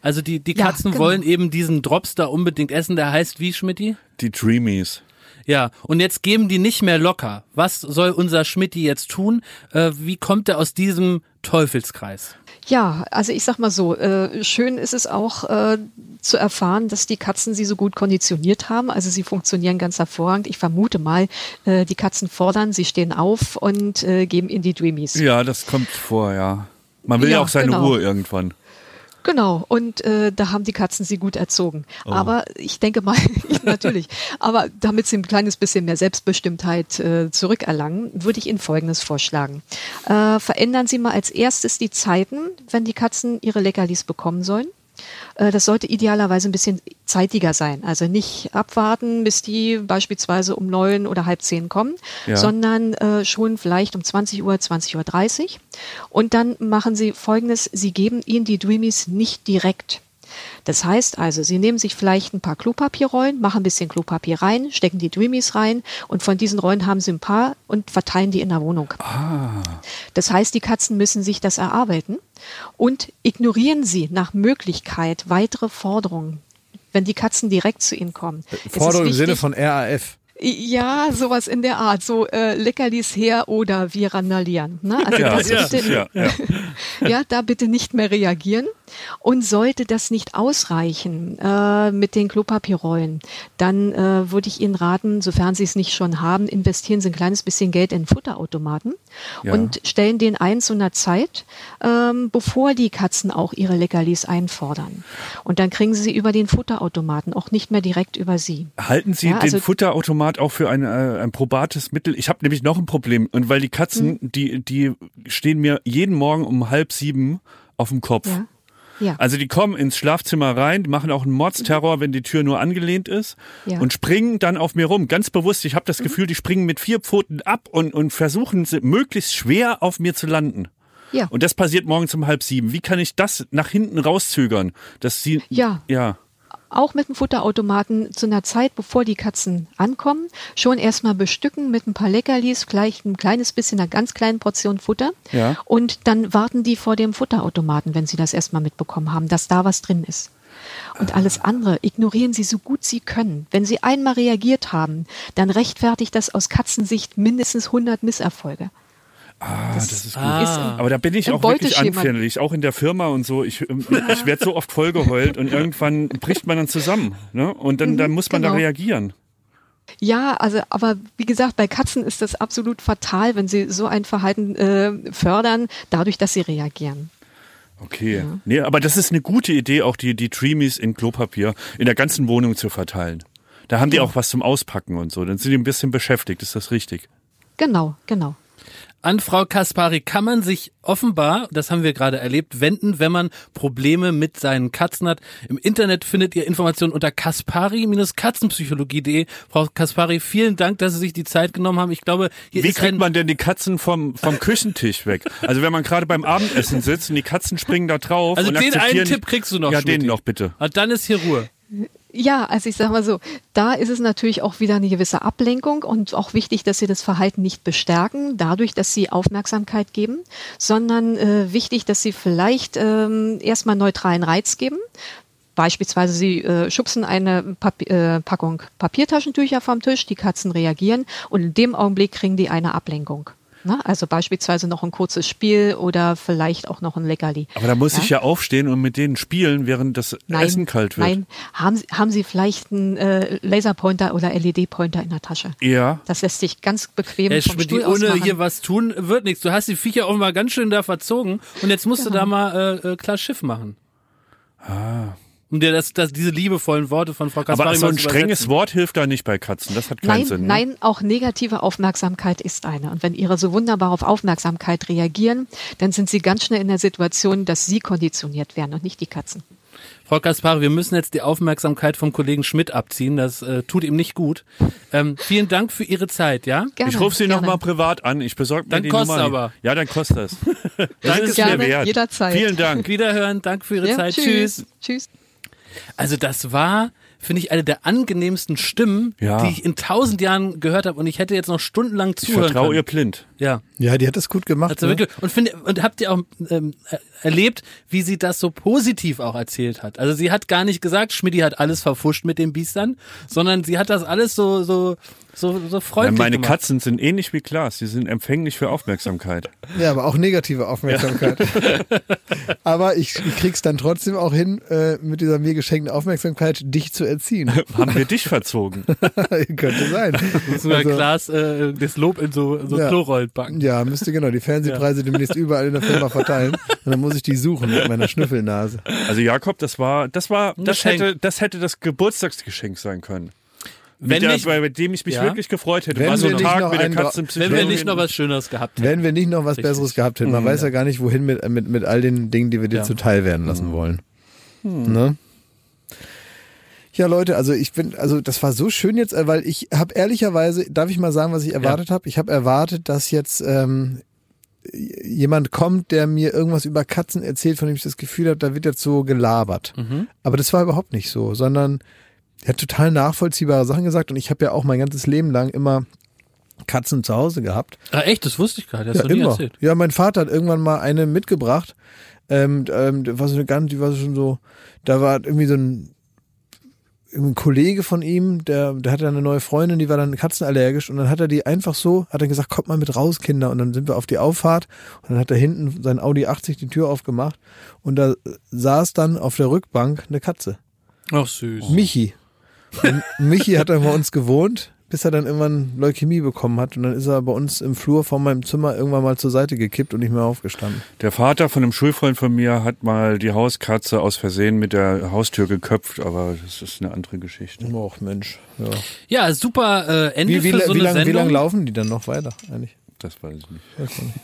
Also die, die Ja, Katzen genau. wollen eben diesen Drops da unbedingt essen, der heißt wie, Schmidti? Die Dreamies. Ja, und jetzt geben die nicht mehr locker. Was soll unser Schmidti jetzt tun? Äh, wie kommt er aus diesem Teufelskreis? Ja, also ich sag mal so, äh, schön ist es auch äh, zu erfahren, dass die Katzen sie so gut konditioniert haben. Also sie funktionieren ganz hervorragend. Ich vermute mal, äh, die Katzen fordern, sie stehen auf und äh, geben in die Dreamies. Ja, das kommt vor, ja. Man will ja, Ja, auch seine genau. Ruhe irgendwann. Genau, und äh, da haben die Katzen sie gut erzogen. Aber ich denke mal, natürlich, aber damit sie ein kleines bisschen mehr Selbstbestimmtheit äh, zurückerlangen, würde ich Ihnen Folgendes vorschlagen. Äh, verändern Sie mal als erstes die Zeiten, wenn die Katzen ihre Leckerlis bekommen sollen. Äh, Das sollte idealerweise ein bisschen zeitiger sein. Also nicht abwarten, bis die beispielsweise um neun oder halb zehn kommen, Ja. sondern äh, schon vielleicht um 20 Uhr, 20 Uhr 30. Und dann machen Sie Folgendes, Sie geben ihnen die Dreamies nicht direkt. Das heißt also, Sie nehmen sich vielleicht ein paar Klopapierrollen, machen ein bisschen Klopapier rein, stecken die Dreamies rein und von diesen Rollen haben Sie ein paar und verteilen die in der Wohnung. Das heißt, die Katzen müssen sich das erarbeiten und ignorieren Sie nach Möglichkeit weitere Forderungen, wenn die Katzen direkt zu Ihnen kommen. Forderung im Sinne von RAF. Ja, sowas in der Art, so äh, Leckerlis her oder wir randalieren. Ne? Also Ja, das ja, bitte, ja, ja. ja, da bitte nicht mehr reagieren. Und sollte das nicht ausreichen äh, mit den Klopapierrollen, dann äh, würde ich Ihnen raten, sofern Sie es nicht schon haben, investieren Sie ein kleines bisschen Geld in Futterautomaten Ja. und stellen den ein zu einer Zeit, ähm, bevor die Katzen auch ihre Leckerlis einfordern. Und dann kriegen Sie sie über den Futterautomaten, auch nicht mehr direkt über Sie. Halten Sie Ja, also- den Futterautomaten Futterautomat auch für ein, äh, ein probates Mittel? Ich habe nämlich noch ein Problem. Und weil die Katzen, Hm. die, die stehen mir jeden Morgen um halb sieben auf dem Kopf. Ja. Ja. Also die kommen ins Schlafzimmer rein, machen auch einen Mordsterror, wenn die Tür nur angelehnt ist Ja. und springen dann auf mir rum. Ganz bewusst, ich habe Mhm. das Gefühl, die springen mit vier Pfoten ab und, und versuchen möglichst schwer auf mir zu landen. Ja. Und das passiert morgens um halb sieben. Wie kann ich das nach hinten rauszögern? Dass sie, Ja. ja. Auch mit dem Futterautomaten zu einer Zeit, bevor die Katzen ankommen, schon erstmal bestücken mit ein paar Leckerlis, vielleicht ein kleines bisschen, einer ganz kleinen Portion Futter. Ja. Und dann warten die vor dem Futterautomaten, wenn sie das erstmal mitbekommen haben, dass da was drin ist. Und alles andere ignorieren Sie so gut Sie können. Wenn Sie einmal reagiert haben, dann rechtfertigt das aus Katzensicht mindestens 100 Misserfolge. Ah, das, ist gut. Ah. Aber da bin ich auch wirklich anfällig, auch in der Firma und so. Ich, ähm, ich werde so oft vollgeheult und irgendwann bricht man dann zusammen. Ne? Und dann, dann muss man da genau. reagieren. Ja, also, aber wie gesagt, bei Katzen ist das absolut fatal, wenn sie so ein Verhalten äh, fördern, dadurch, dass sie reagieren. Okay. Nee, aber das ist eine gute Idee, auch die, die Dreamies in Klopapier in der ganzen Wohnung zu verteilen. Da haben die auch was zum Auspacken und so. Dann sind die ein bisschen beschäftigt, ist das richtig? Genau, genau. An Frau Kaspari kann man sich offenbar, das haben wir gerade erlebt, wenden, wenn man Probleme mit seinen Katzen hat. Im Internet findet ihr Informationen unter kaspari-katzenpsychologie.de. Frau Kaspari, vielen Dank, dass Sie sich die Zeit genommen haben. Ich glaube, hier Wie ist kriegt man denn die Katzen vom, vom Küchentisch weg? Also wenn man gerade beim Abendessen sitzt und die Katzen springen da drauf. also und den einen Tipp kriegst du noch. Ja, Schmidti. den noch bitte. Und dann ist hier Ruhe. Ja, also ich sag mal so, da ist es natürlich auch wieder eine gewisse Ablenkung und auch wichtig, dass sie das Verhalten nicht bestärken, dadurch, dass sie Aufmerksamkeit geben, sondern äh, wichtig, dass sie vielleicht ähm, erstmal neutralen Reiz geben. Beispielsweise sie äh, schubsen eine Papi äh, Packung Papiertaschentücher vom Tisch, die Katzen reagieren und in dem Augenblick kriegen die eine Ablenkung. Ne? Also beispielsweise noch ein kurzes Spiel oder vielleicht auch noch ein Leckerli. Aber da muss Ja? ich ja aufstehen und mit denen spielen, während das Essen kalt wird. Nein, haben Sie, haben Sie vielleicht einen äh, Laserpointer oder LED-Pointer in der Tasche? Ja. Das lässt sich ganz bequem Herr vom Stuhl aus ohne hier was tun, wird nichts. Du hast die Viecher offenbar ganz schön da verzogen und jetzt musst du da mal äh, äh, klar Schiff machen. Ah. Um dir das, das, diese liebevollen Worte von Frau Kaspari Aber so ein zu strenges. Wort hilft da nicht bei Katzen. Das hat keinen Nein, Sinn. Ne? nein, auch negative Aufmerksamkeit ist eine. Und wenn Ihre so wunderbar auf Aufmerksamkeit reagieren, dann sind Sie ganz schnell in der Situation, dass Sie konditioniert werden und nicht die Katzen. Frau Kaspari, wir müssen jetzt die Aufmerksamkeit vom Kollegen Schmidt abziehen. Das äh, tut ihm nicht gut. Ähm, vielen Dank für Ihre Zeit, ja? Gerne, Ich rufe Sie noch gerne. mal privat an. Ich besorge mir Dann die kostet Nummer. aber. Ja, dann kostet das. Das Danke ist Gerne, mir wert. jederzeit. Vielen Dank. Wiederhören, danke für Ihre Ja, Zeit. Tschüss. Tschüss. Also das war, finde ich, eine der angenehmsten Stimmen, Ja. die ich in tausend Jahren gehört habe und ich hätte jetzt noch stundenlang Ich zuhören vertraue ihr können. blind. Ja. Ja, die hat das gut gemacht. Ne? wirklich, und finde, und habt ihr auch ähm, er- erlebt, wie sie das so positiv auch erzählt hat? Also sie hat gar nicht gesagt, Schmidti hat alles verfuscht mit den Biestern, sondern sie hat das alles so so so so Ja, freundlich meine gemacht. Katzen sind ähnlich wie Klaas. Die sind empfänglich für Aufmerksamkeit. Ja, aber auch negative Aufmerksamkeit. aber ich, ich krieg's dann trotzdem auch hin, äh, mit dieser mir geschenkten Aufmerksamkeit dich zu erziehen. Haben wir dich verzogen? Könnte sein. Müssen wir Also- Glas äh, das Lob in so so Ja. Klorollen packen. Ja, müsste genau die Fernsehpreise demnächst überall in der Firma verteilen. Und dann muss ich die suchen mit meiner Schnüffelnase. Also Jakob, das war, das war, das Geschenk. hätte, das hätte das Geburtstagsgeschenk sein können. Wenn Mit der, nicht- bei, bei dem ich mich Ja. wirklich gefreut hätte. Wenn war so wir ein nicht Tag noch mit der Katzenpsychologin. Wenn wir nicht noch was Schöneres gehabt hätten. Wenn wir nicht noch was Richtig. Besseres gehabt hätten, man weiß ja gar nicht, wohin mit, mit, mit all den Dingen, die wir dir Ja. zuteil werden lassen wollen. Ne? Ja, Leute, also ich bin, also das war so schön jetzt, äh, weil ich habe ehrlicherweise, darf ich mal sagen, was ich erwartet habe? Ich habe erwartet, dass jetzt ähm, jemand kommt, der mir irgendwas über Katzen erzählt, von dem ich das Gefühl habe, da wird jetzt so gelabert. Aber das war überhaupt nicht so, sondern er hat total nachvollziehbare Sachen gesagt und ich habe ja auch mein ganzes Leben lang immer Katzen zu Hause gehabt. Ah, echt, das wusste ich gar nicht. Das Ja, hast du nie immer. erzählt. Ja, mein Vater hat irgendwann mal eine mitgebracht. Ähm, ähm, so eine ganz, die war schon so, da war irgendwie so ein, ein Kollege von ihm, der, der hatte eine neue Freundin, die war dann katzenallergisch und dann hat er die einfach so, hat er gesagt, kommt mal mit raus, Kinder. Und dann sind wir auf die Auffahrt und dann hat er hinten sein Audi 80 die Tür aufgemacht und da saß dann auf der Rückbank eine Katze. Ach süß. Michi. Und Michi hat dann bei uns gewohnt bis er dann irgendwann Leukämie bekommen hat. Und dann ist er bei uns im Flur vor meinem Zimmer irgendwann mal zur Seite gekippt und nicht mehr aufgestanden. Der Vater von einem Schulfreund von mir hat mal die Hauskatze aus Versehen mit der Haustür geköpft, aber das ist eine andere Geschichte. Och Mensch. Ja. Ja, super äh, Ende Wie, wie, für so wie eine lange wie Sendung. lang laufen die dann noch weiter eigentlich? Das weiß ich nicht.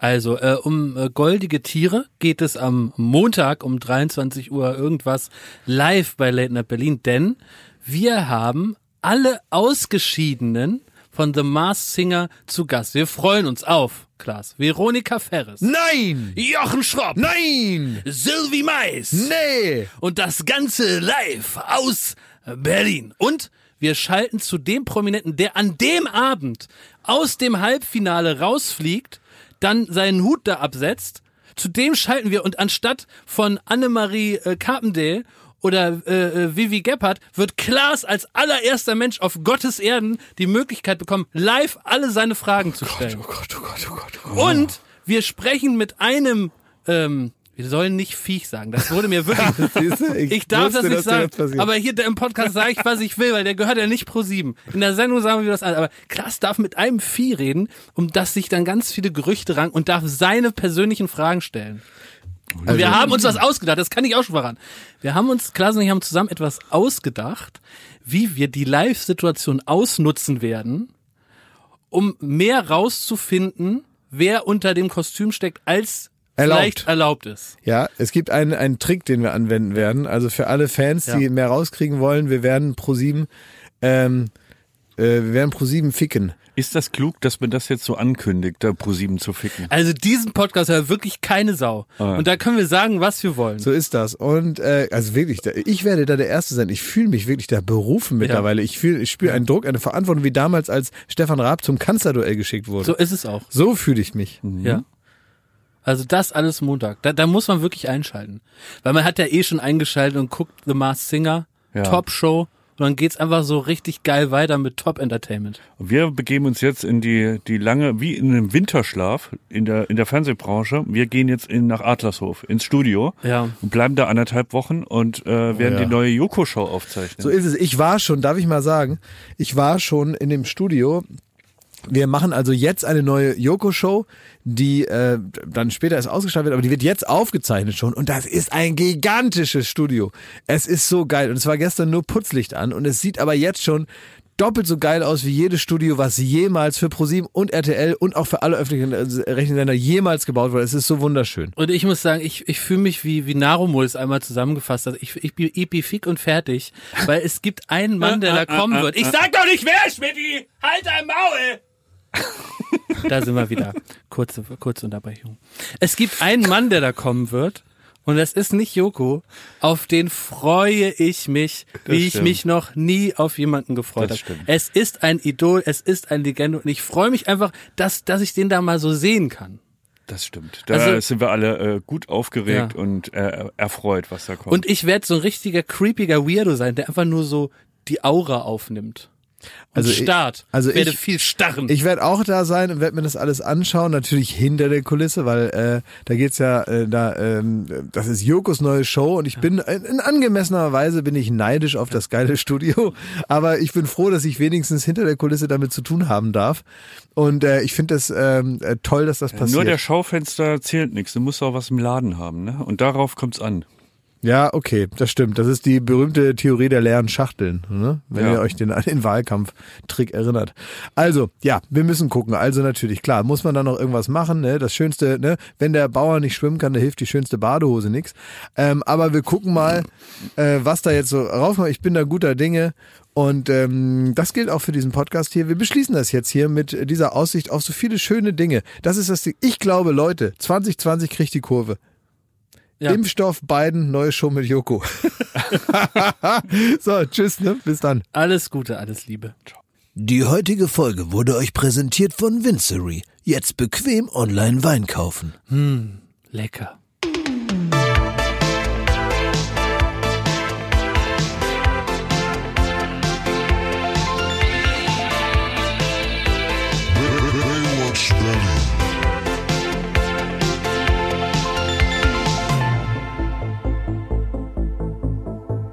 Also äh, um äh, goldige Tiere geht es am Montag um 23 Uhr irgendwas live bei Late Night Berlin, denn wir haben alle Ausgeschiedenen von The Masked Singer zu Gast. Wir freuen uns auf, Klaas, Veronika Ferres, Nein! Jochen Schropp, Nein! Sylvie Mais Nee! und das Ganze live aus Berlin. Und wir schalten zu dem Prominenten, der an dem Abend aus dem Halbfinale rausfliegt, dann seinen Hut da absetzt. Zu dem schalten wir und anstatt von Annemarie äh, Carpendale oder äh, äh, Vivi Gebhardt wird Klaas als allererster Mensch auf Gottes Erden die Möglichkeit bekommen, live alle seine Fragen zu stellen. Oh Gott, oh Gott, oh Gott, oh Gott. Und wir sprechen mit einem, ähm, wir sollen nicht Viech sagen. Das wurde mir wirklich. Du? Ich darf wusste, das nicht sagen. passiert. Aber hier im Podcast sage ich, was ich will, weil der gehört ja nicht pro sieben. In der Sendung sagen wir das an. Aber Klaas darf mit einem Vieh reden, um das sich dann ganz viele Gerüchte ranken und darf seine persönlichen Fragen stellen. Und wir haben uns was ausgedacht, das kann ich auch schon verraten. Wir haben uns, Klaas und ich haben zusammen etwas ausgedacht, wie wir die Live-Situation ausnutzen werden, um mehr rauszufinden, wer unter dem Kostüm steckt, als Erlaubt. vielleicht erlaubt ist. Ja, es gibt einen, einen Trick, den wir anwenden werden. Also für alle Fans, die Ja. mehr rauskriegen wollen, wir werden pro sieben, ähm, äh, wir werden pro sieben ficken. Ist das klug, dass man das jetzt so ankündigt, da ProSieben zu ficken? Also diesen Podcast hört wirklich keine Sau. Ah. Und da können wir sagen, was wir wollen. So ist das. Und äh, also wirklich, ich werde da der Erste sein. Ich fühle mich wirklich da berufen mittlerweile. Ich fühle, ich spüre einen Druck, eine Verantwortung, wie damals, als Stefan Raab zum Kanzlerduell geschickt wurde. So So, ist es auch. fühle ich mich. Ja. Also das alles Montag. Da, da muss man wirklich einschalten. Weil man hat ja eh schon eingeschaltet und guckt The Masked Singer, Ja. Top Show. Und dann geht's einfach so richtig geil weiter mit Top Entertainment. Und wir begeben uns jetzt in die, die lange, wie in einem Winterschlaf in der, in der Fernsehbranche. Wir gehen jetzt in, nach Adlershof ins Studio Ja. und bleiben da anderthalb Wochen und äh, werden ja. die neue Joko-Show aufzeichnen. So ist es. Ich war schon, darf ich mal sagen, ich war schon in dem Studio. Wir machen also jetzt eine neue Yoko-Show, die äh, dann später erst ausgestrahlt wird, aber die wird jetzt aufgezeichnet schon. Und das ist ein gigantisches Studio. Es ist so geil. Und es war gestern nur Putzlicht an. Und es sieht aber jetzt schon doppelt so geil aus wie jedes Studio, was jemals für ProSieben und RTL und auch für alle öffentlichen äh, Rechensender jemals gebaut wurde. Es ist so wunderschön. Und ich muss sagen, ich, ich fühle mich wie, wie Narumul es einmal zusammengefasst hat. Ich, ich bin epifik und fertig, weil es gibt einen Mann, der da kommen wird. Ich sag doch nicht wer, Schmidti! Halt dein Maul! Da sind wir wieder. Kurze, kurze Unterbrechung. Es gibt einen Mann, der da kommen wird. Und das ist nicht Joko. Auf den freue ich mich, wie ich stimmt. mich noch nie auf jemanden gefreut Das habe. Es ist ein Idol, es ist eine Legende und ich freue mich einfach, dass, dass ich den da mal so sehen kann. Das stimmt. Da Also- sind wir alle äh, gut aufgeregt Ja. und äh, erfreut, was da kommt. Und ich werde so ein richtiger creepiger Weirdo sein, der einfach nur so die Aura aufnimmt. Also ich- starrt. also ich werde ich- viel starren. Ich werde auch da sein und werde mir das alles anschauen, natürlich hinter der Kulisse, weil äh, da geht's ja, äh, da, ähm, das ist Jokos neue Show und ich bin in, in angemessener Weise bin ich neidisch auf das geile Studio, aber ich bin froh, dass ich wenigstens hinter der Kulisse damit zu tun haben darf und äh, ich finde das ähm, äh, toll, dass das passiert. Nur der Schaufenster zählt nichts. Du musst auch was im Laden haben, ne? Und darauf kommt's an. Ja, okay, das stimmt. Das ist die berühmte Theorie der leeren Schachteln, ne? wenn Ja. ihr euch den, an den Wahlkampftrick erinnert. Also, ja, wir müssen gucken. Also natürlich, klar, muss man da noch irgendwas machen. Ne? Das Schönste, ne? wenn der Bauer nicht schwimmen kann, da hilft die schönste Badehose nix. Ähm, aber wir gucken mal, äh, was da jetzt so rauskommt. Ich bin da guter Dinge. Und ähm, das gilt auch für diesen Podcast hier. Wir beschließen das jetzt hier mit dieser Aussicht auf so viele schöne Dinge. Das ist das Ding. Ich glaube, Leute, 2020 kriegt die Kurve. Ja. Impfstoff Biden, neue Show mit Joko. so, tschüss, ne? Bis dann. alles Gute, alles Liebe. Die heutige Folge wurde euch präsentiert von Vincery. Jetzt bequem online Wein kaufen. Lecker. Baywatch